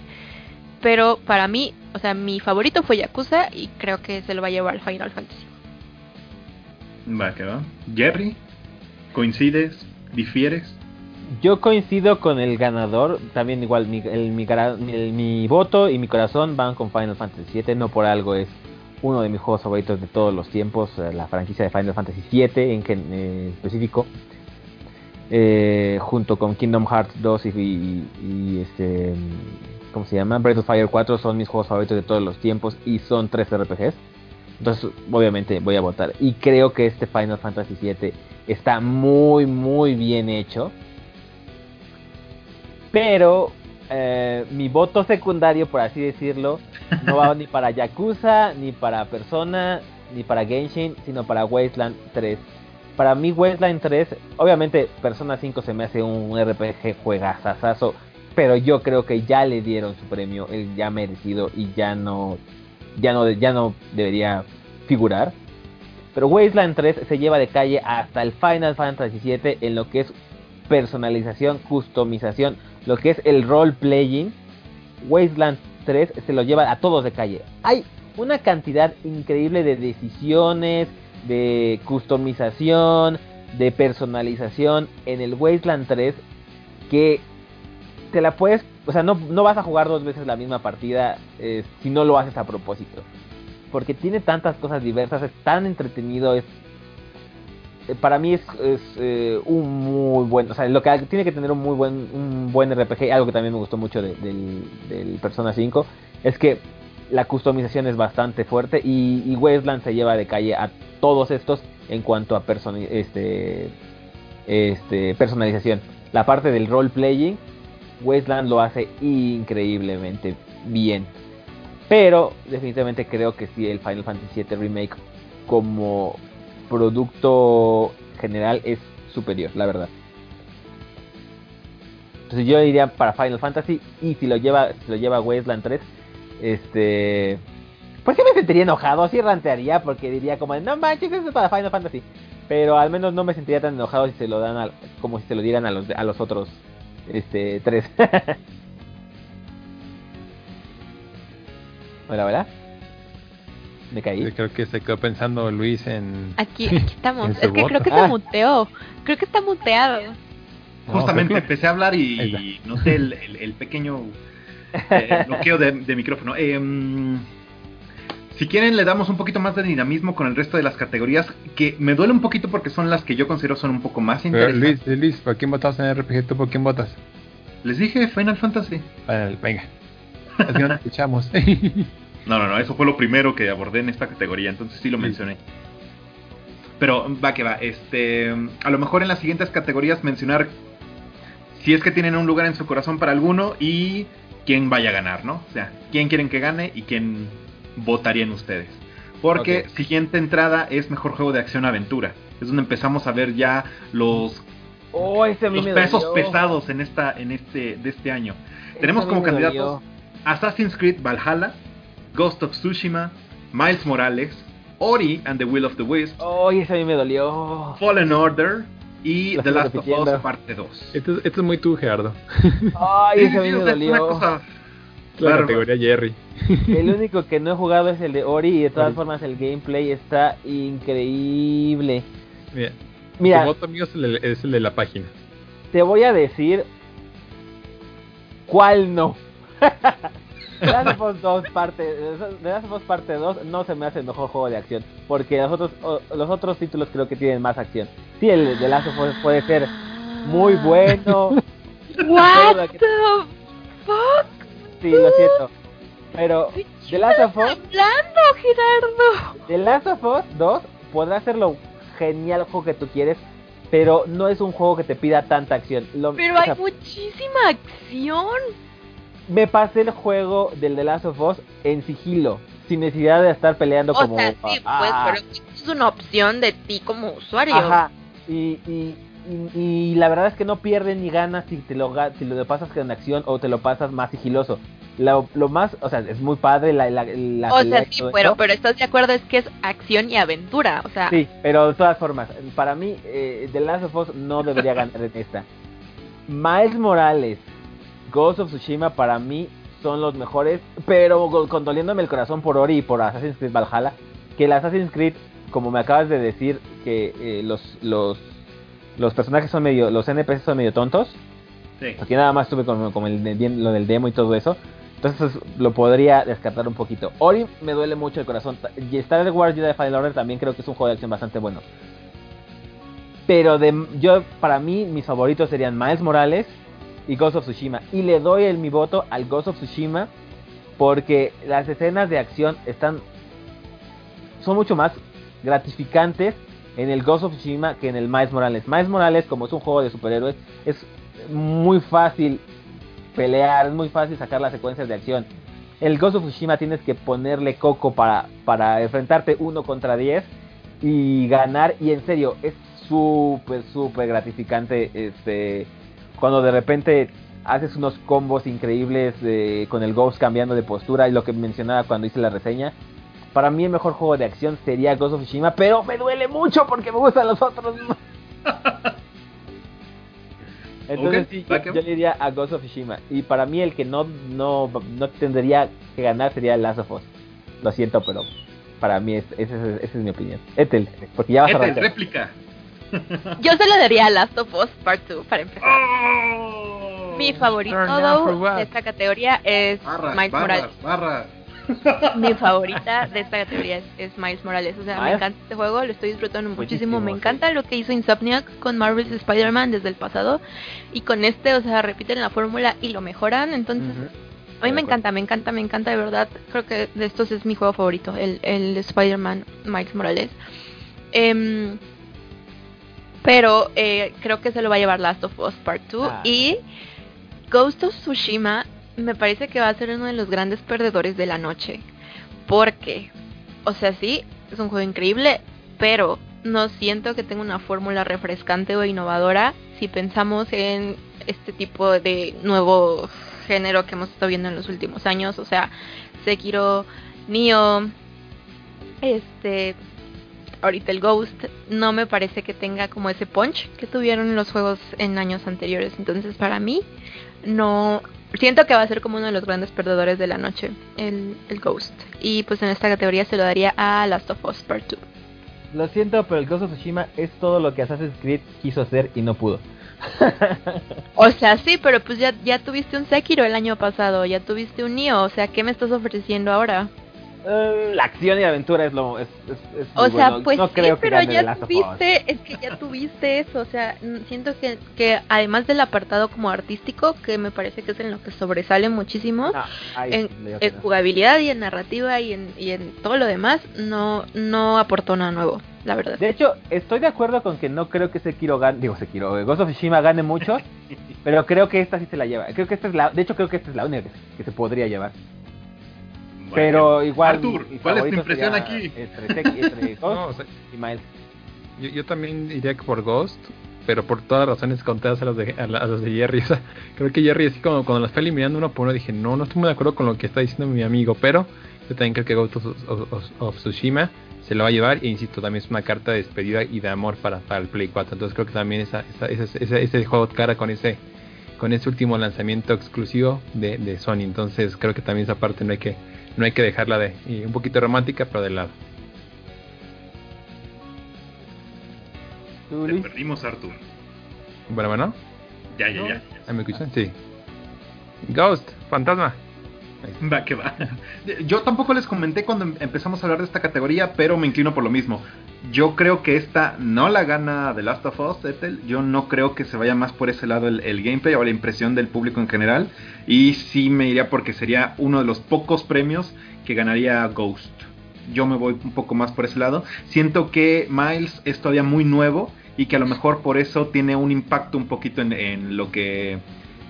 Pero para mí, o sea, mi favorito fue Yakuza y creo que se lo va a llevar Final Fantasy. Va, que va. Jerry, ¿coincides? ¿Difieres? Yo coincido con el ganador, también igual mi, mi, voto y mi corazón van con Final Fantasy VII, no por algo es uno de mis juegos favoritos de todos los tiempos, eh, la franquicia de Final Fantasy VII en, en específico. Eh, junto con Kingdom Hearts 2 y, este ¿cómo se llama? Breath of Fire 4 son mis juegos favoritos de todos los tiempos y son tres RPGs. Entonces, obviamente voy a votar. Y creo que este Final Fantasy VII está muy, muy bien hecho. Pero eh, mi voto secundario, por así decirlo, no va [laughs] ni para Yakuza, ni para Persona, ni para Genshin, sino para Wasteland 3 para mí Wasteland 3, obviamente Persona 5 se me hace un RPG juegazazazo, pero yo creo que ya le dieron su premio, él ya merecido y ya no ya no ya no debería figurar. Pero Wasteland 3 se lleva de calle hasta el Final Fantasy 7 en lo que es personalización, customización, lo que es el role playing. Wasteland 3 se lo lleva a todos de calle. Hay una cantidad increíble de decisiones, de customización, de personalización en el Wasteland 3 que te la puedes, o sea, no, no vas a jugar dos veces la misma partida eh, si no lo haces a propósito. Porque tiene tantas cosas diversas, es tan entretenido, es para mí es, eh, un muy buen, o sea, lo que tiene que tener un muy buen un buen RPG, algo que también me gustó mucho del, del Persona 5, es que la customización es bastante fuerte y, y Wasteland se lleva de calle a todos estos en cuanto a este, este, personalización. La parte del role playing, Wasteland lo hace increíblemente bien. Pero definitivamente creo que sí, el Final Fantasy VII Remake como producto general es superior, la verdad. Entonces yo diría para Final Fantasy y si lo lleva, si lo lleva Wasteland 3, este pues sí me sentiría enojado, sí rantearía porque diría como, no manches, eso es para Final Fantasy. Pero al menos no me sentiría tan enojado si se lo dan como si se lo dieran a los, a los otros este tres. [laughs] Hola, ¿verdad? Me caí. Creo que se quedó pensando Luis en. Aquí, [laughs] aquí estamos. es que creo que se ah. muteó. Creo que está muteado. Justamente empecé a hablar y noté el, el, pequeño eh, [laughs] bloqueo de, de micrófono. Eh, si quieren, le damos un poquito más de dinamismo con el resto de las categorías, que me duele un poquito porque son las que yo considero son un poco más interesantes. Luis, Luis, ¿por quién votas en RPG? ¿Tú por quién votas? Les dije Final Fantasy. venga. Así no escuchamos. [laughs] no, no, no, eso fue lo primero que abordé en esta categoría, entonces sí lo mencioné. Pero va que va, este, a lo mejor en las siguientes categorías mencionar si es que tienen un lugar en su corazón para alguno y quién vaya a ganar, ¿no? O sea, quién quieren que gane y quién votarían ustedes. Porque siguiente entrada es mejor juego de acción-aventura. Es donde empezamos a ver ya los, oh, pesos pesados en esta en este de este año. Tenemos como candidatos Assassin's Creed Valhalla, Ghost of Tsushima, Miles Morales, Ori and the Will of the Wisps. Oh, ese a mí me dolió. Fallen Order y The Last of Us parte 2. Esto, esto, es muy tú, Gerardo. Ay, ese a mí me dolió. La categoría Jerry. El único que no he jugado es el de Ori y de todas formas el gameplay está increíble. Mira, Mira voto mío es el, es el, de la página. Te voy a decir cuál no. [laughs] The Last of Us 2 parte, The Last of Us parte 2 no se me hace mejor juego de acción, porque los otros los otros títulos creo que tienen más acción. Sí, el de Last of Us puede ser muy bueno. [laughs] What the fuck? Sí, lo siento. Pero The Last of Us, hablando, Gerardo? The Last of Us 2 podrá ser lo genial juego que tú quieres, pero no es un juego que te pida tanta acción. Lo- Pero o hay muchísima acción. Me pasé el juego del The Last of Us en sigilo, sin necesidad de estar peleando O como... sea, sí, pues, ah, pero es una opción de ti como usuario. Ajá. Y, y, y, y la verdad es que no pierdes ni ganas si te lo, si lo pasas con acción o te lo pasas más sigiloso. Lo, lo más, o sea, es muy padre la, la, la o sea, sí, pero, pero estás de acuerdo, es que es acción y aventura. O sea, Sí, pero de todas formas, para mí, eh, The Last of Us no debería ganar en esta. Miles Morales, Ghost of Tsushima, para mí son los mejores, pero condoliéndome el corazón por Ori y por Assassin's Creed Valhalla, que el Assassin's Creed, como me acabas de decir, que eh, los, los, los personajes son medio, los NPCs son medio tontos, Sí. Aquí nada más tuve como, como el lo del demo y todo eso. Entonces lo podría descartar un poquito. Ori me duele mucho el corazón. Y Star Wars Jedi Fallen Order también creo que es un juego de acción bastante bueno. Pero de, yo, para mí, mis favoritos serían Miles Morales y Ghost of Tsushima. Y le doy el, mi voto al Ghost of Tsushima porque las escenas de acción están son mucho más gratificantes en el Ghost of Tsushima que en el Miles Morales. Miles Morales, como es un juego de superhéroes, es muy fácil pelear, es muy fácil sacar las secuencias de acción. El Ghost of Tsushima tienes que ponerle coco para, para enfrentarte uno contra 10 y ganar. Y en serio, es súper, súper gratificante este cuando de repente haces unos combos increíbles eh, con el Ghost cambiando de postura y lo que mencionaba cuando hice la reseña. Para mí el mejor juego de acción sería Ghost of Tsushima, pero me duele mucho porque me gustan los otros. [laughs] Entonces Ok, sí, yo, yo le diría a Ghost of Tsushima. Y para mí el que no, no, no tendría que ganar sería Last of Us. Lo siento, pero para mí es, esa es, esa es mi opinión. Ethel, porque ya vas a Ethel, arrancar. réplica. Yo se lo daría a Last of Us Part 2 para empezar. ¡Oh! Mi favorito de esta categoría es Barras, Miles Morales. barras. Mi favorita de esta categoría es, es Miles Morales. O sea, me encanta este juego, lo estoy disfrutando muchísimo. Buenísimo, Me sí. encanta lo que hizo Insomniac con Marvel's Spider-Man desde el pasado. Y con este, o sea, repiten la fórmula y lo mejoran. Entonces, Ujú. a mí me encanta, me encanta, me encanta de verdad. Creo que de estos es mi juego favorito, el, el Spider-Man Miles Morales. Em, pero eh, creo que se lo va a llevar Last of Us Part 2. Ah. Y Ghost of Tsushima me parece que va a ser uno de los grandes perdedores de la noche. Porque, o sea, sí, es un juego increíble, pero no siento que tenga una fórmula refrescante o innovadora si pensamos en este tipo de nuevo género que hemos estado viendo en los últimos años. O sea, Sekiro, Nioh, este, ahorita el Ghost, no me parece que tenga como ese punch que tuvieron los juegos en años anteriores. Entonces, para mí, no siento que va a ser como uno de los grandes perdedores de la noche, el, el Ghost. Y pues en esta categoría se lo daría a Last of Us Part 2. Lo siento, pero el Ghost of Tsushima es todo lo que Assassin's Creed quiso hacer y no pudo. [laughs] O sea, sí, pero pues ya, ya tuviste un Sekiro el año pasado, ya tuviste un Nioh, o sea, ¿qué me estás ofreciendo ahora? Eh, la acción y la aventura es lo es, es- es O muy sea, bueno. pues no sí, creo pero ya tuviste, es que ya tuviste eso, o sea, mm, siento que, que además del apartado como artístico, que me parece que es en lo que sobresale muchísimo, No, ahí en, jugabilidad y en narrativa y en, y en todo lo demás, no, no aportó nada nuevo, la verdad. De hecho, estoy de acuerdo con que no creo que Sekiro gane, digo Sekiro, eh, Ghost of Tsushima gane mucho, [laughs] pero creo que esta sí se la lleva. Creo que esta es la, de hecho creo que esta es la única que se podría llevar. Pero igual Artur, ¿cuál es tu impresión aquí? Entre, Sek- entre [laughs] Ghost No, o sea, y Miles. yo, yo también diría que por Ghost, pero por todas las razones contadas a las de, a la- a las de Jerry. [laughs] O sea, creo que Jerry, así como cuando las fue eliminando uno por uno, dije, no, no estoy muy de acuerdo con lo que está diciendo mi amigo, pero yo también creo que Ghost of, of- of- of Tsushima se lo va a llevar, e insisto, también es una carta de despedida y de amor para, para el Play 4. Entonces creo que también esa, esa- esa- ese, ese juego cara con ese con ese último lanzamiento exclusivo de, de Sony. Entonces creo que también esa parte no hay que no hay que dejarla de y un poquito romántica, pero de lado. Perdimos, Artur. Bueno, bueno, Ya, ya, ya. ¿ahí ¿me escuchan? Sí. Ghost, fantasma. Va, que va. [laughs] Yo tampoco les comenté cuando em- empezamos a hablar de esta categoría, pero me inclino por lo mismo. Yo creo que esta no la gana The Last of Us, Ethel. Yo no creo que se vaya más por ese lado el, gameplay o la impresión del público en general. Y sí me iría porque sería uno de los pocos premios que ganaría Ghost. Yo me voy un poco más por ese lado. Siento que Miles es todavía muy nuevo y que a lo mejor por eso tiene un impacto un poquito en, lo que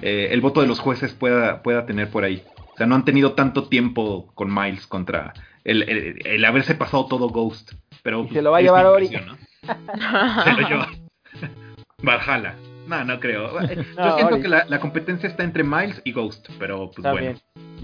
eh, el voto de los jueces pueda, pueda tener por ahí. O sea, no han tenido tanto tiempo con Miles contra el haberse pasado todo Ghost. Pero se lo va a llevar Ori. ¿no? se lo lleva. [laughs] Valhalla. No, no creo. [laughs] Yo No, siento Ori. que la, la competencia está entre Miles y Ghost, pero pues bueno.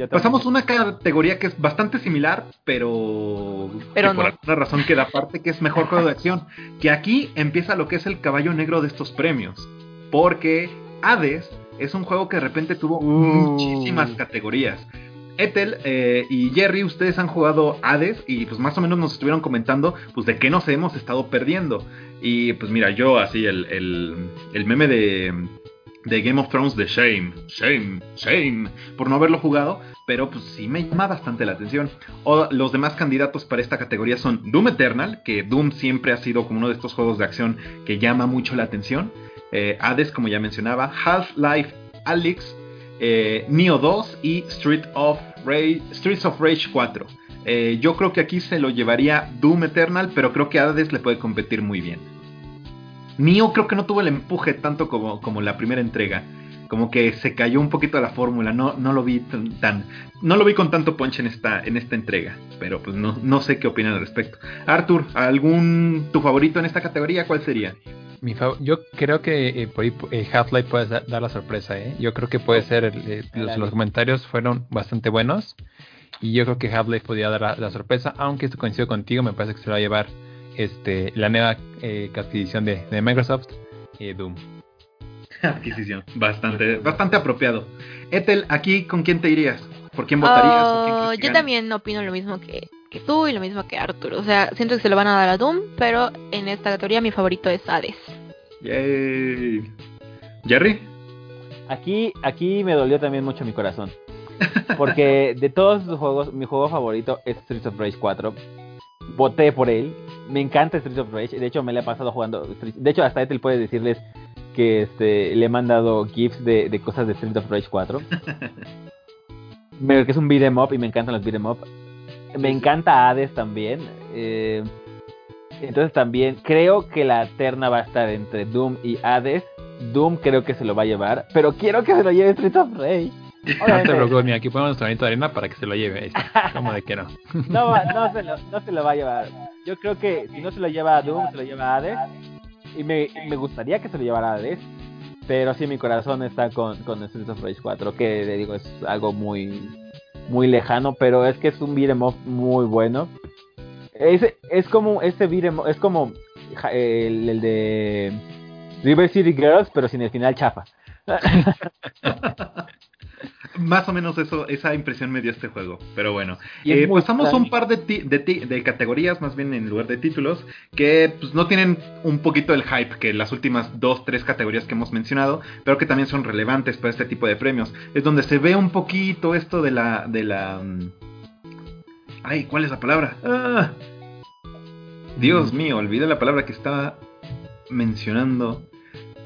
Pasamos una categoría que es bastante similar, pero, Pero que por no. alguna razón queda aparte, que es mejor juego de acción. Que aquí empieza lo que es el caballo negro de estos premios. Porque Hades es un juego que de repente tuvo Uh. muchísimas categorías. Ethel eh, y Jerry, ustedes han jugado Hades y pues más o menos nos estuvieron comentando pues de qué nos hemos estado perdiendo. Y pues mira, yo así el, el, meme de, de Game of Thrones de Shame, Shame, Shame, por no haberlo jugado, pero pues sí me llama bastante la atención. O, los demás candidatos para esta categoría son Doom Eternal, que Doom siempre ha sido como uno de estos juegos de acción que llama mucho la atención. Eh, Hades, como ya mencionaba, Half-Life Alyx, eh, Neo 2 y Streets of Rage 4. Eh, yo creo que aquí se lo llevaría Doom Eternal, pero creo que Hades le puede competir muy bien. Neo creo que no tuvo el empuje tanto como, como la primera entrega. Como que se cayó un poquito la fórmula, no, no lo vi tan, tan- no lo vi con tanto punch en esta, en esta entrega, pero pues no, no sé qué opinan al respecto. Arthur, ¿algún tu favorito en esta categoría? ¿Cuál sería? Mi yo creo que eh, por ahí eh, Half-Life puede da- dar la sorpresa, ¿eh? Yo creo que puede ser, eh, los, los comentarios fueron bastante buenos y yo creo que Half-Life podría dar la, la sorpresa, aunque esto coincido contigo, me parece que se lo va a llevar este la nueva eh, adquisición de, de Microsoft, eh, Doom. [laughs] Adquisición, bastante, bastante apropiado. Ethel, aquí con quién te irías? ¿Por quién votarías? ¿O quién Oh, yo también opino lo mismo que, que tú y lo mismo que Arthur. O sea, siento que se lo van a dar a Doom, pero en esta categoría mi favorito es Hades. Yay. Jerry. Aquí, aquí me dolió también mucho mi corazón. Porque de todos los juegos, mi juego favorito es Streets of Rage 4. Voté por él. Me encanta Streets of Rage. De hecho, me la he pasado jugando. De hecho, hasta Ethel puede decirles que este, le he mandado GIFs de, de cosas de Streets of Rage 4. [laughs] Me- que es un beat'em up y me encantan los beat'em up. Me encanta Hades también. eh, entonces también creo que la terna va a estar entre Doom y Hades. Doom creo que se lo va a llevar, pero quiero que se lo lleve Street of Rage. [laughs] No te Obviamente, preocupes, mira, aquí ponemos nuestro granito de arena para que se lo lleve. [laughs] ¿Cómo de que no? no, no, se lo, no se lo va a llevar. Yo creo que si no se lo lleva a Doom, se lo lleva a Hades. Y me, gustaría que se lo llevara a Hades. Pero sí, mi corazón está con, con Street of Rage 4, que le digo, es algo muy, muy lejano, pero es que es un beat'em up muy bueno. Es, es como este up- es como el, el de River City Girls, pero sin el final chafa. [laughs] Más o menos eso, esa impresión me dio este juego. Pero bueno, Eh, pasamos a un par de, ti- de, ti- de categorías, más bien en lugar de títulos, que pues, no tienen un poquito el hype que las últimas dos, tres categorías que hemos mencionado, pero que también son relevantes para este tipo de premios. Es donde se ve un poquito esto de la... De la mm, Ay, ¿cuál es la palabra? Ah. Dios mío, olvidé la palabra que estaba mencionando.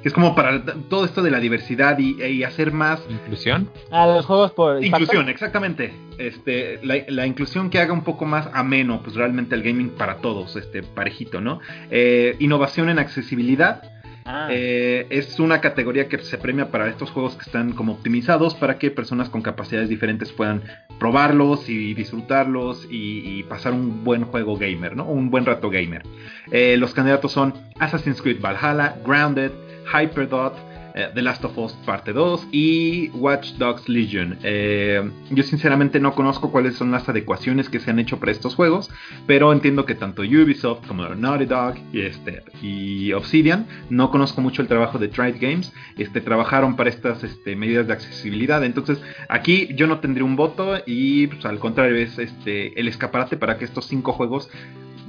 Que es como para todo esto de la diversidad y, y hacer más ¿Inclusión? Ah, los juegos por impacto. Inclusión, exactamente. Este, la, la inclusión que haga un poco más ameno, pues realmente el gaming para todos, este, parejito, ¿no? Eh, innovación en accesibilidad. Ah, eh, es una categoría que se premia para estos juegos que están como optimizados para que personas con capacidades diferentes puedan probarlos y disfrutarlos y, y pasar un buen juego gamer, ¿no? Un buen rato gamer. Eh, los candidatos son Assassin's Creed Valhalla, Grounded, Hyperdot, eh, The Last of Us Parte 2 y Watch Dogs Legion. Eh, yo sinceramente no conozco cuáles son las adecuaciones que se han hecho para estos juegos, pero entiendo que tanto Ubisoft como Naughty Dog y, este, y Obsidian, no conozco mucho el trabajo de Triad Games, este, trabajaron para estas este, medidas de accesibilidad. Entonces aquí yo no tendría un voto y pues, al contrario es este, el escaparate para que estos cinco juegos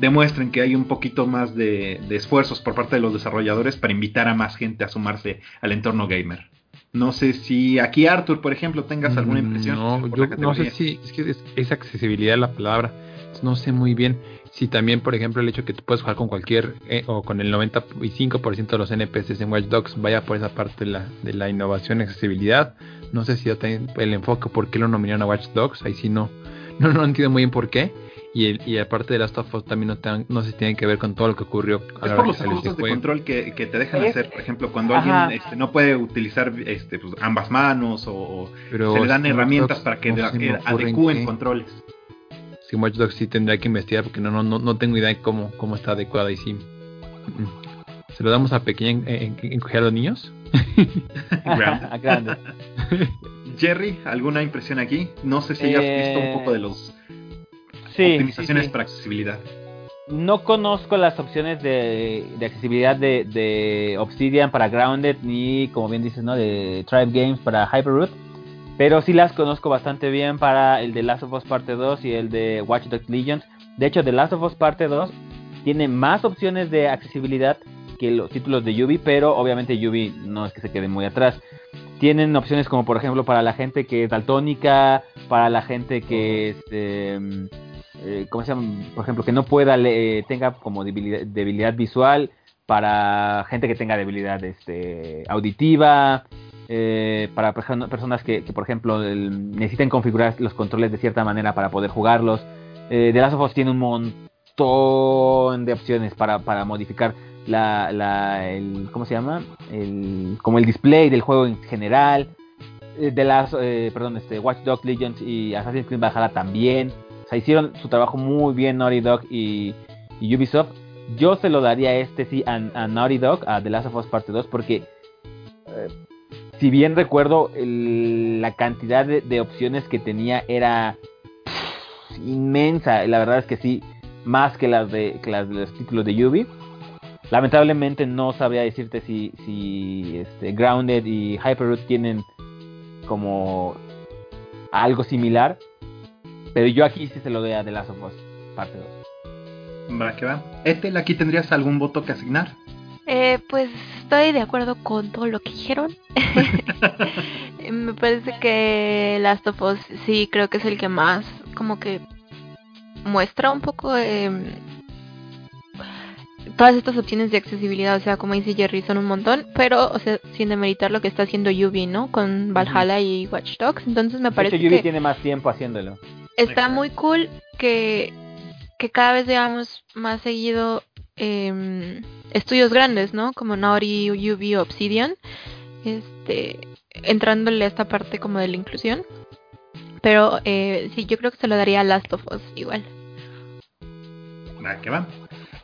demuestren que hay un poquito más de, de esfuerzos por parte de los desarrolladores para invitar a más gente a sumarse al entorno gamer. No sé si aquí Arthur, por ejemplo, tengas alguna impresión. Mm, No, por yo no sé si es que es, es accesibilidad la palabra. no sé muy bien si también, por ejemplo, el hecho que tú puedes jugar con cualquier eh, o con el 95% de los NPCs en Watch Dogs vaya por esa parte de la, de la innovación y accesibilidad. No sé si yo también el enfoque, por qué lo nominaron a Watch Dogs, ahí sí no, [laughs] no, no entiendo muy bien por qué. Y, el, y aparte de Last of Us también no, te, no se tiene que ver con todo lo que ocurrió. A es por los ajustes de control que, que, te dejan hacer, por ejemplo, cuando Ajá. alguien este, no puede utilizar este, pues, ambas manos o, Pero se le dan herramientas para que, no que adecúen que... controles. Si Watch Dogs sí tendría que investigar porque no, no, no tengo idea de cómo, cómo está adecuada y sí. ¿Se lo damos a pequeña en, en, a los niños? [laughs] a. [laughs] [laughs] Jerry, ¿alguna impresión aquí? No sé si hayas visto un poco de los sí, optimizaciones sí, sí. para accesibilidad. No conozco las opciones de, de accesibilidad de, de, Obsidian para Grounded ni, como bien dices, ¿no? de Tribe Games para Hyperroot. Pero sí las conozco bastante bien para el de Last of Us Parte 2 y el de Watch Dogs Legions. De hecho, The Last of Us Parte 2 tiene más opciones de accesibilidad que los títulos de Yubi, pero obviamente Yubi no es que se quede muy atrás. Tienen opciones como por ejemplo para la gente que es daltónica, para la gente que es... Eh, eh, ¿cómo se llama? Por ejemplo, que no pueda, eh, tenga como debilidad, debilidad, visual, para gente que tenga debilidad este, auditiva, eh, para personas que, por ejemplo, necesiten configurar los controles de cierta manera para poder jugarlos. Eh, The Last of Us tiene un montón de opciones para, para modificar la, la, el, ¿cómo se llama? El, como el display del juego en general. De las, perdón, este, Watch Dogs Legends y Assassin's Creed Valhalla también. Hicieron su trabajo muy bien Naughty Dog y, Ubisoft. Yo se lo daría este sí a, Naughty Dog, a The Last of Us Parte 2, porque eh, si bien recuerdo la cantidad de, opciones que tenía era pff, inmensa. La verdad es que sí, más que las de, las de los títulos de Ubi. Lamentablemente no sabría decirte si, si este, Grounded y Hyperroot tienen como algo similar. Pero yo aquí sí se lo doy a The Last of Us, parte 2. Va, que va. Etel, ¿aquí tendrías algún voto que asignar? Eh, pues estoy de acuerdo con todo lo que dijeron. [laughs] [laughs] Me parece que Last of Us sí creo que es el que más como que muestra un poco eh, todas estas opciones de accesibilidad, o sea, como dice Jerry, son un montón, pero, o sea, sin demeritar lo que está haciendo Yubi, ¿no? Con Valhalla y Watch Dogs, entonces me parece Yubi que tiene más tiempo haciéndolo. Está muy cool que, que cada vez veamos más seguido eh, estudios grandes, ¿no? Como Naughty, Yubi, Obsidian, este, entrándole a esta parte como de la inclusión. Pero eh, sí, yo creo que se lo daría a Last of Us igual. Va, que va.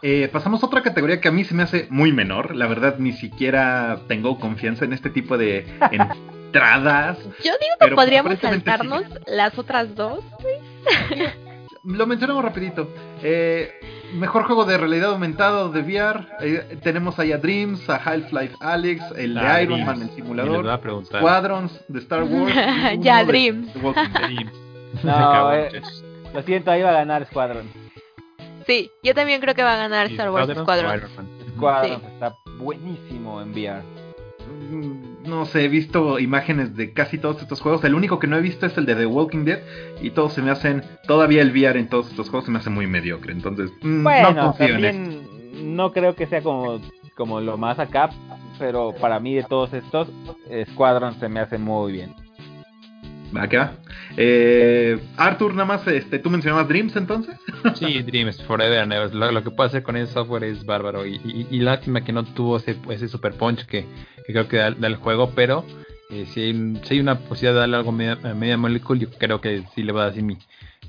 Eh, pasamos a otra categoría que a mí se me hace muy menor. La verdad, ni siquiera tengo confianza en este tipo de [laughs] entradas. Yo digo que podríamos saltarnos sí. las otras dos. Lo mencionamos rapidito. Eh, mejor juego de realidad aumentada de VR. Eh, tenemos ahí a Dreams, a Half-Life Alex, el ah, de Iron Dreams. Man, el simulador. Squadrons de Star Wars. [laughs] ya, Dreams. De, Dreams. no, [laughs] eh, lo siento, ahí va a ganar Squadron. Sí, yo también creo que va a ganar ¿Y Star Wars Squadron. Squadron sí. está buenísimo en VR. No sé, he visto imágenes de casi todos estos juegos. El único que no he visto es el de The Walking Dead. Y todos se me hacen. Todavía el VR en todos estos juegos se me hace muy mediocre. Entonces, mmm, bueno, no confío también en esto. no creo que sea como, como lo más acá. Pero para mí, de todos estos, Squadron se me hace muy bien. Va, ¿qué va? Eh, Arthur, nada más, este, ¿tú mencionabas Dreams entonces? [laughs] Sí, Dreams, Forever and Ever. Lo, lo, que puede hacer con ese software es bárbaro. Y, y, y lástima que no tuvo ese, ese super punch que, que creo que da, da, el juego, pero eh, si, hay, si, hay, una posibilidad de darle algo media, media molecule, yo creo que sí le va a dar así mi,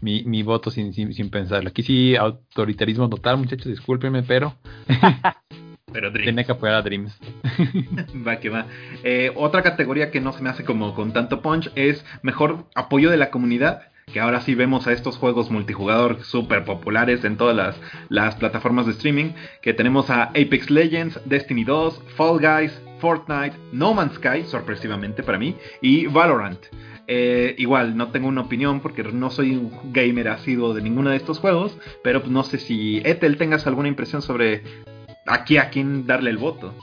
mi, mi voto sin, sin, sin pensarlo. Aquí sí, autoritarismo total, muchachos, discúlpenme, pero. [laughs] Pero Dreams. Tiene que apoyar a Dreams. [laughs] va que va. Eh, otra categoría que no se me hace como con tanto punch es mejor apoyo de la comunidad. Que ahora sí vemos a estos juegos multijugador súper populares en todas las, las, plataformas de streaming. Que tenemos a Apex Legends, Destiny 2, Fall Guys, Fortnite, No Man's Sky, sorpresivamente para mí, y Valorant. Eh, igual, no tengo una opinión porque no soy un gamer asiduo de ninguno de estos juegos. Pero pues, no sé si Ethel tengas alguna impresión sobre aquí a quién darle el voto.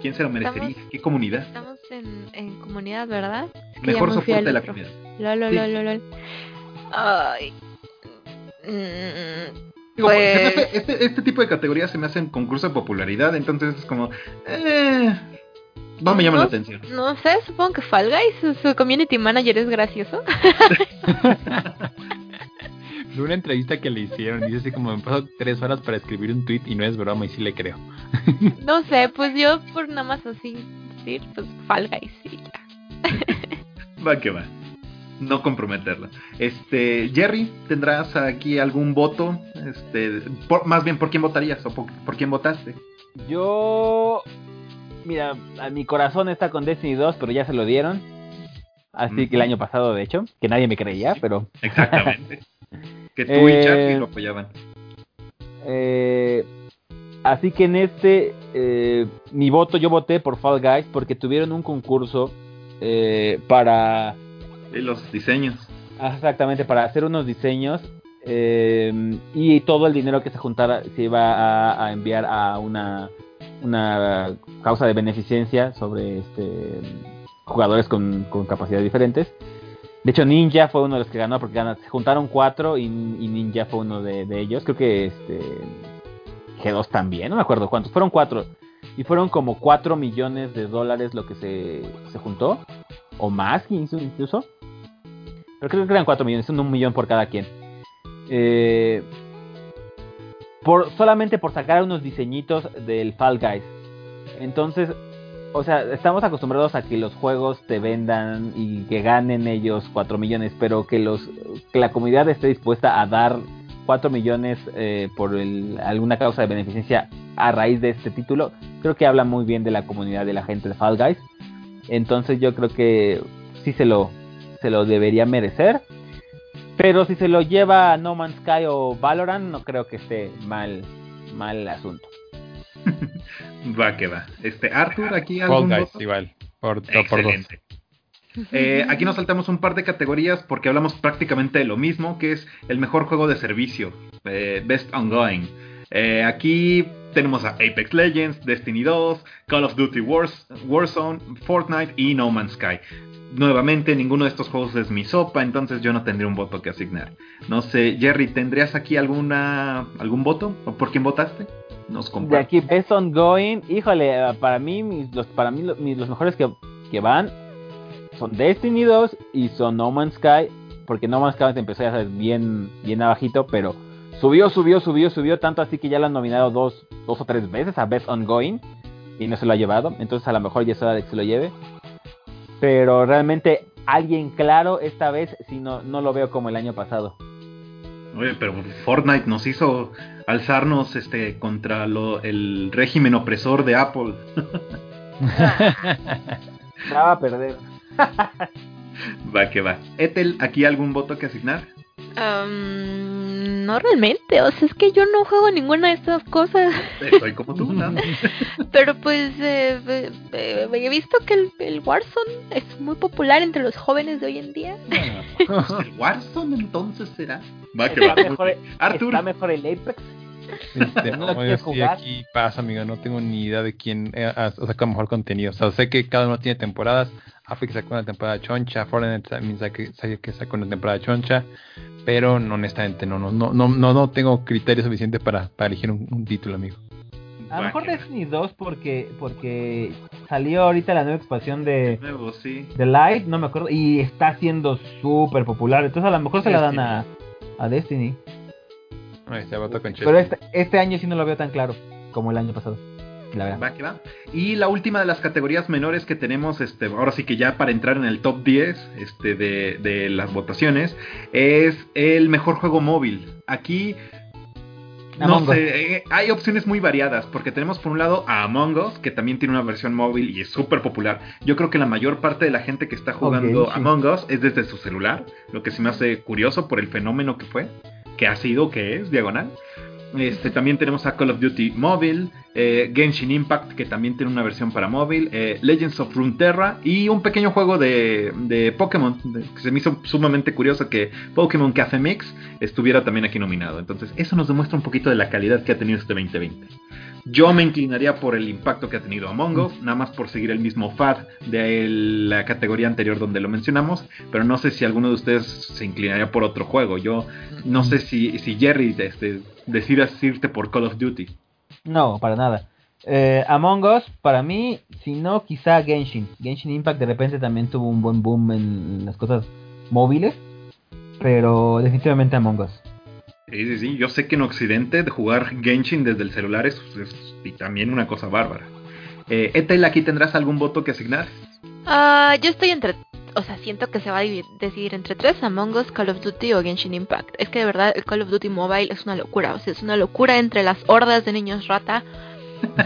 ¿Quién se lo merecería? Estamos, ¿Qué comunidad? Estamos en, en comunidad, ¿verdad? Es Mejor soporte de la comunidad. Lol, lol, sí. lol, lol. Ay. Mm, Digo, Pues- hace- este, este tipo de categorías se me hacen concurso de popularidad, entonces es como... Eh, no me llama la atención. No sé, supongo que Fall Guys, su, su community manager es gracioso. [laughs] [laughs] De una entrevista que le hicieron, dice así como me pasó tres horas para escribir un tweet y no es broma y sí le creo. [laughs] No sé, pues yo por nada más así decir, pues Fall Guys y ya. [laughs] Va que va. No comprometerla. Este, Jerry, ¿tendrás aquí algún voto? Este, por- más bien, ¿por quién votarías o por, por quién votaste? Yo. Mira, a mi corazón está con Destiny 2, pero ya se lo dieron. Así que el año pasado, de hecho, que nadie me creía, pero. Exactamente. [laughs] que tú y Eh, Charlie lo apoyaban. Eh, así que en este, eh, mi voto, yo voté por Fall Guys porque tuvieron un concurso eh, para. Y los diseños. ah, Exactamente, para hacer unos diseños. eh, y todo el dinero que se juntara se iba a, a enviar a una, una causa de beneficencia sobre este jugadores con, con capacidades diferentes. De hecho, Ninja fue uno de los que ganó porque se juntaron cuatro y, Ninja fue uno de, ellos. Creo que este G2 también, no me acuerdo cuántos. Fueron cuatro. Y fueron como cuatro millones de dólares lo que se, se juntó. O más incluso. Pero creo que eran 4 millones, un millón por cada quien. Eh, por, solamente por sacar unos diseñitos del Fall Guys. Entonces, o sea, estamos acostumbrados a que los juegos te vendan y que ganen ellos 4 millones, pero que, los, que la comunidad esté dispuesta a dar 4 millones eh, por alguna causa de beneficencia a raíz de este título, creo que habla muy bien de la comunidad de la gente de Fall Guys. Entonces yo creo que sí se lo, se lo debería merecer. Pero si se lo lleva No Man's Sky o Valorant, no creo que esté mal, mal asunto. [laughs] Va que va. Este, Arthur, aquí algún Guys, voto? igual. Por, por dos. Eh, aquí nos saltamos un par de categorías porque hablamos prácticamente de lo mismo, que es el mejor juego de servicio, eh, Best Ongoing. Eh, aquí tenemos a Apex Legends, Destiny 2, Call of Duty Wars, Warzone, Fortnite y No Man's Sky. Nuevamente, ninguno de estos juegos es mi sopa, entonces yo no tendría un voto que asignar. No sé, Jerry, ¿tendrías aquí alguna algún voto? ¿O por quién votaste? Nos De aquí Best Ongoing, híjole, para mí mis- los, para mí mis- los mejores que, que van son Destiny 2 y son No Man's Sky, porque No Man's Sky empezó ya sabes, bien, bien abajito, pero subió, subió, subió, subió tanto así que ya lo han nominado dos, dos o tres veces a Best Ongoing y no se lo ha llevado, entonces a lo mejor ya es hora de que se lo lleve. Pero realmente alguien claro esta vez si no, no lo veo como el año pasado. Oye, pero Fortnite nos hizo alzarnos este contra lo, el régimen opresor de Apple. [laughs] Va a perder. [laughs] Va que va. Ethel, ¿aquí algún voto que asignar? Am, no realmente, o sea, es que yo no juego ninguna de estas cosas. Estoy como tú, ¿no? [laughs] Pero pues eh, eh, eh, he visto que el, el Warzone es muy popular entre los jóvenes de hoy en día. ¿El Warzone entonces será? Va que va. Está mejor, Arthur, está mejor el Apex. Este, ¿No no, yo estoy jugar? aquí pasa, amigo. No tengo ni idea de quién eh, ha- saca mejor contenido. O sea, sé que cada uno tiene temporadas. Apex sacó una temporada choncha, Fortnite también sacó una temporada choncha. Pero no, honestamente, no, no, no, no, no, no tengo criterio suficiente para, para elegir un, un título, amigo. A lo mejor. Destiny 2 porque porque salió ahorita la nueva expansión de, nuevo, sí. de Light, no me acuerdo, y está siendo súper popular. Entonces a lo mejor se la dan a, a Destiny. Ahí se con Pero este, este año sí no lo veo tan claro como el año pasado. La verdad. Va que va. Y la última de las categorías menores que tenemos, este, ahora sí que ya para entrar en el top 10 este, de, de las votaciones, es el mejor juego móvil. Aquí Among sé, eh, hay opciones muy variadas, porque tenemos por un lado a Among Us, que también tiene una versión móvil y es súper popular. Yo creo que la mayor parte de la gente que está jugando sí. Among Us es desde su celular, lo que sí me hace curioso por el fenómeno que fue, que ha sido, que es, diagonal. Este, también tenemos a Call of Duty Mobile, eh, Genshin Impact, que también tiene una versión para móvil, eh, Legends of Runeterra y un pequeño juego de, de Pokémon, que se me hizo sumamente curioso que Pokémon Café Mix estuviera también aquí nominado. Entonces, eso nos demuestra un poquito de la calidad que ha tenido este 2020. Yo me inclinaría por el impacto que ha tenido Among Us, nada más por seguir el mismo FAD de la categoría anterior donde lo mencionamos, pero no sé si alguno de ustedes se inclinaría por otro juego. Yo no sé si, si Jerry este, decidas irte por Call of Duty. No, para nada. Eh, Among Us, para mí, si no, quizá Genshin. Genshin Impact de repente también tuvo un buen boom en las cosas móviles, pero definitivamente Among Us. Sí, sí, sí. Yo sé que en Occidente de jugar Genshin desde el celular es, y también una cosa bárbara. Eh, Etel, ¿aquí tendrás algún voto que asignar? Ah, yo estoy entre... O sea, siento que se va a decidir entre tres, Among Us, Call of Duty o Genshin Impact. Es que de verdad el Call of Duty Mobile es una locura. O sea, es una locura entre las hordas de niños rata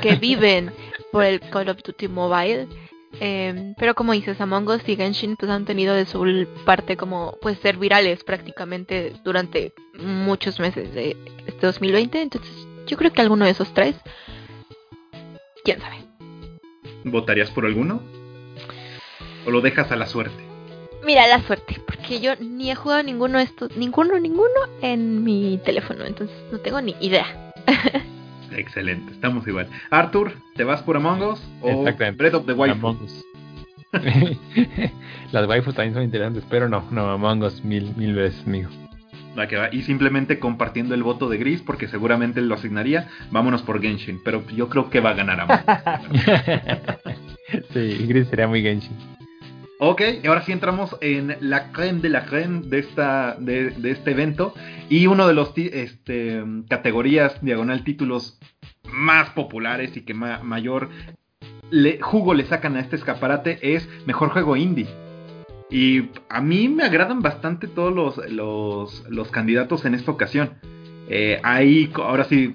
que [laughs] viven por el Call of Duty Mobile. Eh, pero como dices, Among Us y Genshin pues han tenido de su parte como pues ser virales prácticamente durante muchos meses de este 2020. Entonces yo creo que alguno de esos tres, quién sabe. ¿Votarías por alguno? ¿O lo dejas a la suerte? Mira, la suerte, porque yo ni he jugado ninguno de estos, ninguno, ninguno en mi teléfono, entonces no tengo ni idea. [laughs] Excelente, estamos igual. Arthur, ¿te vas por Among Us o Breath of the Waifu? [laughs] Las waifus también son interesantes, pero no, no, Among Us mil, mil veces, amigo. Va que va. Y simplemente compartiendo el voto de Gris, porque seguramente lo asignaría, vámonos por Genshin. Pero yo creo que va a ganar Among Us. [laughs] sí, Gris sería muy Genshin. Ok, y ahora sí entramos en la creme de la creme de, esta, de, este evento. Y uno de los este, categorías diagonal títulos más populares y que mayor jugo le sacan a este escaparate es mejor juego indie. Y a mí me agradan bastante todos los, los, los candidatos en esta ocasión. Eh, hay, ahora sí,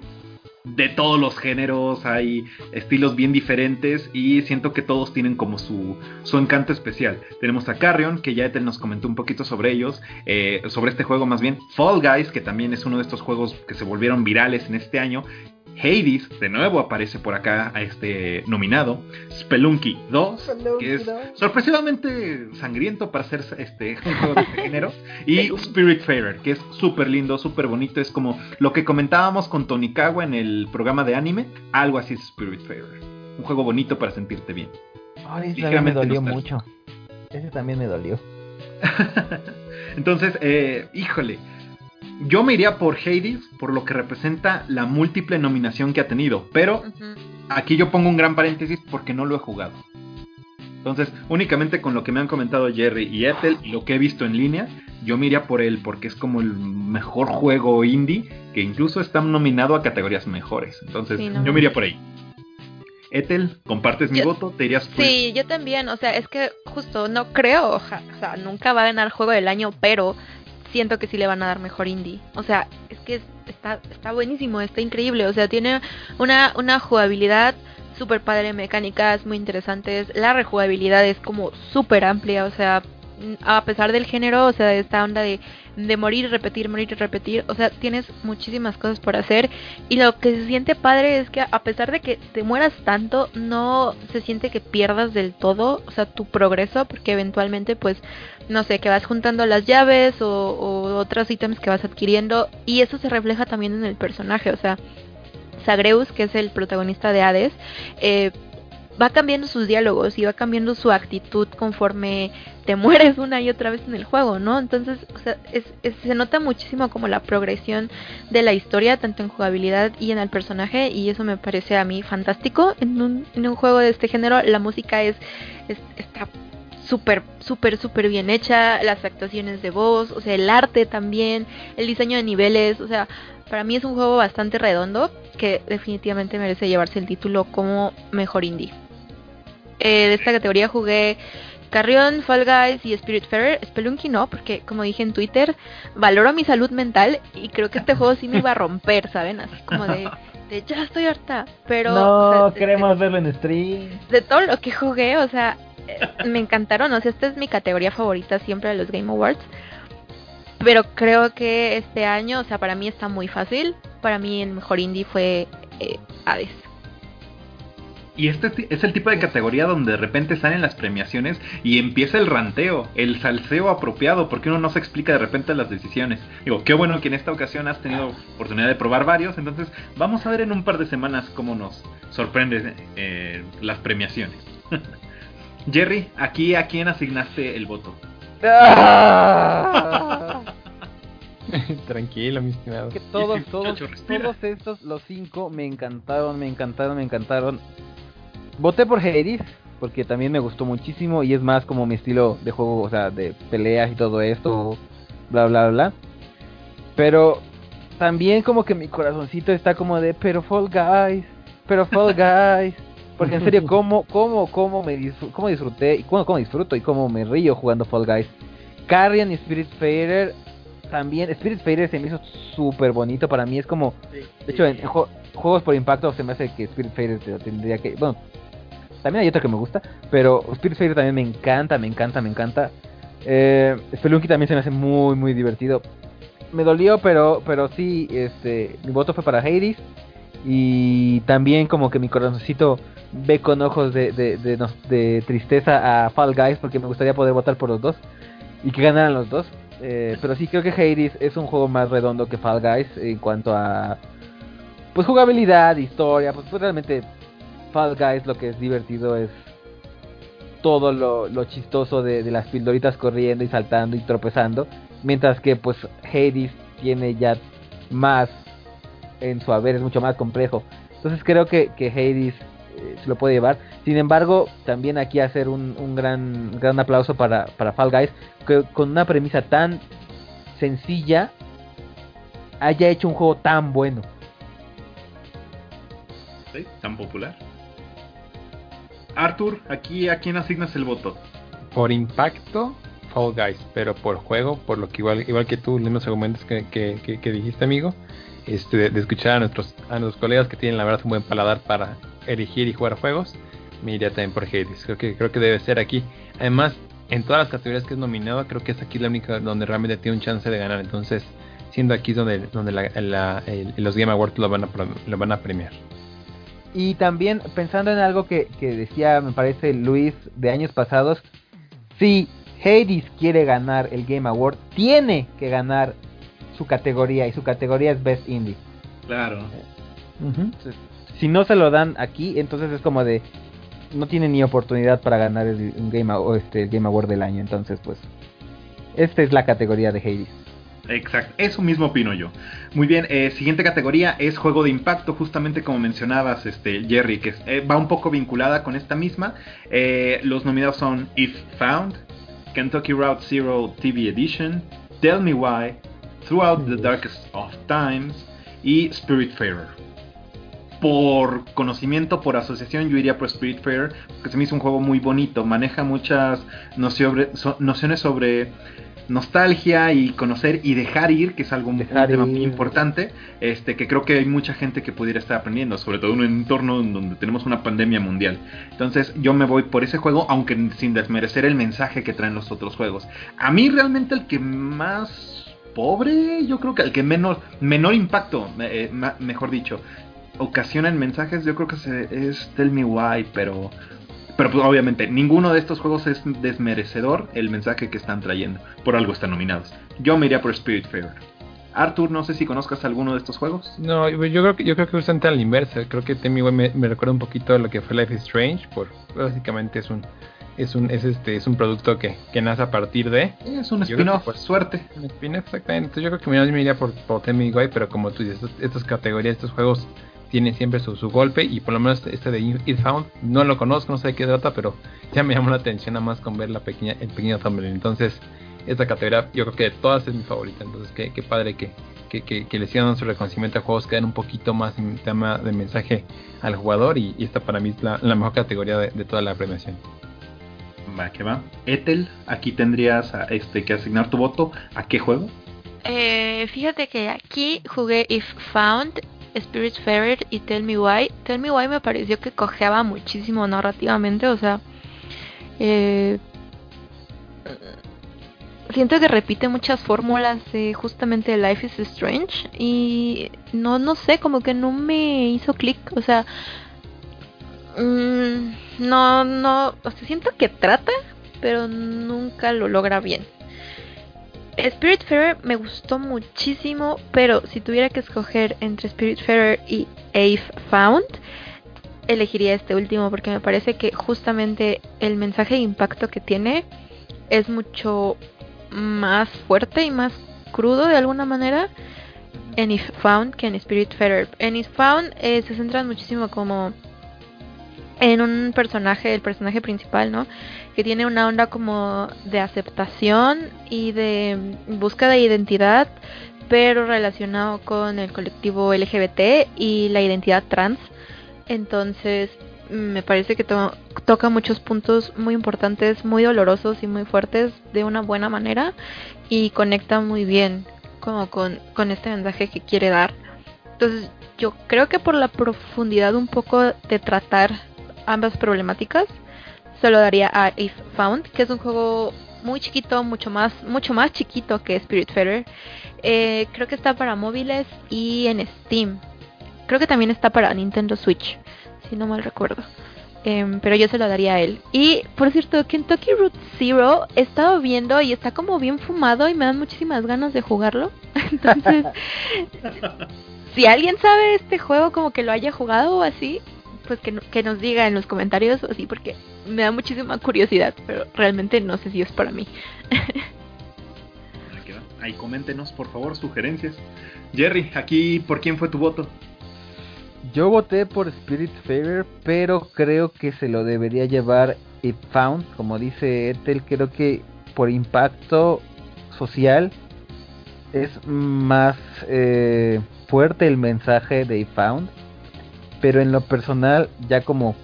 de todos los géneros, hay estilos bien diferentes y siento que todos tienen como su, su encanto especial. Tenemos a Carrion, que ya Ethel nos comentó un poquito sobre ellos, eh, sobre este juego más bien. Fall Guys, que también es uno de estos juegos que se volvieron virales en este año. Hades, de nuevo aparece por acá a este nominado. Spelunky 2, que es sorpresivamente sangriento para ser este, [laughs] juego de este género. Y Spiritfarer, que es súper lindo, súper bonito. Es como lo que comentábamos con Tonikawa en el programa de anime. Algo así es Spiritfarer. Un juego bonito para sentirte bien. ese me dolió mucho. Ese también me dolió. [laughs] Entonces, eh, híjole yo me iría por Hades por lo que representa la múltiple nominación que ha tenido, pero aquí yo pongo un gran paréntesis porque no lo he jugado. Entonces, únicamente con lo que me han comentado Jerry y Ethel y lo que he visto en línea, yo me iría por él porque es como el mejor juego indie que incluso está nominado a categorías mejores. Entonces, yo me iría por ahí. Ethel, ¿compartes mi voto? ¿Te irías por Sí, yo también. O sea, es que justo no creo, o sea, nunca va a ganar juego del año, pero siento que sí le van a dar mejor indie. O sea, es que está, está buenísimo, está increíble. O sea, tiene una, una jugabilidad súper padre, mecánicas muy interesantes. La rejugabilidad es como súper amplia, o sea, a pesar del género, o sea, esta onda de, de morir, repetir, morir y repetir, o sea, tienes muchísimas cosas por hacer y lo que se siente padre es que a pesar de que te mueras tanto, no se siente que pierdas del todo, o sea, tu progreso, porque eventualmente pues no sé, que vas juntando las llaves o, otros ítems que vas adquiriendo y eso se refleja también en el personaje, o sea, Zagreus, que es el protagonista de Hades, eh, va cambiando sus diálogos y va cambiando su actitud conforme te [laughs] mueres una y otra vez en el juego, ¿no? Entonces, o sea, se nota muchísimo como la progresión de la historia, tanto en jugabilidad y en el personaje, y eso me parece a mí fantástico. En un, en un juego de este género, la música es, es está súper, súper, súper bien hecha, las actuaciones de voz, o sea, el arte también, el diseño de niveles, o sea, para mí es un juego bastante redondo que definitivamente merece llevarse el título como mejor indie. Eh, de esta categoría jugué Carrion, Fall Guys y Spirit Spiritfarer. Spelunky no, porque como dije en Twitter, valoro mi salud mental y creo que este juego sí me iba a romper, ¿saben? Así como de, de ya estoy harta. Pero. No, queremos verlo en stream. De todo lo que jugué, o sea, me encantaron. O sea, esta es mi categoría favorita siempre de los Game Awards. Pero creo que este año, o sea, para mí está muy fácil. Para mí el mejor indie fue eh. Y este es el tipo de categoría donde de repente salen las premiaciones y empieza el ranteo, el salseo apropiado, porque uno no se explica de repente las decisiones. Digo, qué bueno que en esta ocasión has tenido oportunidad de probar varios, entonces vamos a ver en un par de semanas cómo nos sorprende eh, las premiaciones. [laughs] Jerry, aquí a quién asignaste el voto. [laughs] Tranquilo, mi estimado. Que todos, todos, todos estos, los cinco, me encantaron, me encantaron, me encantaron. Voté por Hades, porque también me gustó muchísimo y es más como mi estilo de juego, o sea, de peleas y todo esto, bla, bla, bla. Pero también como que mi corazoncito está como de, pero Fall Guys, pero Fall [laughs] Guys. Porque en serio, ¿cómo, cómo, cómo, me disfr- cómo disfruté, y cómo, cómo disfruto y cómo me río jugando Fall Guys? Carrion y Spirit Fader también, Spirit Fader se me hizo súper bonito para mí, es como, de hecho, en, en jue- juegos por impacto se me hace que Spirit Fader te- tendría que, bueno, también hay otro que me gusta, pero Spirit Fader también me encanta, me encanta, me encanta. Eh, Spelunky también se me hace muy, muy divertido. Me dolió, pero, pero sí, este, mi voto fue para Hades. Y también como que mi corazoncito ve con ojos de, de, de, tristeza a Fall Guys porque me gustaría poder votar por los dos y que ganaran los dos. Eh, pero sí creo que Hades es un juego más redondo que Fall Guys en cuanto a pues jugabilidad, historia, pues, pues realmente Fall Guys lo que es divertido es todo lo, lo chistoso de, de las pildoritas corriendo y saltando y tropezando, mientras que pues Hades tiene ya más en su haber, es mucho más complejo. Entonces creo que, que Hades eh, se lo puede llevar. Sin embargo, también aquí hacer un, un gran, gran aplauso para, para Fall Guys, que con una premisa tan sencilla haya hecho un juego tan bueno. ¿Sí? Tan popular. Arthur, aquí a quién asignas el voto. Por impacto, Fall Guys, pero por juego, por lo que igual, igual que tú, los mismos argumentos que, que, que- que dijiste, amigo, este, de, escuchar a nuestros, a nuestros colegas que tienen la verdad un buen paladar para elegir y jugar juegos, me iría también por Hades. Creo que, creo que debe ser aquí. Además, en todas las categorías que es nominado, creo que es aquí la única donde realmente tiene un chance de ganar. Entonces, siendo aquí donde, donde la- los Game Awards lo van a, lo van a premiar. Y también pensando en algo que, que decía, me parece, Luis de años pasados, si Hades quiere ganar el Game Award, tiene que ganar su categoría y su categoría es Best Indie. Claro. Si no se lo dan aquí, entonces es como de no tiene ni oportunidad para ganar el, un Game, o este, el Game Award del año, entonces pues esta es la categoría de Hades. Exacto, eso mismo opino yo. Muy bien, eh, siguiente categoría es juego de impacto, justamente como mencionabas, este Jerry, que es- eh, va un poco vinculada con esta misma. Eh, los nominados son If Found, Kentucky Route Zero TV Edition, Tell Me Why, Throughout the Darkest of Times y Spiritfarer. Por conocimiento, por asociación, yo iría por Spiritfarer, porque se me hizo un juego muy bonito, maneja muchas nociones sobre nostalgia y conocer y dejar ir, que es algo un Dejar tema muy importante, este que creo que hay mucha gente que pudiera estar aprendiendo, sobre todo en un entorno en donde tenemos una pandemia mundial. Entonces yo me voy por ese juego, aunque sin desmerecer el mensaje que traen los otros juegos. A mí realmente el que más pobre, yo creo que el que menos menor impacto, eh, mejor dicho, ocasiona en mensajes, yo creo que se- es Tell Me Why, pero pero pues, obviamente ninguno de estos juegos es desmerecedor el mensaje que están trayendo. Por algo están nominados. Yo me iría por Spiritfarer. Arthur, no sé si conozcas alguno de estos juegos. No, yo creo que yo creo que justamente al inverso. Creo que Temi me, me recuerda un poquito a lo que fue Life is Strange. Por básicamente es un es un es este es un producto que, que nace a partir de Es un spin-off, por- suerte. un spin-off, exactamente. Entonces yo creo que yo me iría por, por Why, pero como tú dices, estos- estas categorías, estos juegos tienen siempre su, su golpe y por lo menos este de It Found no lo conozco, no sé de qué trata, pero ya me llamó la atención nada más con ver la pequeña el pequeño thumbnail. Entonces esta categoría yo creo que de todas es mi favorita. Entonces qué, qué padre que, que, que, que le sigan dando su reconocimiento a juegos que dan un poquito más en tema de mensaje al jugador y, y esta para mí es la, la mejor categoría de, de toda la premiación. Va, que va. Ethel, aquí tendrías a- este, que asignar tu voto. ¿A qué juego? Eh, fíjate que aquí jugué If Found, Spiritfarer y Tell Me Why. Tell Me Why me pareció que cojeaba muchísimo narrativamente, o sea, eh, siento que repite muchas fórmulas de justamente Life is Strange y no no sé, como que no me hizo clic, o sea, Mm, no, no, o sea, siento que trata, pero nunca lo logra bien. Spiritfarer me gustó muchísimo, pero si tuviera que escoger entre Spiritfarer y Ave Found, elegiría este último porque me parece que justamente el mensaje de impacto que tiene es mucho más fuerte y más crudo de alguna manera en If Found que en Spiritfarer. En If Found eh, se centran muchísimo como en un personaje, el personaje principal, ¿no? Que tiene una onda como de aceptación y de búsqueda de identidad, pero relacionado con el colectivo LGBT y la identidad trans. Entonces, me parece que toca muchos puntos muy importantes, muy dolorosos y muy fuertes de una buena manera y conecta muy bien como con, con este mensaje que quiere dar. Entonces, yo creo que por la profundidad un poco de tratar ambas problemáticas, se lo daría a If Found, que es un juego muy chiquito, mucho más, mucho más chiquito que Spiritfarer. Eh, creo que está para móviles y en Steam. Creo que también está para Nintendo Switch, si no mal recuerdo. Em, pero yo se lo daría a él. Y por cierto, Kentucky Route Zero he estado viendo y está como bien fumado y me dan muchísimas ganas de jugarlo. [laughs] Entonces, [laughs] si alguien sabe este juego como que lo haya jugado o así, pues que, que nos diga en los comentarios o así, porque me da muchísima curiosidad, pero realmente no sé si es para mí. Ahí coméntenos, por favor, sugerencias. Jerry, aquí, ¿por quién fue tu voto? Yo voté por Spirit Fair, pero creo que se lo debería llevar It Found. Como dice Ethel, creo que por impacto social es más eh, fuerte el mensaje de It Found pero en lo personal, ya como,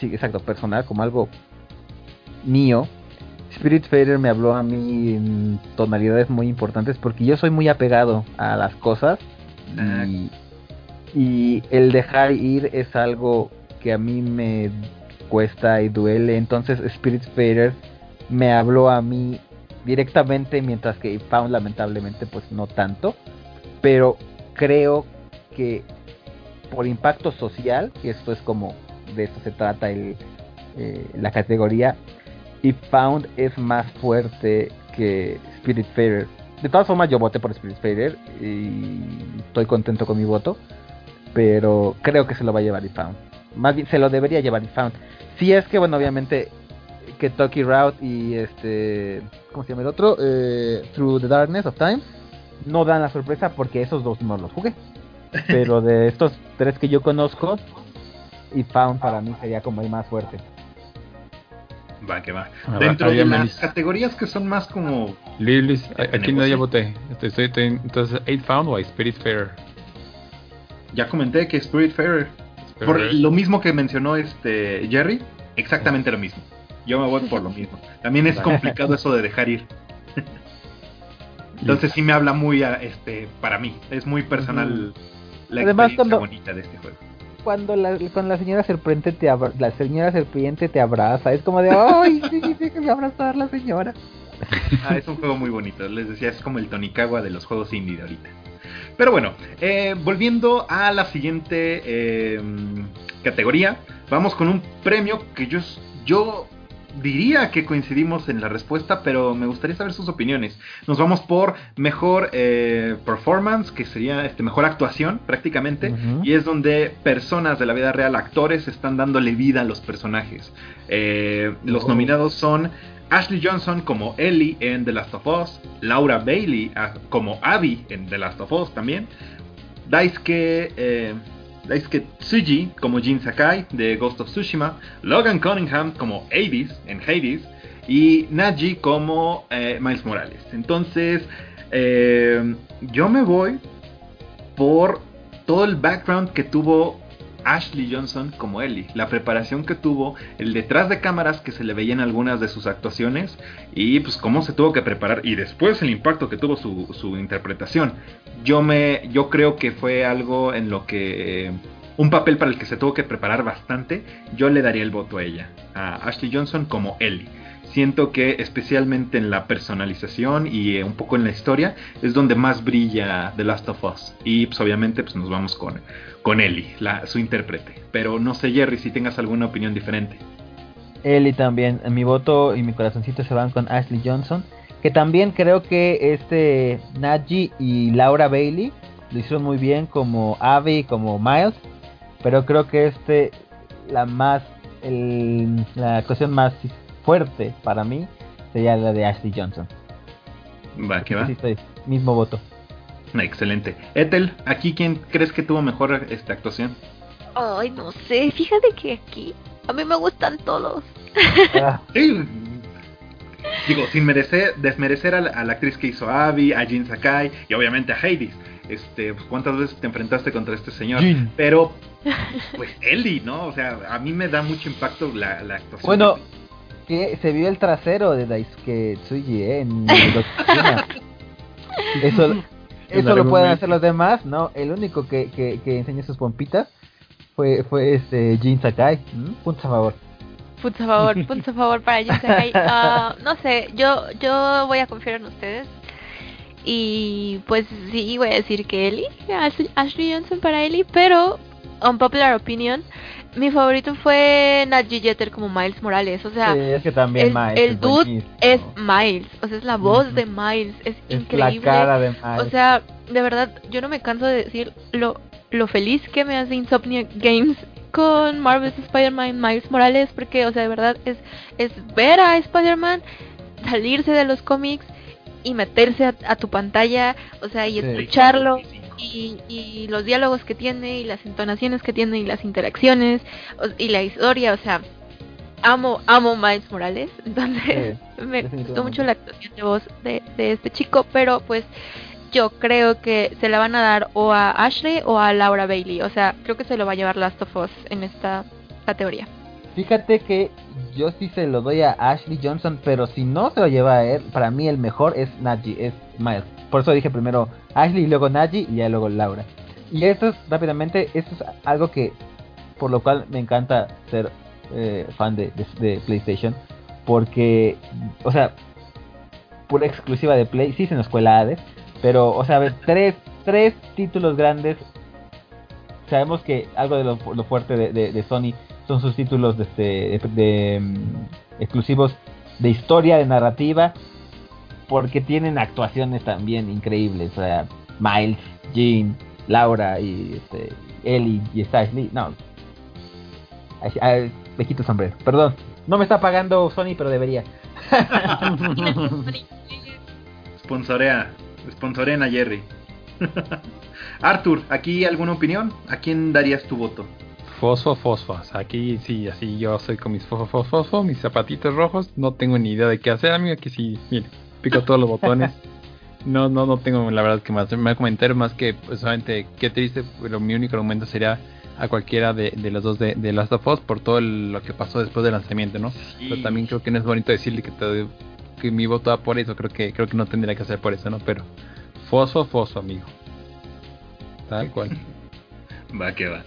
sí, exacto, personal, como algo mío, Spirit Fader me habló a mí en tonalidades muy importantes porque yo soy muy apegado a las cosas y, y, el dejar ir es algo que a mí me cuesta y duele. Entonces Spirit Fader me habló a mí directamente mientras que Found lamentablemente pues no tanto. Pero creo que por impacto social, y esto es como de eso se trata el, eh, la categoría, y Found es más fuerte que Spirit Spiritfarer. De todas formas, yo voté por Spirit Spiritfarer y estoy contento con mi voto, pero creo que se lo va a llevar y. Más bien, se lo debería llevar y. Si es que, bueno, obviamente, que Toki Route y este, ¿cómo se llama el otro? Eh, Through the Darkness of Time no dan la sorpresa porque esos dos no los jugué. Pero de estos tres que yo conozco, y Found para mí sería como el más fuerte. Va, que va. Dentro de las categorías que son más como. Luis, aquí no ya voté. Estoy, estoy, entonces, ¿Eight Found o Spirit Fair? Ya comenté que Spirit Fair. Por lo mismo que mencionó este Jerry, exactamente lo mismo. Yo me voy por lo mismo. También es [laughs] complicado eso de dejar ir. [laughs] Entonces sí me habla muy este para mí, es muy personal la Además, cuando, bonita de este juego. Cuando la, la señora serpiente te la señora serpiente te abraza, es como de ay, sí, déjame abrazar la señora. [laughs] Ah, es un juego muy bonito, les decía, es como el Tonikawa de los juegos indie de ahorita. Pero bueno, eh, volviendo a la siguiente eh, categoría, vamos con un premio que yo, yo diría que coincidimos en la respuesta, pero me gustaría saber sus opiniones. Nos vamos por mejor eh, performance, que sería este, mejor actuación prácticamente, y es donde personas de la vida real, actores, están dándole vida a los personajes. Eh, los oh. nominados son Ashley Johnson como Ellie en The Last of Us, Laura Bailey ah, como Abby en The Last of Us también, Daisuke... Eh, Daisuke Tsuji como Jin Sakai de Ghost of Tsushima, Logan Cunningham como Hades en Hades y Naji como eh, Miles Morales. Entonces, eh, yo me voy por todo el background que tuvo Ashley Johnson como Ellie, la preparación que tuvo, el detrás de cámaras que se le veía en algunas de sus actuaciones y pues cómo se tuvo que preparar y después el impacto que tuvo su, interpretación. Yo me, yo creo que fue algo en lo que un papel para el que se tuvo que preparar bastante. Yo le daría el voto a ella, a Ashley Johnson como Ellie. siento que especialmente en la personalización y eh, un poco en la historia es donde más brilla The Last of Us. Y pues obviamente pues nos vamos con, con Ellie, la, su intérprete. Pero no sé Jerry si tengas alguna opinión diferente. Ellie también, mi voto y mi corazoncito se van con Ashley Johnson. Que también creo que este Naji y Laura Bailey lo hicieron muy bien como Abby, como Miles. Pero creo que este, la más, el, la actuación más fuerte para mí sería la de Ashley Johnson. Va, que va. Sí, estoy, mismo voto. Excelente. Ethel, ¿aquí quién crees que tuvo mejor esta actuación? Ay, no sé, fíjate que aquí a mí me gustan todos. Ah, [laughs] Sí, digo, sin merecer, desmerecer a la, a la actriz que hizo a Abby, a Jin Sakai y obviamente a Hades. Este, pues, ¿cuántas veces te enfrentaste contra este señor? Jin. Pero, [laughs] pues Ellie, ¿no? O sea, a mí me da mucho impacto la, la actuación. Bueno, que se vio el trasero de Daisuke Tsuji ¿eh? en [laughs] Dokkan. Eso, eso lo pueden hacer los demás, ¿no? El único que, que, que enseñó sus pompitas fue, fue este Jin Sakai. ¿Mm? Puntos a favor. Puntos a favor, [laughs] puntos a favor para Jin Sakai. [laughs] Ah, no sé, yo, yo voy a confiar en ustedes. Y pues sí, voy a decir que Ellie, Ashley, Johnson para Ellie, pero, on popular opinion, mi favorito fue Nadji Jeter como Miles Morales. O sea, Sí, es que también el, Miles el dude buenísimo. es Miles, o sea, es la voz de Miles, es, Es increíble. la cara de Miles. O sea, de verdad, yo no me canso de decir lo, lo feliz que me hace Insomniac Games con Marvel's Spider-Man Miles Morales, porque, o sea, de verdad, es, es ver a Spider-Man salirse de los cómics y meterse a, a tu pantalla, o sea, y Sí. escucharlo. Y, y los diálogos que tiene, y las entonaciones que tiene, y las interacciones, y la historia, o sea, amo, amo Miles Morales, [laughs] entonces Sí, me gustó mucho la actuación de voz de, de este chico, pero pues yo creo que se la van a dar o a Ashley o a Laura Bailey, o sea, creo que se lo va a llevar Last of Us en esta categoría. Fíjate que yo sí se lo doy a Ashley Johnson, pero si no se lo lleva a él, para mí el mejor es Naji, es Miles. Por eso dije primero Ashley, luego Naji y ya luego Laura. Y esto es, rápidamente, esto es algo que, por lo cual me encanta ser eh, fan de, de- PlayStation, porque, o sea, pura exclusiva de Play, sí se nos cuela Hades, pero, o sea, a ver, tres, tres títulos grandes. Sabemos que algo de lo, fuerte de, de- Sony son sus títulos este, de, mm, exclusivos de historia, de narrativa, porque tienen actuaciones también increíbles. O sea, Miles, Jean, Laura y este, Ellie y Ashley. No, Ay, ay, me quito el sombrero. Perdón, no me está pagando Sony, pero debería. [laughs] Sponsorea, sponsoren a Jerry. [laughs] Arthur, ¿aquí alguna opinión? ¿A quién darías tu voto? Fosfo, fosfo. Aquí sí, así yo soy con mis fosfo, fosfo, fosfo, mis zapatitos rojos. No tengo ni idea de qué hacer, amigo. Aquí sí, mire, pico todos los botones. [laughs] No, no, no tengo la verdad que más. Me comentar más que, pues, solamente qué triste. Pero mi único argumento sería a cualquiera de, de los dos de, de Last of Us por todo el- lo que pasó después del lanzamiento, ¿no? Pero también creo que no es bonito decirle que, te que mi voto va por eso. Creo que creo que no tendría que hacer por eso, ¿no? Pero fosfo, fosfo, amigo. Tal cual. [laughs] Va que va.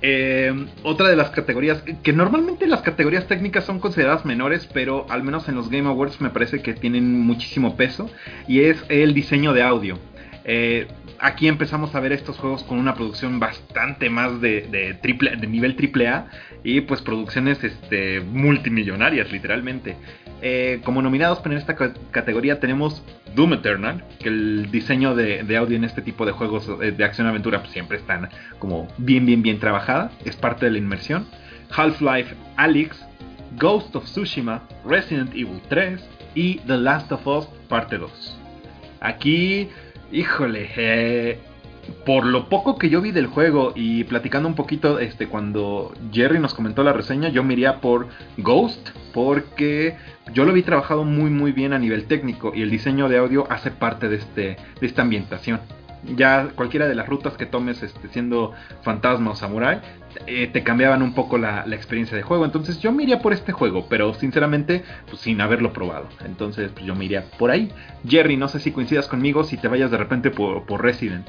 Eh, otra de las categorías, que normalmente las categorías técnicas son consideradas menores, pero al menos en los Game Awards me parece que tienen muchísimo peso, y es el diseño de audio. Eh, aquí empezamos a ver estos juegos con una producción bastante más de, de, triple, de nivel AAA y pues producciones este, multimillonarias literalmente. Eh, como nominados en esta ca- categoría tenemos Doom Eternal, que el diseño de, de audio en este tipo de juegos eh, de acción-aventura pues, siempre están como bien, bien, bien trabajada, es parte de la inmersión. Half-Life Alyx, Ghost of Tsushima, Resident Evil 3 y The Last of Us Parte 2. Aquí, híjole, eh, por lo poco que yo vi del juego y platicando un poquito este cuando Jerry nos comentó la reseña, yo me iría por Ghost porque yo lo vi trabajado muy muy bien a nivel técnico y el diseño de audio hace parte de este de esta ambientación. Ya cualquiera de las rutas que tomes este, siendo fantasma o samurai eh, te cambiaban un poco la, experiencia de juego. Entonces yo me por este juego, pero sinceramente pues, sin haberlo probado. Entonces pues, yo me por ahí. Jerry, no sé si coincidas conmigo si te vayas de repente por, por Resident.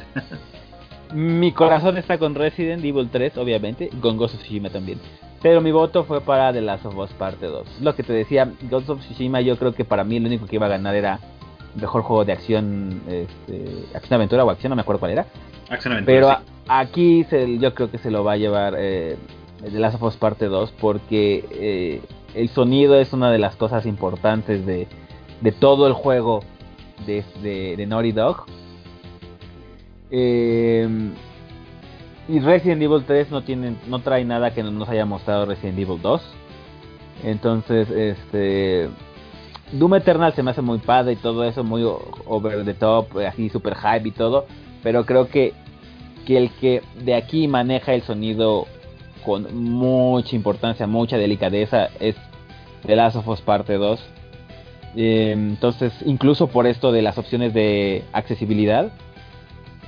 Mi corazón está con Resident Evil 3, obviamente, con Ghost of Tsushima también. Pero mi voto fue para The Last of Us Parte 2. Lo que te decía, Ghost of Tsushima, yo creo que para mí el único que iba a ganar era mejor juego de acción, este, acción aventura o acción, no me acuerdo cuál era. Acción aventura. Pero sí. a- aquí se- yo creo que se lo va a llevar eh, The Last of Us Parte 2 porque eh, el sonido es una de las cosas importantes de, de todo el juego de, de, de Naughty Dog. Eh, y Resident Evil 3 no tiene, no trae nada que no nos haya mostrado Resident Evil 2. Entonces, este Doom Eternal se me hace muy padre y todo eso, muy over the top, así super hype y todo. Pero creo que, que el que de aquí maneja el sonido con mucha importancia, mucha delicadeza, es The Last of Us Parte 2. Eh, entonces, incluso por esto de las opciones de accesibilidad,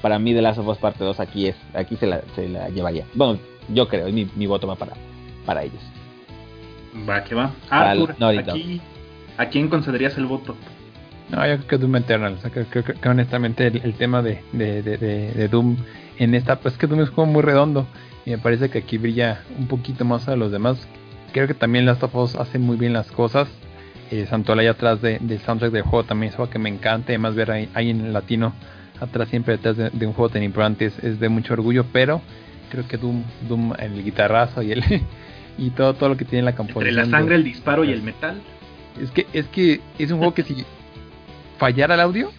para mí The Last of Us Parte 2 aquí es, aquí se la, se la llevaría. Bueno, yo creo, mi, mi voto va para, para ellos. Va, que va. Arthur, aquí, ¿a quién concederías el voto? No, yo creo que Doom Eternal. O sea, creo, creo- creo que honestamente el, el tema de, de, de, de- Doom en esta, pues que Doom es un juego muy redondo. Y me parece que aquí brilla un poquito más a los demás. Creo que también Last of Us hace muy bien las cosas. Eh, Santola ahí atrás de, del soundtrack del juego también es algo que me encanta. Además, ver ahí, ahí en el latino, atrás siempre detrás de, un juego tan importante es, es de mucho orgullo. Pero creo que Doom, Doom el guitarrazo y el [laughs] y todo, todo lo que tiene la composición. Entre la sangre, el disparo y el metal. Es que, es que es un juego que si fallara el audio,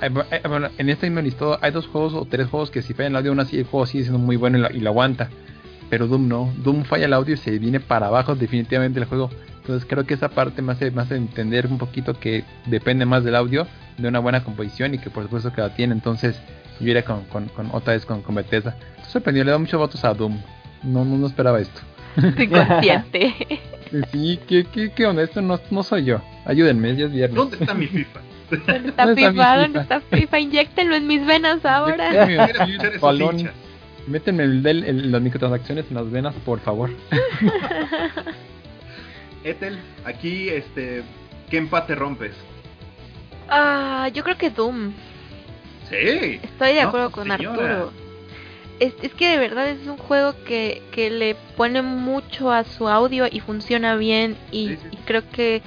hay- hay- bueno, en este mismo listado hay dos juegos o tres juegos que si falla el audio, aún así el juego sigue siendo muy bueno y lo, y lo aguanta. Pero Doom no, Doom falla el audio y se viene para abajo definitivamente el juego. Entonces creo que esa parte me hace, hace entender un poquito que depende más del audio, de una buena composición y que por supuesto que la tiene. Entonces yo iría con, con, con otra vez con, con Bethesda. Estoy sorprendido, le da muchos votos a Doom. No, no, no esperaba esto. [laughs] Estoy consciente. Sí, ¿qué, qué, qué onda? Esto no, no soy yo. Ayúdenme, ya es viernes. ¿Dónde está mi FIFA? ¿Dónde [laughs] está ¿Dónde está FIFA? ¿Dónde está FIFA? Inyéctenlo en mis venas ahora. Balón. Métenme el del- el- las microtransacciones en las venas, por favor. [laughs] Ethel, aquí, este, ¿qué empate rompes? Ah, yo creo que Doom. Sí. Estoy de No, acuerdo con señora. Arturo. Es, es que de verdad es un juego que, que le pone mucho a su audio y funciona bien. Y, Sí, sí. y creo que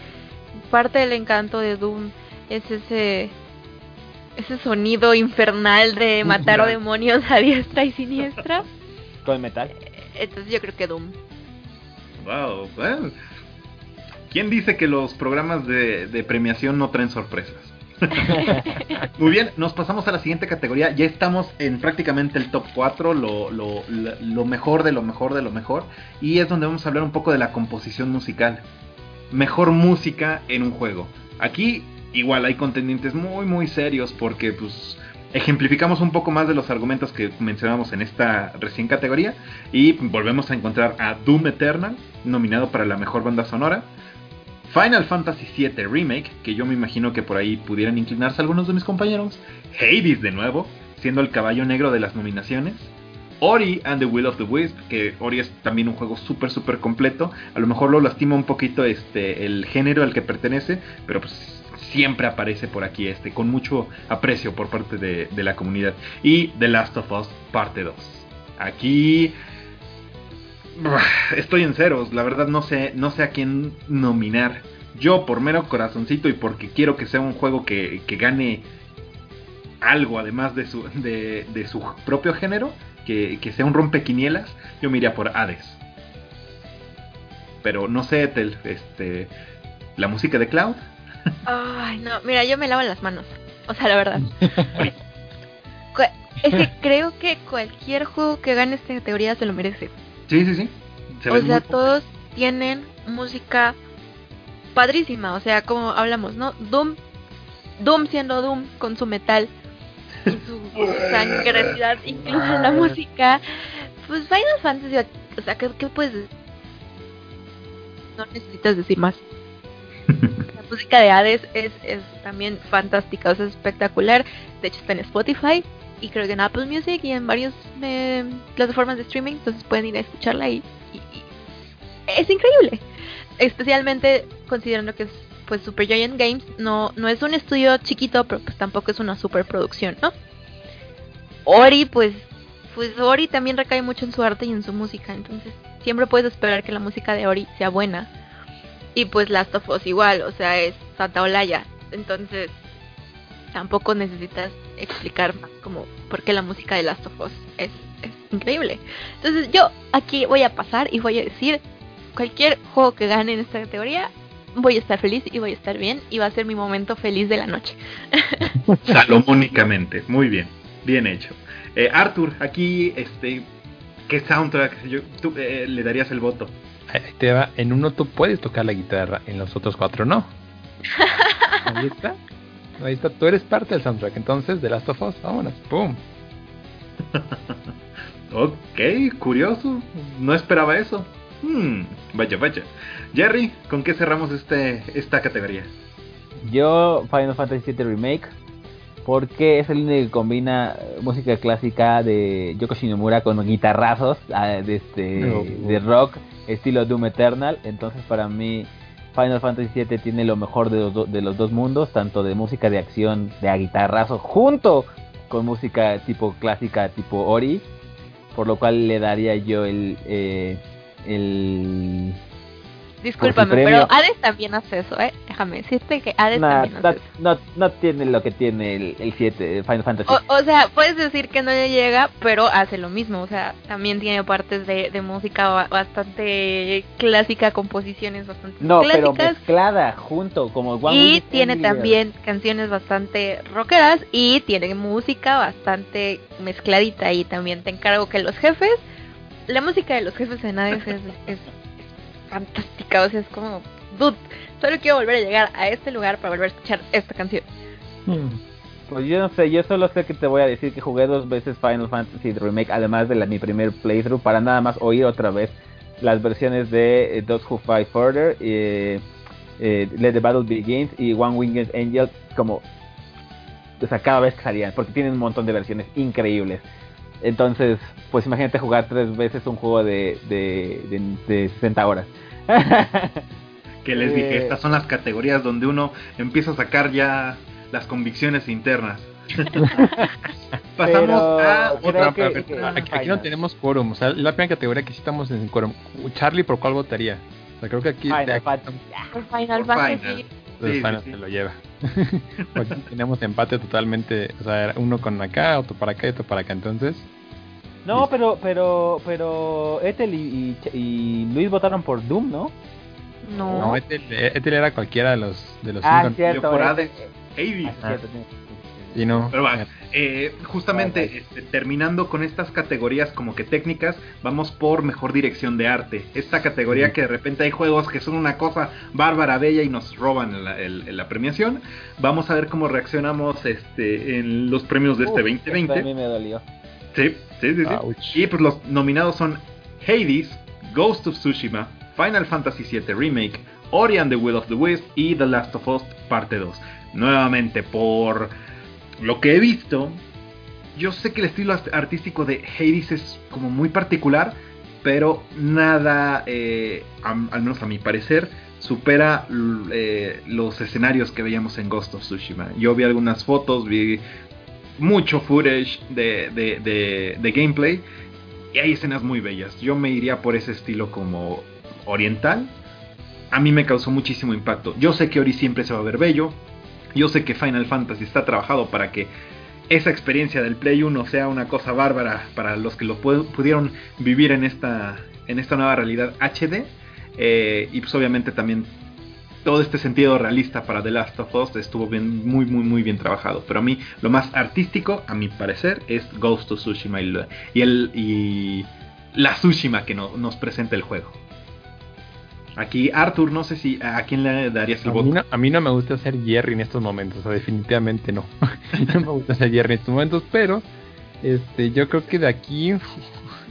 parte del encanto de Doom es ese ese sonido infernal de matar a demonios a diestra y siniestra. [laughs] Con metal. Entonces yo creo que Doom. Wow. bueno. ¿Quién dice que los programas de, de premiación no traen sorpresas? [laughs] Muy bien, nos pasamos a la siguiente categoría. Ya estamos en prácticamente el top 4, lo, lo, mejor de lo mejor de lo mejor. Y es donde vamos a hablar un poco de la composición musical. Mejor música en un juego. Aquí igual hay contendientes muy muy serios porque pues ejemplificamos un poco más de los argumentos que mencionamos en esta recién categoría y volvemos a encontrar a Doom Eternal nominado para la mejor banda sonora. Final Fantasy VII Remake, que yo me imagino que por ahí pudieran inclinarse algunos de mis compañeros. Hades de nuevo, siendo el caballo negro de las nominaciones. Ori and the Will of the Wisp, que Ori es también un juego súper súper completo. A lo mejor lo lastima un poquito este el género al que pertenece, pero pues siempre aparece por aquí este con mucho aprecio por parte de, de la comunidad. Y The Last of Us parte 2. Aquí estoy en ceros, la verdad no sé, no sé a quién nominar. Yo por mero corazoncito y porque quiero que sea un juego que, que gane algo además de su, de, de su propio género, que, que sea un rompequinielas, yo me iría por Hades. Pero no sé, Ethel, este, la música de Cloud. Ay, no, mira, yo me lavo las manos. O sea, la verdad. [laughs] Es que creo que cualquier juego que gane esta categoría se lo merece. Sí, sí, sí. Se O sea, todos tienen música padrísima. O sea, como hablamos, ¿no? Doom, Doom siendo Doom con su metal y su [laughs] sangresidad incluida en la música. Pues Final Fantasy, o sea, ¿qué, qué puedes decir? No necesitas decir más. [laughs] La música de Hades es, es también fantástica, o sea, es espectacular. De hecho, está en Spotify y creo que en Apple Music y en varias eh, plataformas de streaming, entonces pueden ir a escucharla y, y- y es increíble. Especialmente considerando que es pues Supergiant Games no no es un estudio chiquito, pero pues tampoco es una superproducción, ¿no? Ori pues pues Ori también recae mucho en su arte y en su música, entonces siempre puedes esperar que la música de Ori sea buena. Y pues Last of Us igual, o sea, es Santa Olaya. Entonces, tampoco necesitas explicar más como por qué la música de Last of Us es, es increíble. Entonces, yo aquí voy a pasar y voy a decir cualquier juego que gane en esta categoría voy a estar feliz y voy a estar bien y va a ser mi momento feliz de la noche. [laughs] Salomónicamente, muy bien, bien hecho. Eh, Arthur, aquí, este, ¿qué soundtrack yo, tú, eh, le darías el voto? Te va. En uno tú puedes tocar la guitarra, en los otros cuatro no. [laughs] Ahí está. Ahí está. Tú eres parte del soundtrack. Entonces, de Last of Us, vámonos. ¡Pum! [laughs] ok, curioso. No esperaba eso. Hmm, vaya, vaya. Jerry, ¿con qué cerramos este esta categoría? Yo, Final Fantasy VII Remake, porque es el único que combina música clásica de Yoko Shinomura con guitarrazos ah, de, este, No. de rock, estilo Doom Eternal. Entonces, para mí, Final Fantasy VII tiene lo mejor de los, de los dos mundos, tanto de música de acción de a guitarrazo, junto con música tipo clásica, tipo Ori, por lo cual le daría yo el. eh, el Discúlpame, pero Hades también hace eso, ¿eh? Déjame decirte que Hades Nah, también no, hace eso. no, no tiene lo que tiene el, el 7, Final Fantasy. O, o sea, puedes decir que no le llega, pero hace lo mismo. O sea, también tiene partes de, de música ba- bastante clásica, composiciones bastante no, pero clásicas. mezclada junto, como One Y tiene Angel. también canciones bastante rockeras y tiene música bastante mezcladita. Y también te encargo que los jefes, la música de los jefes en Hades es, es fantástica. O sea, es como, dude, solo quiero volver a llegar a este lugar para volver a escuchar esta canción. Pues yo no sé, yo solo sé que te voy a decir que jugué dos veces Final Fantasy Remake, además de la, mi primer playthrough, para nada más oír otra vez las versiones de eh, Those Who Fight Further, eh, eh, Let the Battle Begins y One Winged Angel, como, o sea, cada vez que salían, porque tienen un montón de versiones increíbles. Entonces, pues imagínate jugar tres veces un juego de, de, de, de 60 horas. [laughs] Que les dije, Eh. estas son las categorías donde uno empieza a sacar ya las convicciones internas. [laughs] Pasamos Pero a otra que- Pero, que- pero aquí, no tenemos quórum. O sea, la primera categoría que sí estamos en quórum. Charlie, ¿por cuál votaría? O sea, creo que aquí Final de aquí Final Por. Final. Pues, Sí, Final sí, sí. se lo lleva. [laughs] Porque tenemos empate totalmente. O sea, uno con acá, otro para acá y otro para acá. Entonces, No, pero, pero, pero Ethel y, y, y Luis votaron por Doom, ¿no? No. no, Ethel, Ethel era cualquiera de los, de los Ah, cinco. cierto. Yo por eh, Hades. eh, Hades. ah, cierto, sí. Y no. Pero va, eh, justamente este, terminando con estas categorías como que técnicas, vamos por mejor dirección de arte. Esta categoría que de repente hay juegos que son una cosa bárbara, bella y nos roban la, el- la premiación. Vamos a ver cómo reaccionamos este, en los premios de este Uf, esto A 2020. mí me dolió. Sí, sí, sí. sí. Y pues los nominados son Hades, Ghost of Tsushima, Final Fantasy VII Remake, Ori and the Will of the Wisp y The Last of Us Parte 2. Nuevamente, por lo que he visto, yo sé que el estilo art- artístico de Hades es como muy particular, pero nada, eh, al menos a mi parecer, supera eh, los escenarios que veíamos en Ghost of Tsushima. Yo vi algunas fotos, vi mucho footage de, de, de- de gameplay y hay escenas muy bellas. Yo me iría por ese estilo como oriental. A mí me causó muchísimo impacto. Yo sé que Ori siempre se va a ver bello. Yo sé que Final Fantasy está trabajado para que esa experiencia del Play 1 sea una cosa bárbara para los que lo pu- pudieron vivir en esta, en esta nueva realidad HD. Eh, y pues obviamente también todo este sentido realista para The Last of Us estuvo bien, muy, muy, muy bien trabajado. Pero a mí lo más artístico, a mi parecer, es Ghost of Tsushima y, el, y la Tsushima que no- nos presenta el juego. Aquí, Arthur, no sé si a quién le darías el A mí, voto. no, a mí no me gusta ser Jerry en estos momentos, o sea, definitivamente no. [laughs] no me gusta ser Jerry en estos momentos, pero este, yo creo que de aquí uf,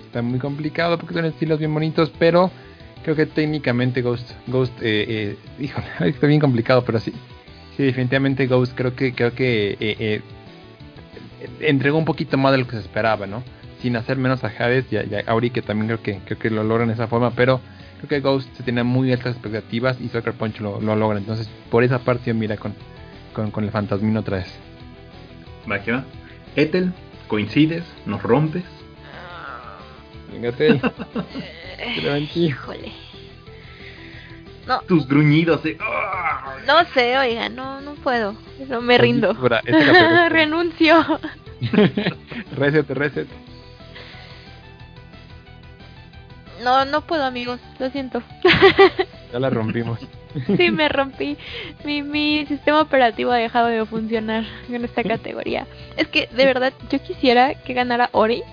está muy complicado porque son estilos bien bonitos, pero creo que técnicamente Ghost, Ghost, eh, eh, híjole, [laughs] está bien complicado, pero sí, sí, definitivamente Ghost creo que creo que eh, eh, entregó un poquito más de lo que se esperaba, ¿no? Sin hacer menos a Hades y a, y a Auri, que también creo que creo que lo logran de esa forma, pero creo que Ghost se tiene muy altas expectativas y Sucker Punch lo, lo logra. Entonces, por esa parte, yo mira con, con, con el fantasmino otra vez. Va que va. Ethel, coincides, nos rompes. Venga, Tel. [laughs] Eh. Híjole. No, Tus gruñidos de... "Ah". no sé, oiga, no, no puedo. No me rindo. [laughs] Renuncio. [laughs] reset, reset. No, no puedo, amigos. Lo siento. [laughs] Ya la rompimos. Sí, me rompí. Mi, mi sistema operativo ha dejado de funcionar en esta categoría. Es que, de verdad, yo quisiera que ganara Ori.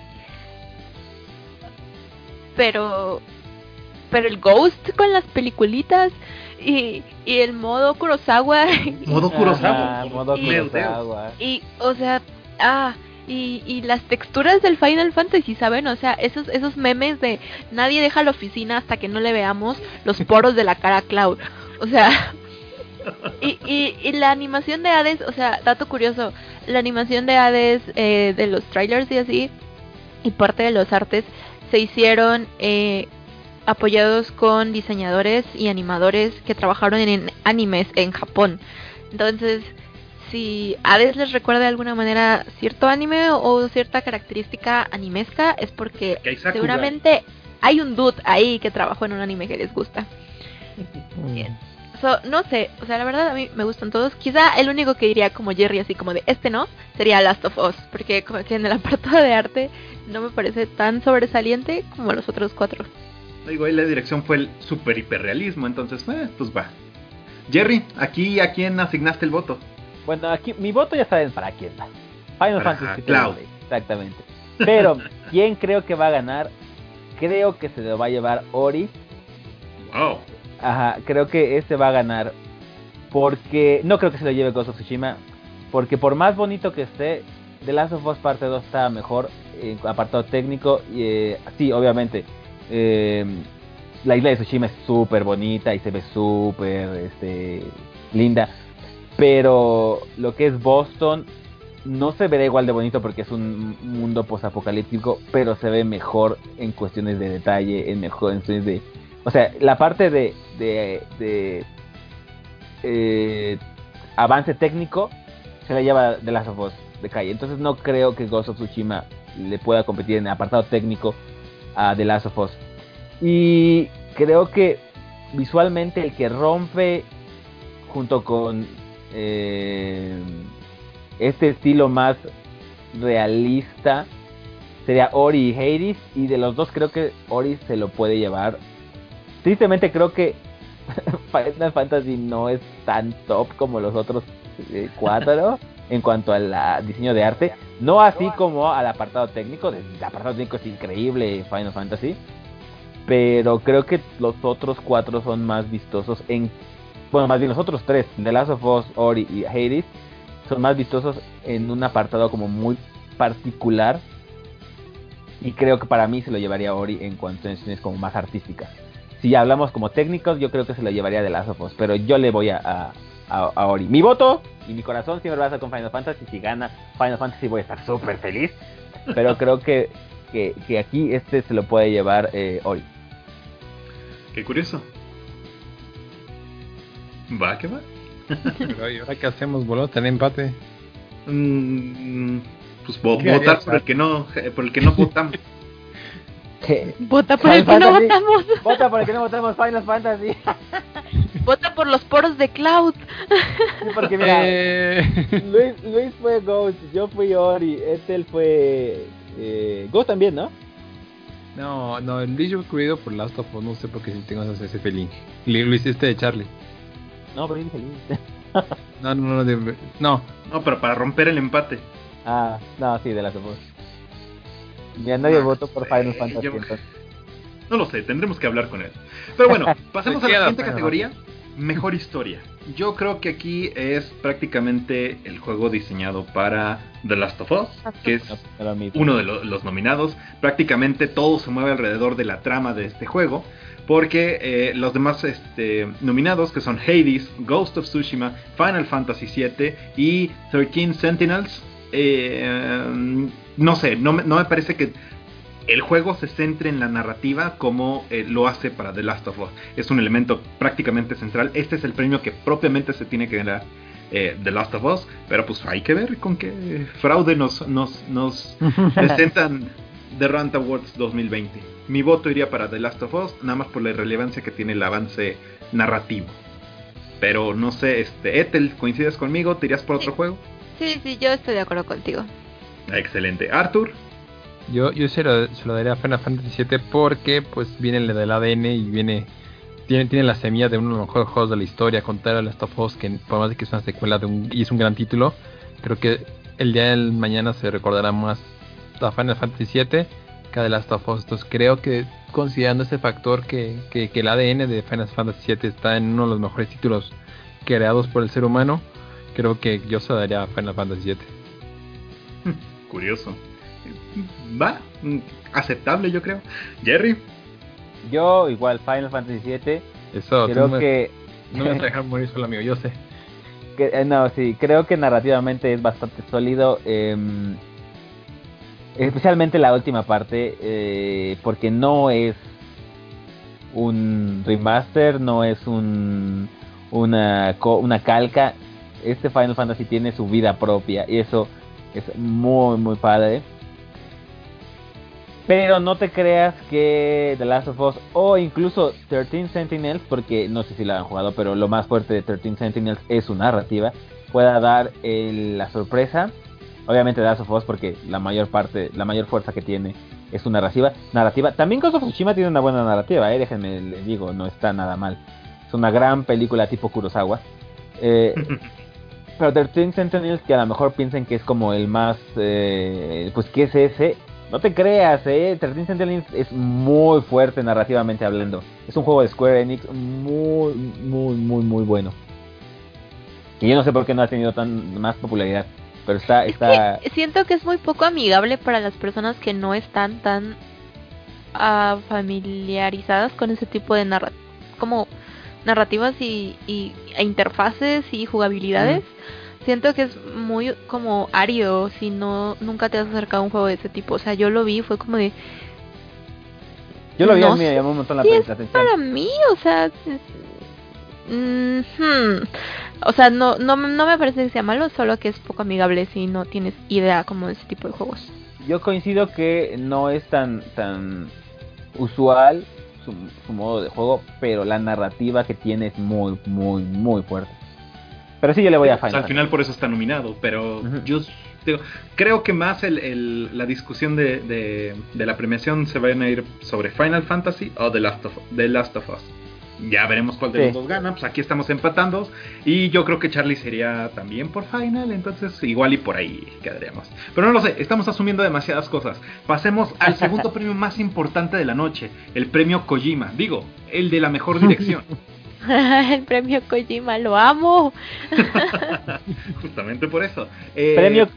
Pero. Pero el Ghost con las peliculitas y, y el modo Kurosawa. Modo [laughs] Kurosawa. Ajá, modo. Kurosawa. Y, o sea, ah, y, y las texturas del Final Fantasy, ¿saben? O sea, esos, esos memes de nadie deja la oficina hasta que no le veamos los poros de la cara a Cloud. O sea, y, y, y la animación de Hades, o sea, dato curioso, la animación de Hades eh, de los trailers y así, y parte de los artes, se hicieron eh, apoyados con diseñadores y animadores que trabajaron en animes en Japón. Entonces, si Hades les recuerda de alguna manera cierto anime o cierta característica animesca, es porque seguramente hay un dude ahí que trabajó en un anime que les gusta. Bien. So, no sé, o sea, la verdad a mí me gustan todos. Quizá el único que diría como Jerry, así como de este no, sería Last of Us, porque como que en el apartado de arte no me parece tan sobresaliente como los otros cuatro. Digo, ahí la dirección fue el super hiperrealismo, entonces, eh, pues va. Jerry, aquí a quién asignaste el voto. Bueno, aquí mi voto ya saben para quién va. Final Para Fantasy Cloud. Exactamente. Pero, [laughs] ¿quién creo que va a ganar? Creo que se lo va a llevar Ori. Wow. Ajá, creo que este va a ganar. Porque no creo que se lo lleve Ghost of Tsushima. Porque por más bonito que esté, The Last of Us Parte 2 está mejor en apartado técnico. Y, eh, sí, obviamente. eh, la isla de Tsushima es súper bonita y se ve súper este, linda. Pero lo que es Boston no se verá igual de bonito porque es un mundo posapocalíptico, pero se ve mejor en cuestiones de detalle, en mejor en cuestiones de, o sea, la parte de, de, de, eh, avance técnico se la lleva de Last of Us de calle. Entonces no creo que Ghost of Tsushima le pueda competir en el apartado técnico a The Last of Us. Y creo que visualmente el que rompe junto con eh, este estilo más realista sería Ori y Hades y de los dos creo que Ori se lo puede llevar. Tristemente creo que [laughs] Final Fantasy no es tan top como los otros eh, cuatro [laughs] en cuanto al diseño de arte, no así como al apartado técnico, el apartado técnico es increíble Final Fantasy, pero creo que los otros cuatro son más vistosos en bueno, más bien los otros tres, The Last of Us, Ori y Hades, son más vistosos en un apartado como muy particular. Y creo que para mí se lo llevaría Ori en cuanto a cuestiones como más artísticas. Si hablamos como técnicos, yo creo que se lo llevaría The Last of Us, pero yo le voy a, a, a- a Ori. Mi voto y mi corazón siempre va a estar con Final Fantasy. Si gana Final Fantasy voy a estar súper feliz. Pero [laughs] creo que, que, que aquí este se lo puede llevar eh, Ori. Qué curioso. Va, que va. [laughs] Pero ¿y ahora qué hacemos? ¿Volvemos a tener empate? Mm, pues vo- ¿Qué votar harías, por el que no, eh, por el que no [laughs] votamos. Vota por el Final que no votamos. Vota por el que no votamos Final Fantasy. [laughs] Vota por los poros de Cloud. Sí, porque mira, Eh, Luis, Luis fue Ghost, yo fui Ori, Ethel fue eh, Ghost también, ¿no? No, no, Luis yo he cuidado por Last of Us, no sé por qué si tengo ese feeling. Lu- Luis este de Charlie. No, pero yo dije Luis. No, no, no, de- no. No, pero para romper el empate. Ah, no, sí, de las dos. Ya nadie No votó por Final Fantasy. yo- entonces. No lo sé, tendremos que hablar con él. Pero bueno, [laughs] pasemos a la siguiente categoría. Mejor historia. Yo creo que aquí es prácticamente el juego diseñado para The Last of Us, que es uno de lo- los nominados. Prácticamente todo se mueve alrededor de la trama de este juego. Porque eh, los demás este, nominados, que son Hades, Ghost of Tsushima, Final Fantasy VII y 13 Sentinels, eh, no sé, no me, no me parece que el juego se centre en la narrativa como eh, lo hace para The Last of Us. Es un elemento prácticamente central. Este es el premio que propiamente se tiene que ganar eh, The Last of Us. Pero pues hay que ver con qué fraude nos, nos, nos [laughs] presentan The Rant Awards 2020. Mi voto iría para The Last of Us, nada más por la irrelevancia que tiene el avance narrativo. Pero no sé, este, Ethel, ¿coincides conmigo? ¿Te irías por otro Sí. juego? Sí, sí, yo estoy de acuerdo contigo. Excelente. Arthur, Yo, yo se, lo, se lo daría a Final Fantasy VII porque pues viene el del ADN y viene tiene, tiene la semilla de uno de los mejores juegos de la historia, contar a Last of Us, que por más de que es una secuela de un, y es un gran título, creo que el día del mañana se recordará más a Final Fantasy VII The Last of Us. Entonces creo que considerando ese factor que, que, que el ADN de Final Fantasy VII está en uno de los mejores títulos creados por el ser humano, creo que yo se daría a Final Fantasy VII. [laughs] curioso. Va, aceptable yo creo. Jerry, Yo igual Final Fantasy VII. Eso, creo no me- que, no me vas a dejar morir [laughs] solo, amigo, yo sé. que- eh, no, sí, creo que narrativamente es bastante sólido. em, especialmente la última parte, eh, porque no es un remaster, no es un una, una calca. Este Final Fantasy tiene su vida propia y eso es muy, muy padre. Pero no te creas que The Last of Us o incluso 13 Sentinels, porque no sé si la han jugado, pero lo más fuerte de 13 Sentinels es su narrativa, pueda dar el- la sorpresa. Obviamente The Last of Us porque la mayor parte, la mayor fuerza que tiene es su narrativa. narrativa. También Ghost of Tsushima tiene una buena narrativa, eh, déjenme les digo, no está nada mal. Es una gran película tipo Kurosawa. Eh, [laughs] pero 13 Sentinels, que a lo mejor piensen que es como el más. eh, pues, ¿qué es ese? No te creas, eh. 13 Sentinels es muy fuerte narrativamente hablando. Es un juego de Square Enix muy, muy, muy, muy bueno. Que yo no sé por qué no ha tenido tan más popularidad. Pero está. Es está... que siento que es muy poco amigable para las personas que no están tan ah, familiarizadas con ese tipo de narra como narrativas y, y- e interfaces y jugabilidades. Siento que es muy como árido si no nunca te has acercado a un juego de ese tipo. O sea, yo lo vi fue como de, Yo lo vi, no a mí me sé llamó un montón la, Sí, la es atención. para mí, o sea, es- mm, hmm. O sea, no, no, no me parece que sea malo, solo que es poco amigable si no tienes idea como de ese tipo de juegos. Yo coincido que no es tan tan usual su, su modo de juego, pero la narrativa que tiene es muy, muy, muy fuerte. Pero sí, yo le voy a O sea, Final. al final por eso está nominado, pero yo digo, creo que más el, el- la discusión de, de- de la premiación se van a ir sobre Final Fantasy o The Last of, The Last of Us. Ya veremos cuál de Sí. los dos gana, pues aquí estamos empatando y yo creo que Charlie sería también por Final, entonces igual y por ahí quedaríamos. Pero no lo sé, estamos asumiendo demasiadas cosas. Pasemos al [laughs] segundo premio más importante de la noche, el premio Kojima, digo, el de la mejor dirección. [laughs] [laughs] El premio Kojima, lo amo. Justamente por eso. Eh, Premio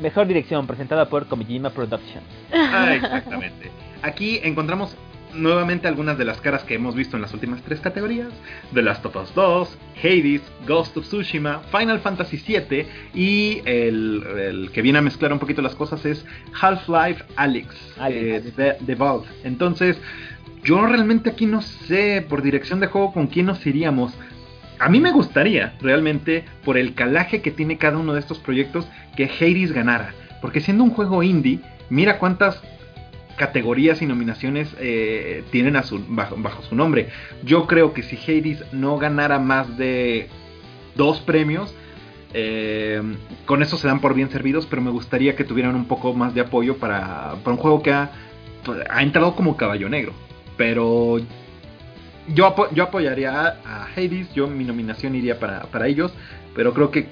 Mejor Dirección, presentada por Kojima Productions. Ah, exactamente. Aquí encontramos nuevamente algunas de las caras que hemos visto en las últimas tres categorías: The Last of Us 2, Hades, Ghost of Tsushima, Final Fantasy VII y el, el que viene a mezclar un poquito las cosas es Half-Life Alyx, Alyx. eh, de, de Valve. Entonces, yo realmente aquí no sé por dirección de juego con quién nos iríamos. A mí me gustaría, realmente, por el calaje que tiene cada uno de estos proyectos, que Hades ganara. Porque siendo un juego indie, mira cuántas categorías y nominaciones eh, tienen bajo, su nombre. Yo creo que si Hades no ganara más de dos premios, eh, con eso se dan por bien servidos, pero me gustaría que tuvieran un poco más de apoyo para, para un juego que ha, ha entrado como caballo negro. Pero yo, yo apoyaría a, a, Hades, yo mi nominación iría para, para ellos, pero creo que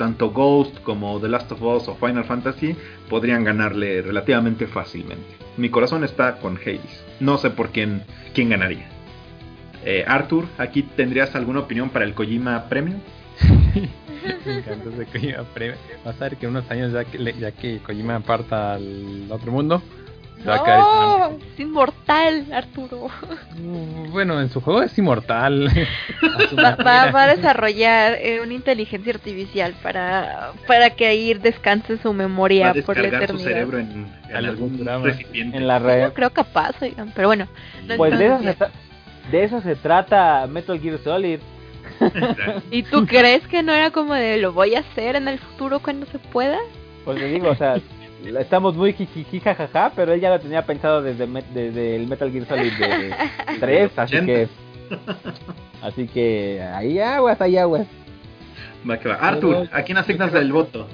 tanto Ghost como The Last of Us o Final Fantasy podrían ganarle relativamente fácilmente. Mi corazón está con Hades. No sé por quién, quién ganaría. Eh, Arthur, ¿aquí tendrías alguna opinión para el Kojima Premio? [laughs] Me encanta ese Kojima Premio. Vas a ver que unos años, ya que, ya que Kojima parta al otro mundo, va No, es inmortal, Arturo. Bueno, en su juego es inmortal. [laughs] Va, va- va a desarrollar eh, una inteligencia artificial para, para que ahí descanse su Va memoria a por la descargar su eternidad. cerebro en, en Al algún recipiente. En la No red. creo capaz, oigan, pero bueno. no Pues de eso, se tra- de eso se trata Metal Gear Solid. [laughs] ¿Y tú crees que no era como de lo voy a hacer en el futuro cuando se pueda? Pues te digo, o sea, estamos muy jijiji jajaja, pero él ya lo tenía pensado desde, desde el Metal Gear Solid de [laughs] 3, así que [laughs] así que ahí aguas, ahí aguas. Va que va. Arthur, ¿a quién asignas el voto?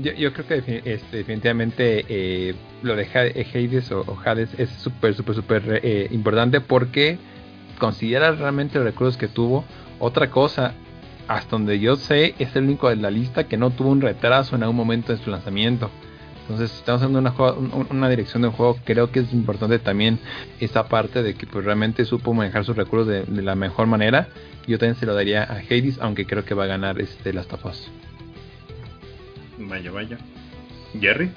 Yo, yo creo que este, definitivamente eh, lo de eh, Hades o, o Hades es súper, súper, súper eh, importante porque considera realmente los recursos que tuvo. Otra cosa, hasta donde yo sé, es el único de la lista que no tuvo un retraso en algún momento de su lanzamiento. Entonces, si estamos haciendo una, una dirección de un juego, creo que es importante también esa parte de que pues realmente supo manejar sus recursos de, de la mejor manera. Yo también se lo daría a Hades, aunque creo que va a ganar este Last of Us. Vaya, vaya. Jerry.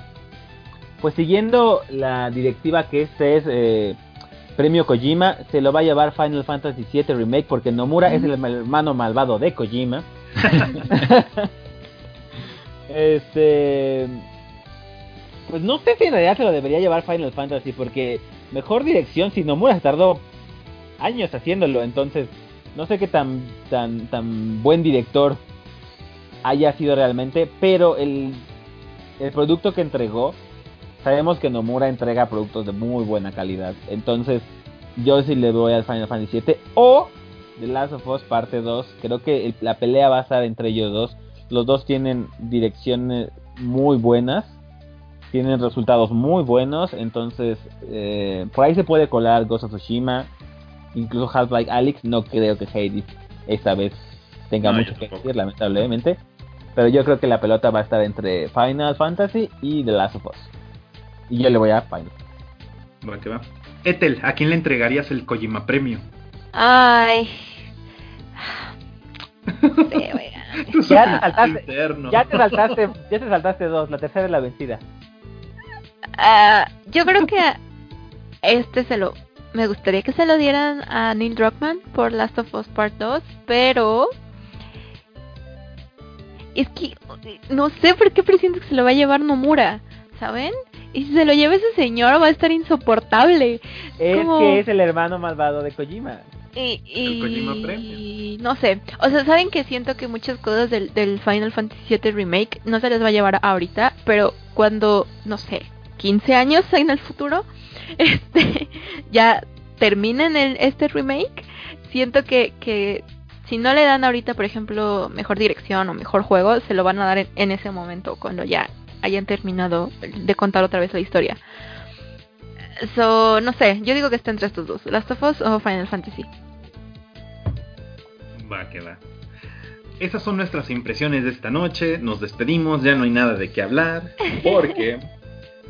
Pues siguiendo la directiva que este es eh, premio Kojima, se lo va a llevar Final Fantasy VII Remake porque Nomura es el hermano malvado de Kojima. [laughs] [laughs] este, pues no sé si en realidad se lo debería llevar Final Fantasy porque mejor dirección si Nomura se tardó años haciéndolo, entonces no sé qué tan tan tan buen director haya sido realmente, pero el el producto que entregó sabemos que Nomura entrega productos de muy buena calidad. Entonces, yo sí le doy al Final Fantasy VII o The Last of Us parte 2. Creo que el- la pelea va a estar entre ellos dos. Los dos tienen direcciones muy buenas. Tienen resultados muy buenos. Entonces, eh, por ahí se puede colar Ghost of Tsushima. Incluso Half-Life Alyx. No creo que Hades esta vez tenga No, mucho que tampoco. decir, lamentablemente. Pero yo creo que la pelota va a estar entre Final Fantasy y The Last of Us. Y yo le voy a Final. Va que va. Ethel, ¿a quién le entregarías el Kojima Premio? Ay. [laughs] Sí, Ya te saltaste-. Ya te saltaste, ya te saltaste dos, la tercera es la vencida. Ah, yo creo que este se lo me gustaría que se lo dieran a Neil Druckmann por Last of Us Part 2, pero es que no sé por qué presiento que se lo va a llevar Nomura, ¿saben? Y si se lo lleva ese señor va a estar insoportable. Es que es el hermano malvado de Kojima. Y, y- El Kojima Premio. no sé, o sea, saben que siento que muchas cosas del, del Final Fantasy VII Remake no se les va a llevar ahorita, pero cuando, no sé, 15 años en el futuro, [laughs] este, ya terminen el, este remake, siento que, que si no le dan ahorita, por ejemplo, mejor dirección o mejor juego, se lo van a dar en, en ese momento, cuando ya hayan terminado de contar otra vez la historia. So, no sé, yo digo que está entre estos dos, Last of Us o Final Fantasy. Va que va. Esas son nuestras impresiones de esta noche. Nos despedimos, ya no hay nada de qué hablar. Porque [laughs]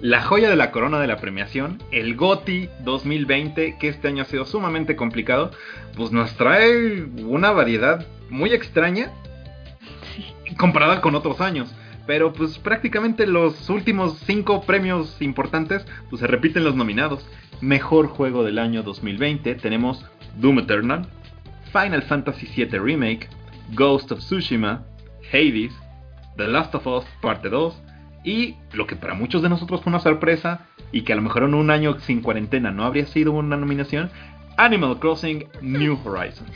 la joya de la corona de la premiación, el GOTI 2020, que este año ha sido sumamente complicado, pues nos trae una variedad muy extraña comparada con otros años. Pero pues prácticamente los últimos cinco premios importantes pues se repiten los nominados. Mejor juego del año 2020 tenemos Doom Eternal, Final Fantasy VII Remake, Ghost of Tsushima, Hades, The Last of Us Parte 2 y lo que para muchos de nosotros fue una sorpresa y que a lo mejor en un año sin cuarentena no habría sido una nominación, Animal Crossing New Horizons.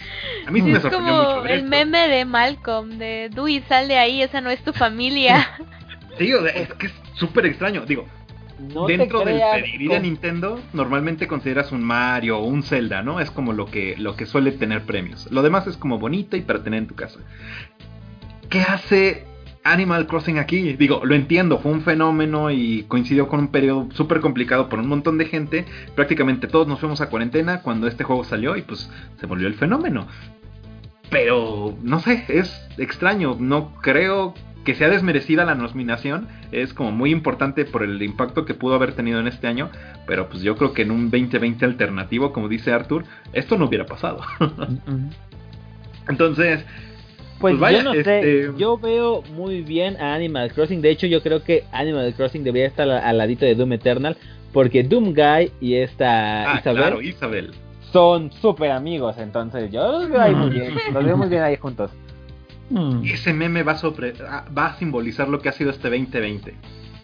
A mí sí me es sorprendió como mucho ver el esto. meme de Malcolm, de Dewey, sal de ahí, esa no es tu familia. [laughs] Sí, o sea, es que es súper extraño. Digo, No dentro del pedigrí de Nintendo, normalmente consideras un Mario o un Zelda, ¿no? Es como lo que, lo que suele tener premios. Lo demás es como bonito y para tener en tu casa. ¿Qué hace Animal Crossing aquí? Digo, lo entiendo, fue un fenómeno y coincidió con un periodo súper complicado por un montón de gente. Prácticamente todos nos fuimos a cuarentena cuando este juego salió y pues se volvió el fenómeno. Pero, no sé, es extraño. No creo que sea desmerecida la nominación. Es como muy importante por el impacto que pudo haber tenido en este año. Pero pues yo creo que en un 2020 alternativo, como dice Arthur, esto no hubiera pasado. [laughs] Entonces, Pues, Pues vaya, yo no sé, este- yo veo muy bien a Animal Crossing. De hecho, yo creo que Animal Crossing debería estar al, al ladito de Doom Eternal. Porque Doom Guy y esta ah, Isabel claro, Isabel. son súper amigos. Entonces, yo los veo ahí muy bien. Los veo muy bien ahí juntos. Mm. Ese meme va a, sobre- ah, va a simbolizar lo que ha sido este 2020.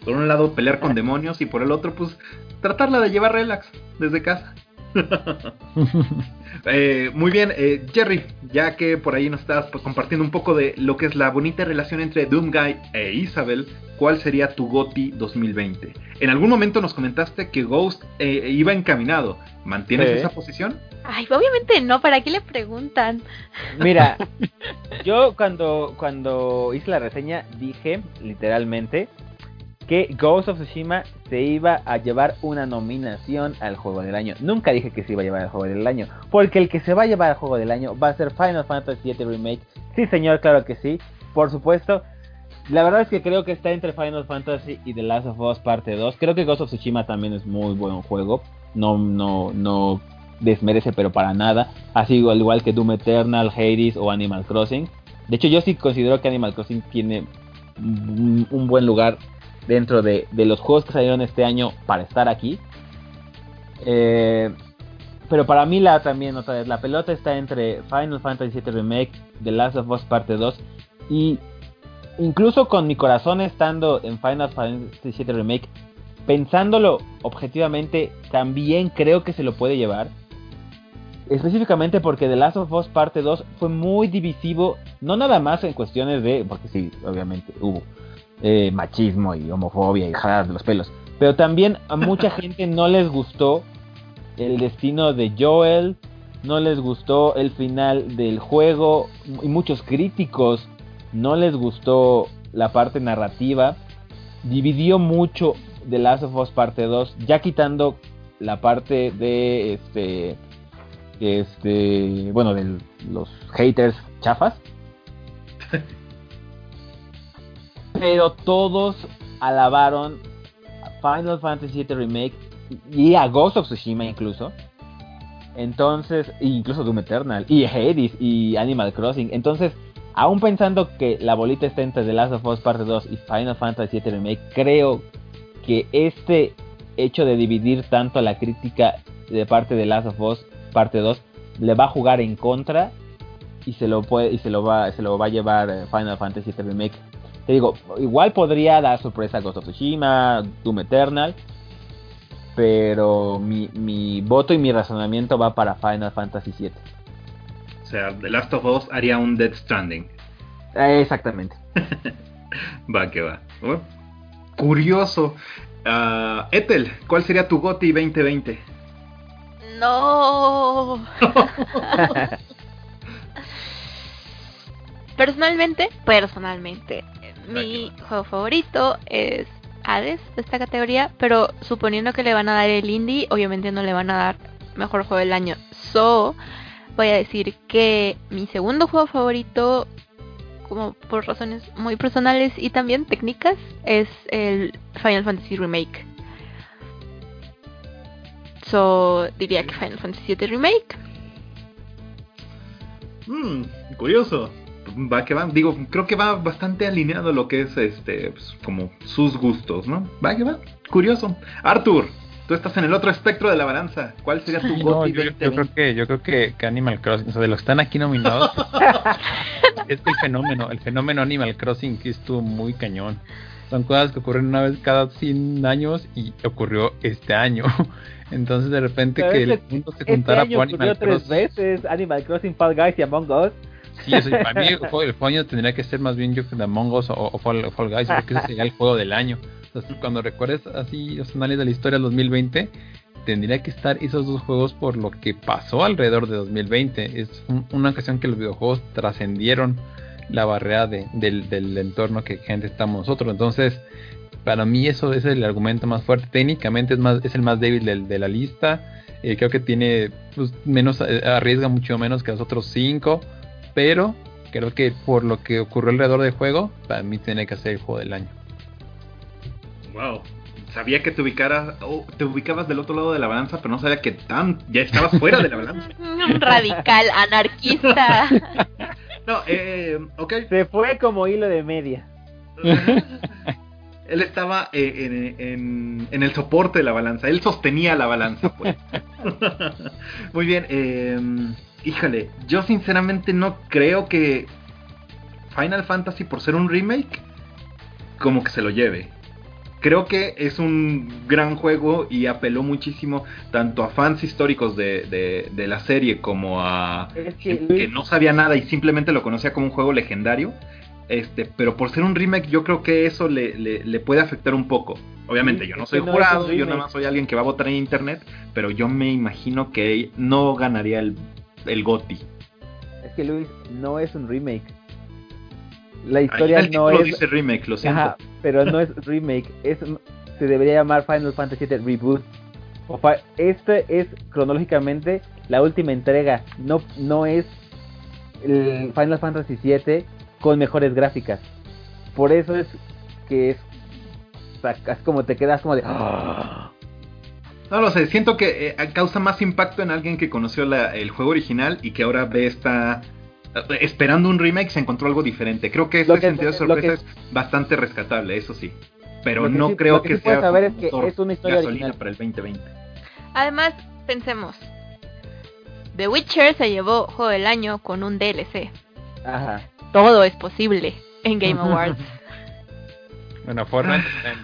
Por un lado, pelear con demonios y por el otro, pues, tratarla de llevar relax desde casa. [laughs] Eh, muy bien, eh, Jerry, ya que por ahí nos estás pues, compartiendo un poco de lo que es la bonita relación entre Doomguy e Isabel, ¿cuál sería tu GOTI 2020? En algún momento nos comentaste que Ghost eh, iba encaminado. ¿Mantienes esa posición? Ay, obviamente no, ¿para qué le preguntan? Mira, [laughs] yo cuando, cuando hice la reseña dije literalmente que Ghost of Tsushima se iba a llevar una nominación al juego del año. Nunca dije que se iba a llevar al juego del año, porque el que se va a llevar al juego del año va a ser Final Fantasy VII Remake. Sí, señor, claro que sí, por supuesto. La verdad es que creo que está entre Final Fantasy y The Last of Us Parte 2. Creo que Ghost of Tsushima también es muy buen juego. No, no, no desmerece, pero para nada. Así al igual que Doom Eternal, Hades o Animal Crossing. De hecho, yo sí considero que Animal Crossing tiene un, buen lugar dentro de, de los juegos que salieron este año para estar aquí. Eh, pero para mí la también otra vez la pelota está entre Final Fantasy VII Remake, The Last of Us Parte 2 y incluso con mi corazón estando en Final Fantasy VII Remake, pensándolo objetivamente, también creo que se lo puede llevar. Específicamente porque The Last of Us Parte 2 fue muy divisivo, no nada más en cuestiones de, porque sí, obviamente hubo eh, machismo y homofobia y jalar de los pelos, pero también a mucha [laughs] gente no les gustó el destino de Joel, no les gustó el final del juego y muchos críticos no les gustó la parte narrativa. Dividió mucho The Last of Us parte 2, ya quitando la parte de este este bueno de los haters chafas. Pero todos alabaron Final Fantasy VII Remake y a Ghost of Tsushima incluso. Entonces, incluso Doom Eternal, y Hades, y Animal Crossing. Entonces, aún pensando que la bolita está entre The Last of Us Parte 2 y Final Fantasy VII Remake, creo que este hecho de dividir tanto la crítica de parte de Last of Us Parte 2 le va a jugar en contra y se lo puede y se lo va se lo va a llevar eh, Final Fantasy VII Remake. Te digo, igual podría dar sorpresa a Ghost of Tsushima, Doom Eternal, pero mi, mi voto y mi razonamiento va para Final Fantasy VII. O sea, The Last of Us haría un Dead Stranding. Eh, exactamente. [laughs] Va que va. Oh, Curioso. Ah, Ethel, ¿cuál sería tu GOTI 2020? No. [laughs] Personalmente, personalmente, mi juego favorito es Hades de esta categoría, pero suponiendo que le van a dar el indie, obviamente no le van a dar mejor juego del año. So, voy a decir que mi segundo juego favorito, como por razones muy personales y también técnicas, es el Final Fantasy Remake. So, diría que Final Fantasy VII Remake. Mm, curioso. Va que va. Digo, creo que va bastante alineado a lo que es este, pues, como sus gustos, ¿no? Va que va. Curioso. Arthur, tú estás en el otro espectro de la balanza. ¿Cuál sería tu [laughs] No, yo, yo 2020? creo que yo creo que, que Animal Crossing, o sea, de los que están aquí nominados, [laughs] es el fenómeno, el fenómeno Animal Crossing que estuvo muy cañón. Son cosas que ocurren una vez cada 100 años y ocurrió este año. [laughs] Entonces de repente Pero que es el mundo se Este juntara año por ocurrió Animal tres Crossing. veces Animal Crossing, Fall Guys y Among Us. Sí, eso, para mí el juego, el juego del año tendría que ser más bien yo que Among Us o, o Fall, Guys, porque ese sería el juego del año. Entonces, cuando recuerdes así los análisis de la historia del 2020, tendría que estar esos dos juegos por lo que pasó alrededor de 2020. Es un- una ocasión que los videojuegos trascendieron la barrera de- del, del entorno que gente estamos nosotros. Entonces, para mí eso es el argumento más fuerte. Técnicamente es más es el más débil de la lista. Eh, creo que tiene pues, menos eh, arriesga mucho menos que los otros cinco, pero creo que por lo que ocurrió alrededor del juego, para mí tiene que ser el juego del año. Wow. Sabía que te ubicaras, oh, te ubicabas del otro lado de la balanza, pero no sabía que tan ya estabas fuera de la balanza. [laughs] Radical, anarquista. [laughs] No, eh, ok. Se fue como hilo de media. Él estaba eh, en, en- en el soporte de la balanza, él sostenía la balanza, pues. [laughs] Muy bien, eh, híjole, yo sinceramente no creo que Final Fantasy, por ser un remake, como que se lo lleve. creo que es un gran juego y apeló muchísimo tanto a fans históricos de, de, de la serie como a que, no sabía nada y simplemente lo conocía como un juego legendario. Este, pero por ser un remake, yo creo que eso le, le, le puede afectar un poco. Obviamente, yo no soy no jurado, yo nada más soy alguien que va a votar en internet, pero yo me imagino que no ganaría el, el GOTY. es que Luis no es un remake. La Ahí historia en el no es. dice remake, lo siento. Ajá, pero no es remake, es se debería llamar Final Fantasy VII Reboot. O este es cronológicamente la última entrega, no no es el Final Fantasy VII con mejores gráficas. Por eso es que es sacas como te quedas como de "Ah". No lo sé, siento que eh, causa más impacto en alguien que conoció la- el juego original y que ahora ve esta... eh, Esperando un remake se encontró algo diferente. Creo que Lo este que- sentido de sorpresa que- es bastante rescatable, eso sí. Pero no sí- creo lo que que, sí puedes sea saber es que motor es una historia gasolina original. para el 2020. Además, pensemos. The Witcher se llevó Juego del Año con un DLC. Ajá. Todo es posible en Game [laughs] Awards. Bueno,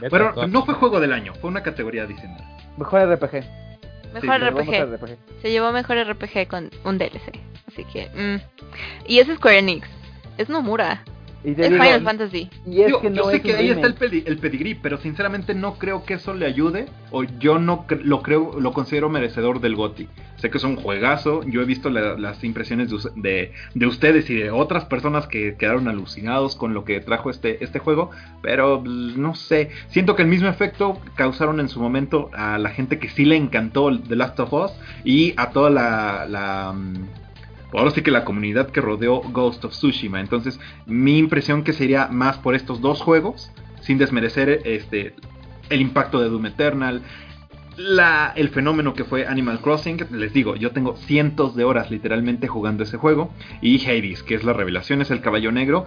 beta, Pero no fue juego del año, fue una categoría adicional. Mejor RPG. Mejor Sí. RPG. Se llevó mejor RPG con un DLC. Así que... mm. Y es Square Enix. Es Nomura. Y te Es digo, Final Fantasy. y es Digo, que no yo sé es que ahí está el, pedi- el pedigrí, pero sinceramente no creo que eso le ayude o yo no cre- lo creo, lo considero merecedor del GOTY. Sé que es un juegazo, yo he visto la- las impresiones de, us- de, de ustedes y de otras personas que quedaron alucinados con lo que trajo este, este juego, pero pues, no sé, siento que el mismo efecto causaron en su momento a la gente que sí le encantó The Last of Us y a toda la... la mm, ahora sí que la comunidad que rodeó Ghost of Tsushima. Entonces, mi impresión que sería más por estos dos juegos, sin desmerecer este el impacto de Doom Eternal, la, el fenómeno que fue Animal Crossing. Les digo, yo tengo cientos de horas literalmente jugando ese juego. Y Hades, que es la revelación, es el caballo negro.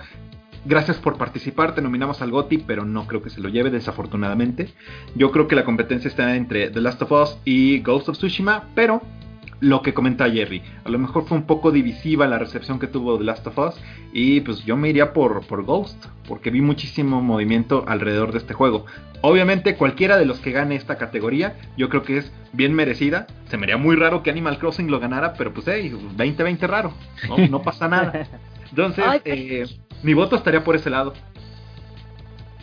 Gracias por participar, te nominamos al GOTY, pero no creo que se lo lleve, desafortunadamente. Yo creo que la competencia está entre The Last of Us y Ghost of Tsushima, pero lo que comenta Jerry, a lo mejor fue un poco divisiva la recepción que tuvo The Last of Us y pues yo me iría por, por Ghost, porque vi muchísimo movimiento alrededor de este juego. Obviamente cualquiera de los que gane esta categoría, yo creo que es bien merecida. Se me haría muy raro que Animal Crossing lo ganara, pero pues hey, 2020 raro, no, no pasa nada. [laughs] Entonces, Ay, eh, mi voto estaría por ese lado.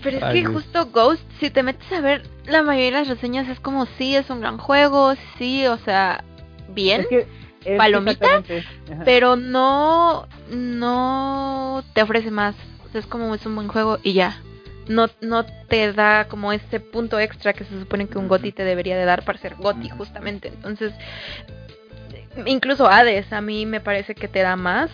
Pero es Ay, que Dios. justo Ghost, si te metes a ver la mayoría de las reseñas, es como sí, es un gran juego, sí, o sea, bien, Es que es ¿Palomita? pero no, no te ofrece más. O sea, es como es un buen juego y ya. No, no te da como ese punto extra que se supone que un. GOTY te debería de dar para ser Ujú. justamente. Entonces, incluso Hades a mí me parece que te da más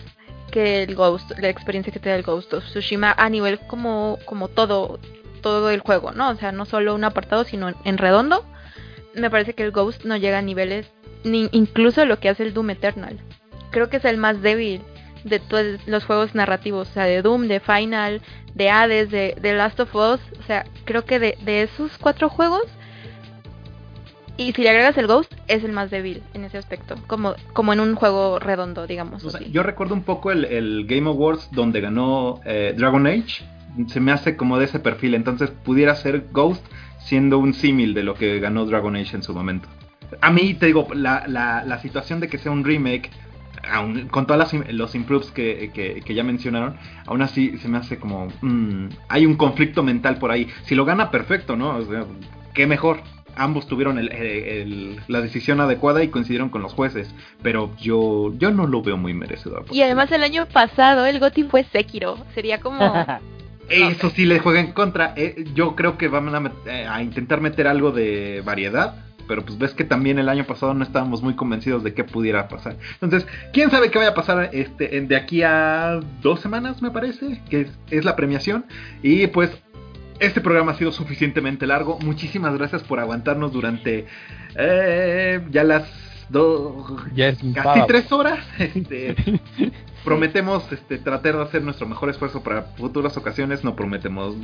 que el Ghost, la experiencia que te da el Ghost of Tsushima a nivel como, como todo, todo el juego, ¿no? O sea, no solo un apartado, sino en redondo. Me parece que el Ghost no llega a niveles, ni incluso lo que hace el Doom Eternal. Creo que es el más débil de todos los juegos narrativos, o sea, de Doom, de Final, de Hades, de, de Last of Us. O sea, creo que de, de esos cuatro juegos, y si le agregas el Ghost, es el más débil en ese aspecto, como, como en un juego redondo, digamos. O sea, así. yo recuerdo un poco el, el Game Awards donde ganó eh, Dragon Age. Se me hace como de ese perfil. Entonces pudiera ser Ghost siendo un símil de lo que ganó Dragon Age en su momento. A mí, te digo, la, la, la situación de que sea un remake, aun- con todos los improves que, que- que ya mencionaron, aún así se me hace como... mm, hay un conflicto mental por ahí. Si lo gana, perfecto, ¿no? O sea, qué mejor. Ambos tuvieron el- el- la decisión adecuada y coincidieron con los jueces. Pero yo, yo no lo veo muy merecedor. Y además el año pasado el GOTY fue Sekiro. Sería como... [laughs] Eso sí le juega en contra. Eh, yo creo que van a, met- eh, a intentar meter algo de variedad. Pero pues ves que también el año pasado no estábamos muy convencidos de qué pudiera pasar. Entonces, quién sabe qué vaya a pasar este, en- de aquí a dos semanas, me parece, que es, es la premiación. Y pues, este programa ha sido suficientemente largo. Muchísimas gracias por aguantarnos durante eh, ya las dos, Ya es un casi tres horas. [laughs] Este, [laughs] prometemos este, tratar de hacer nuestro mejor esfuerzo para futuras ocasiones. No prometemos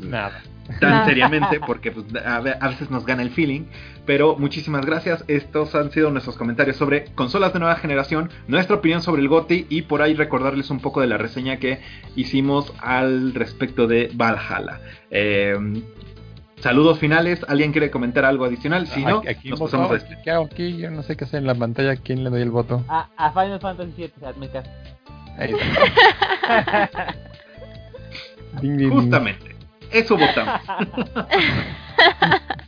Nada. tan Nada. seriamente porque pues, a, ve- a veces nos gana el feeling. Pero muchísimas gracias. Estos han sido nuestros comentarios sobre consolas de nueva generación, nuestra opinión sobre el GOTY y por ahí recordarles un poco de la reseña que hicimos al respecto de Valhalla. Eh, saludos finales. ¿Alguien quiere comentar algo adicional? Si no, Aquí- aquí nos pasamos a. ¿Qué hago aquí? Yo no sé qué hacer en la pantalla. ¿A quién le doy el voto? A, a Final Fantasy VII, hazme caso. Ahí está. [laughs] Ding, ding, ding. Justamente. Eso votamos. [laughs]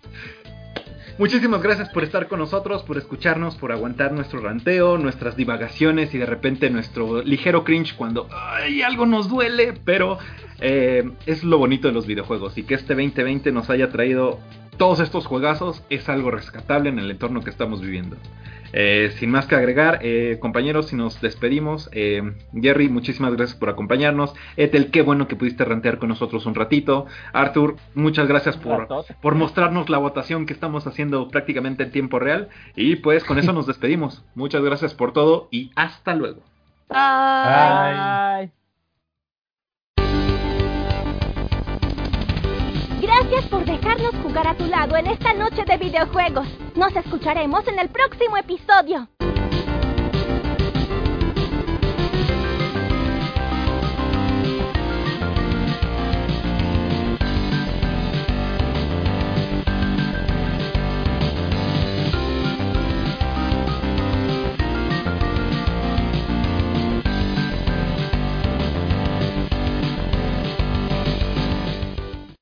Muchísimas gracias por estar con nosotros, por escucharnos, por aguantar nuestro ranteo, nuestras divagaciones y de repente nuestro ligero cringe cuando ay, algo nos duele, pero eh, es lo bonito de los videojuegos y que este 2020 nos haya traído todos estos juegazos es algo rescatable en el entorno que estamos viviendo. Eh, sin más que agregar, eh, compañeros, si nos despedimos, eh, Jerry, muchísimas gracias por acompañarnos. Ethel, qué bueno que pudiste rantear con nosotros un ratito. Arthur, muchas gracias por, por mostrarnos la votación que estamos haciendo prácticamente en tiempo real. Y pues con eso [laughs] nos despedimos. Muchas gracias por todo y hasta luego. Bye. Bye. Gracias por dejarnos jugar a tu lado en esta noche de videojuegos. Nos escucharemos en el próximo episodio.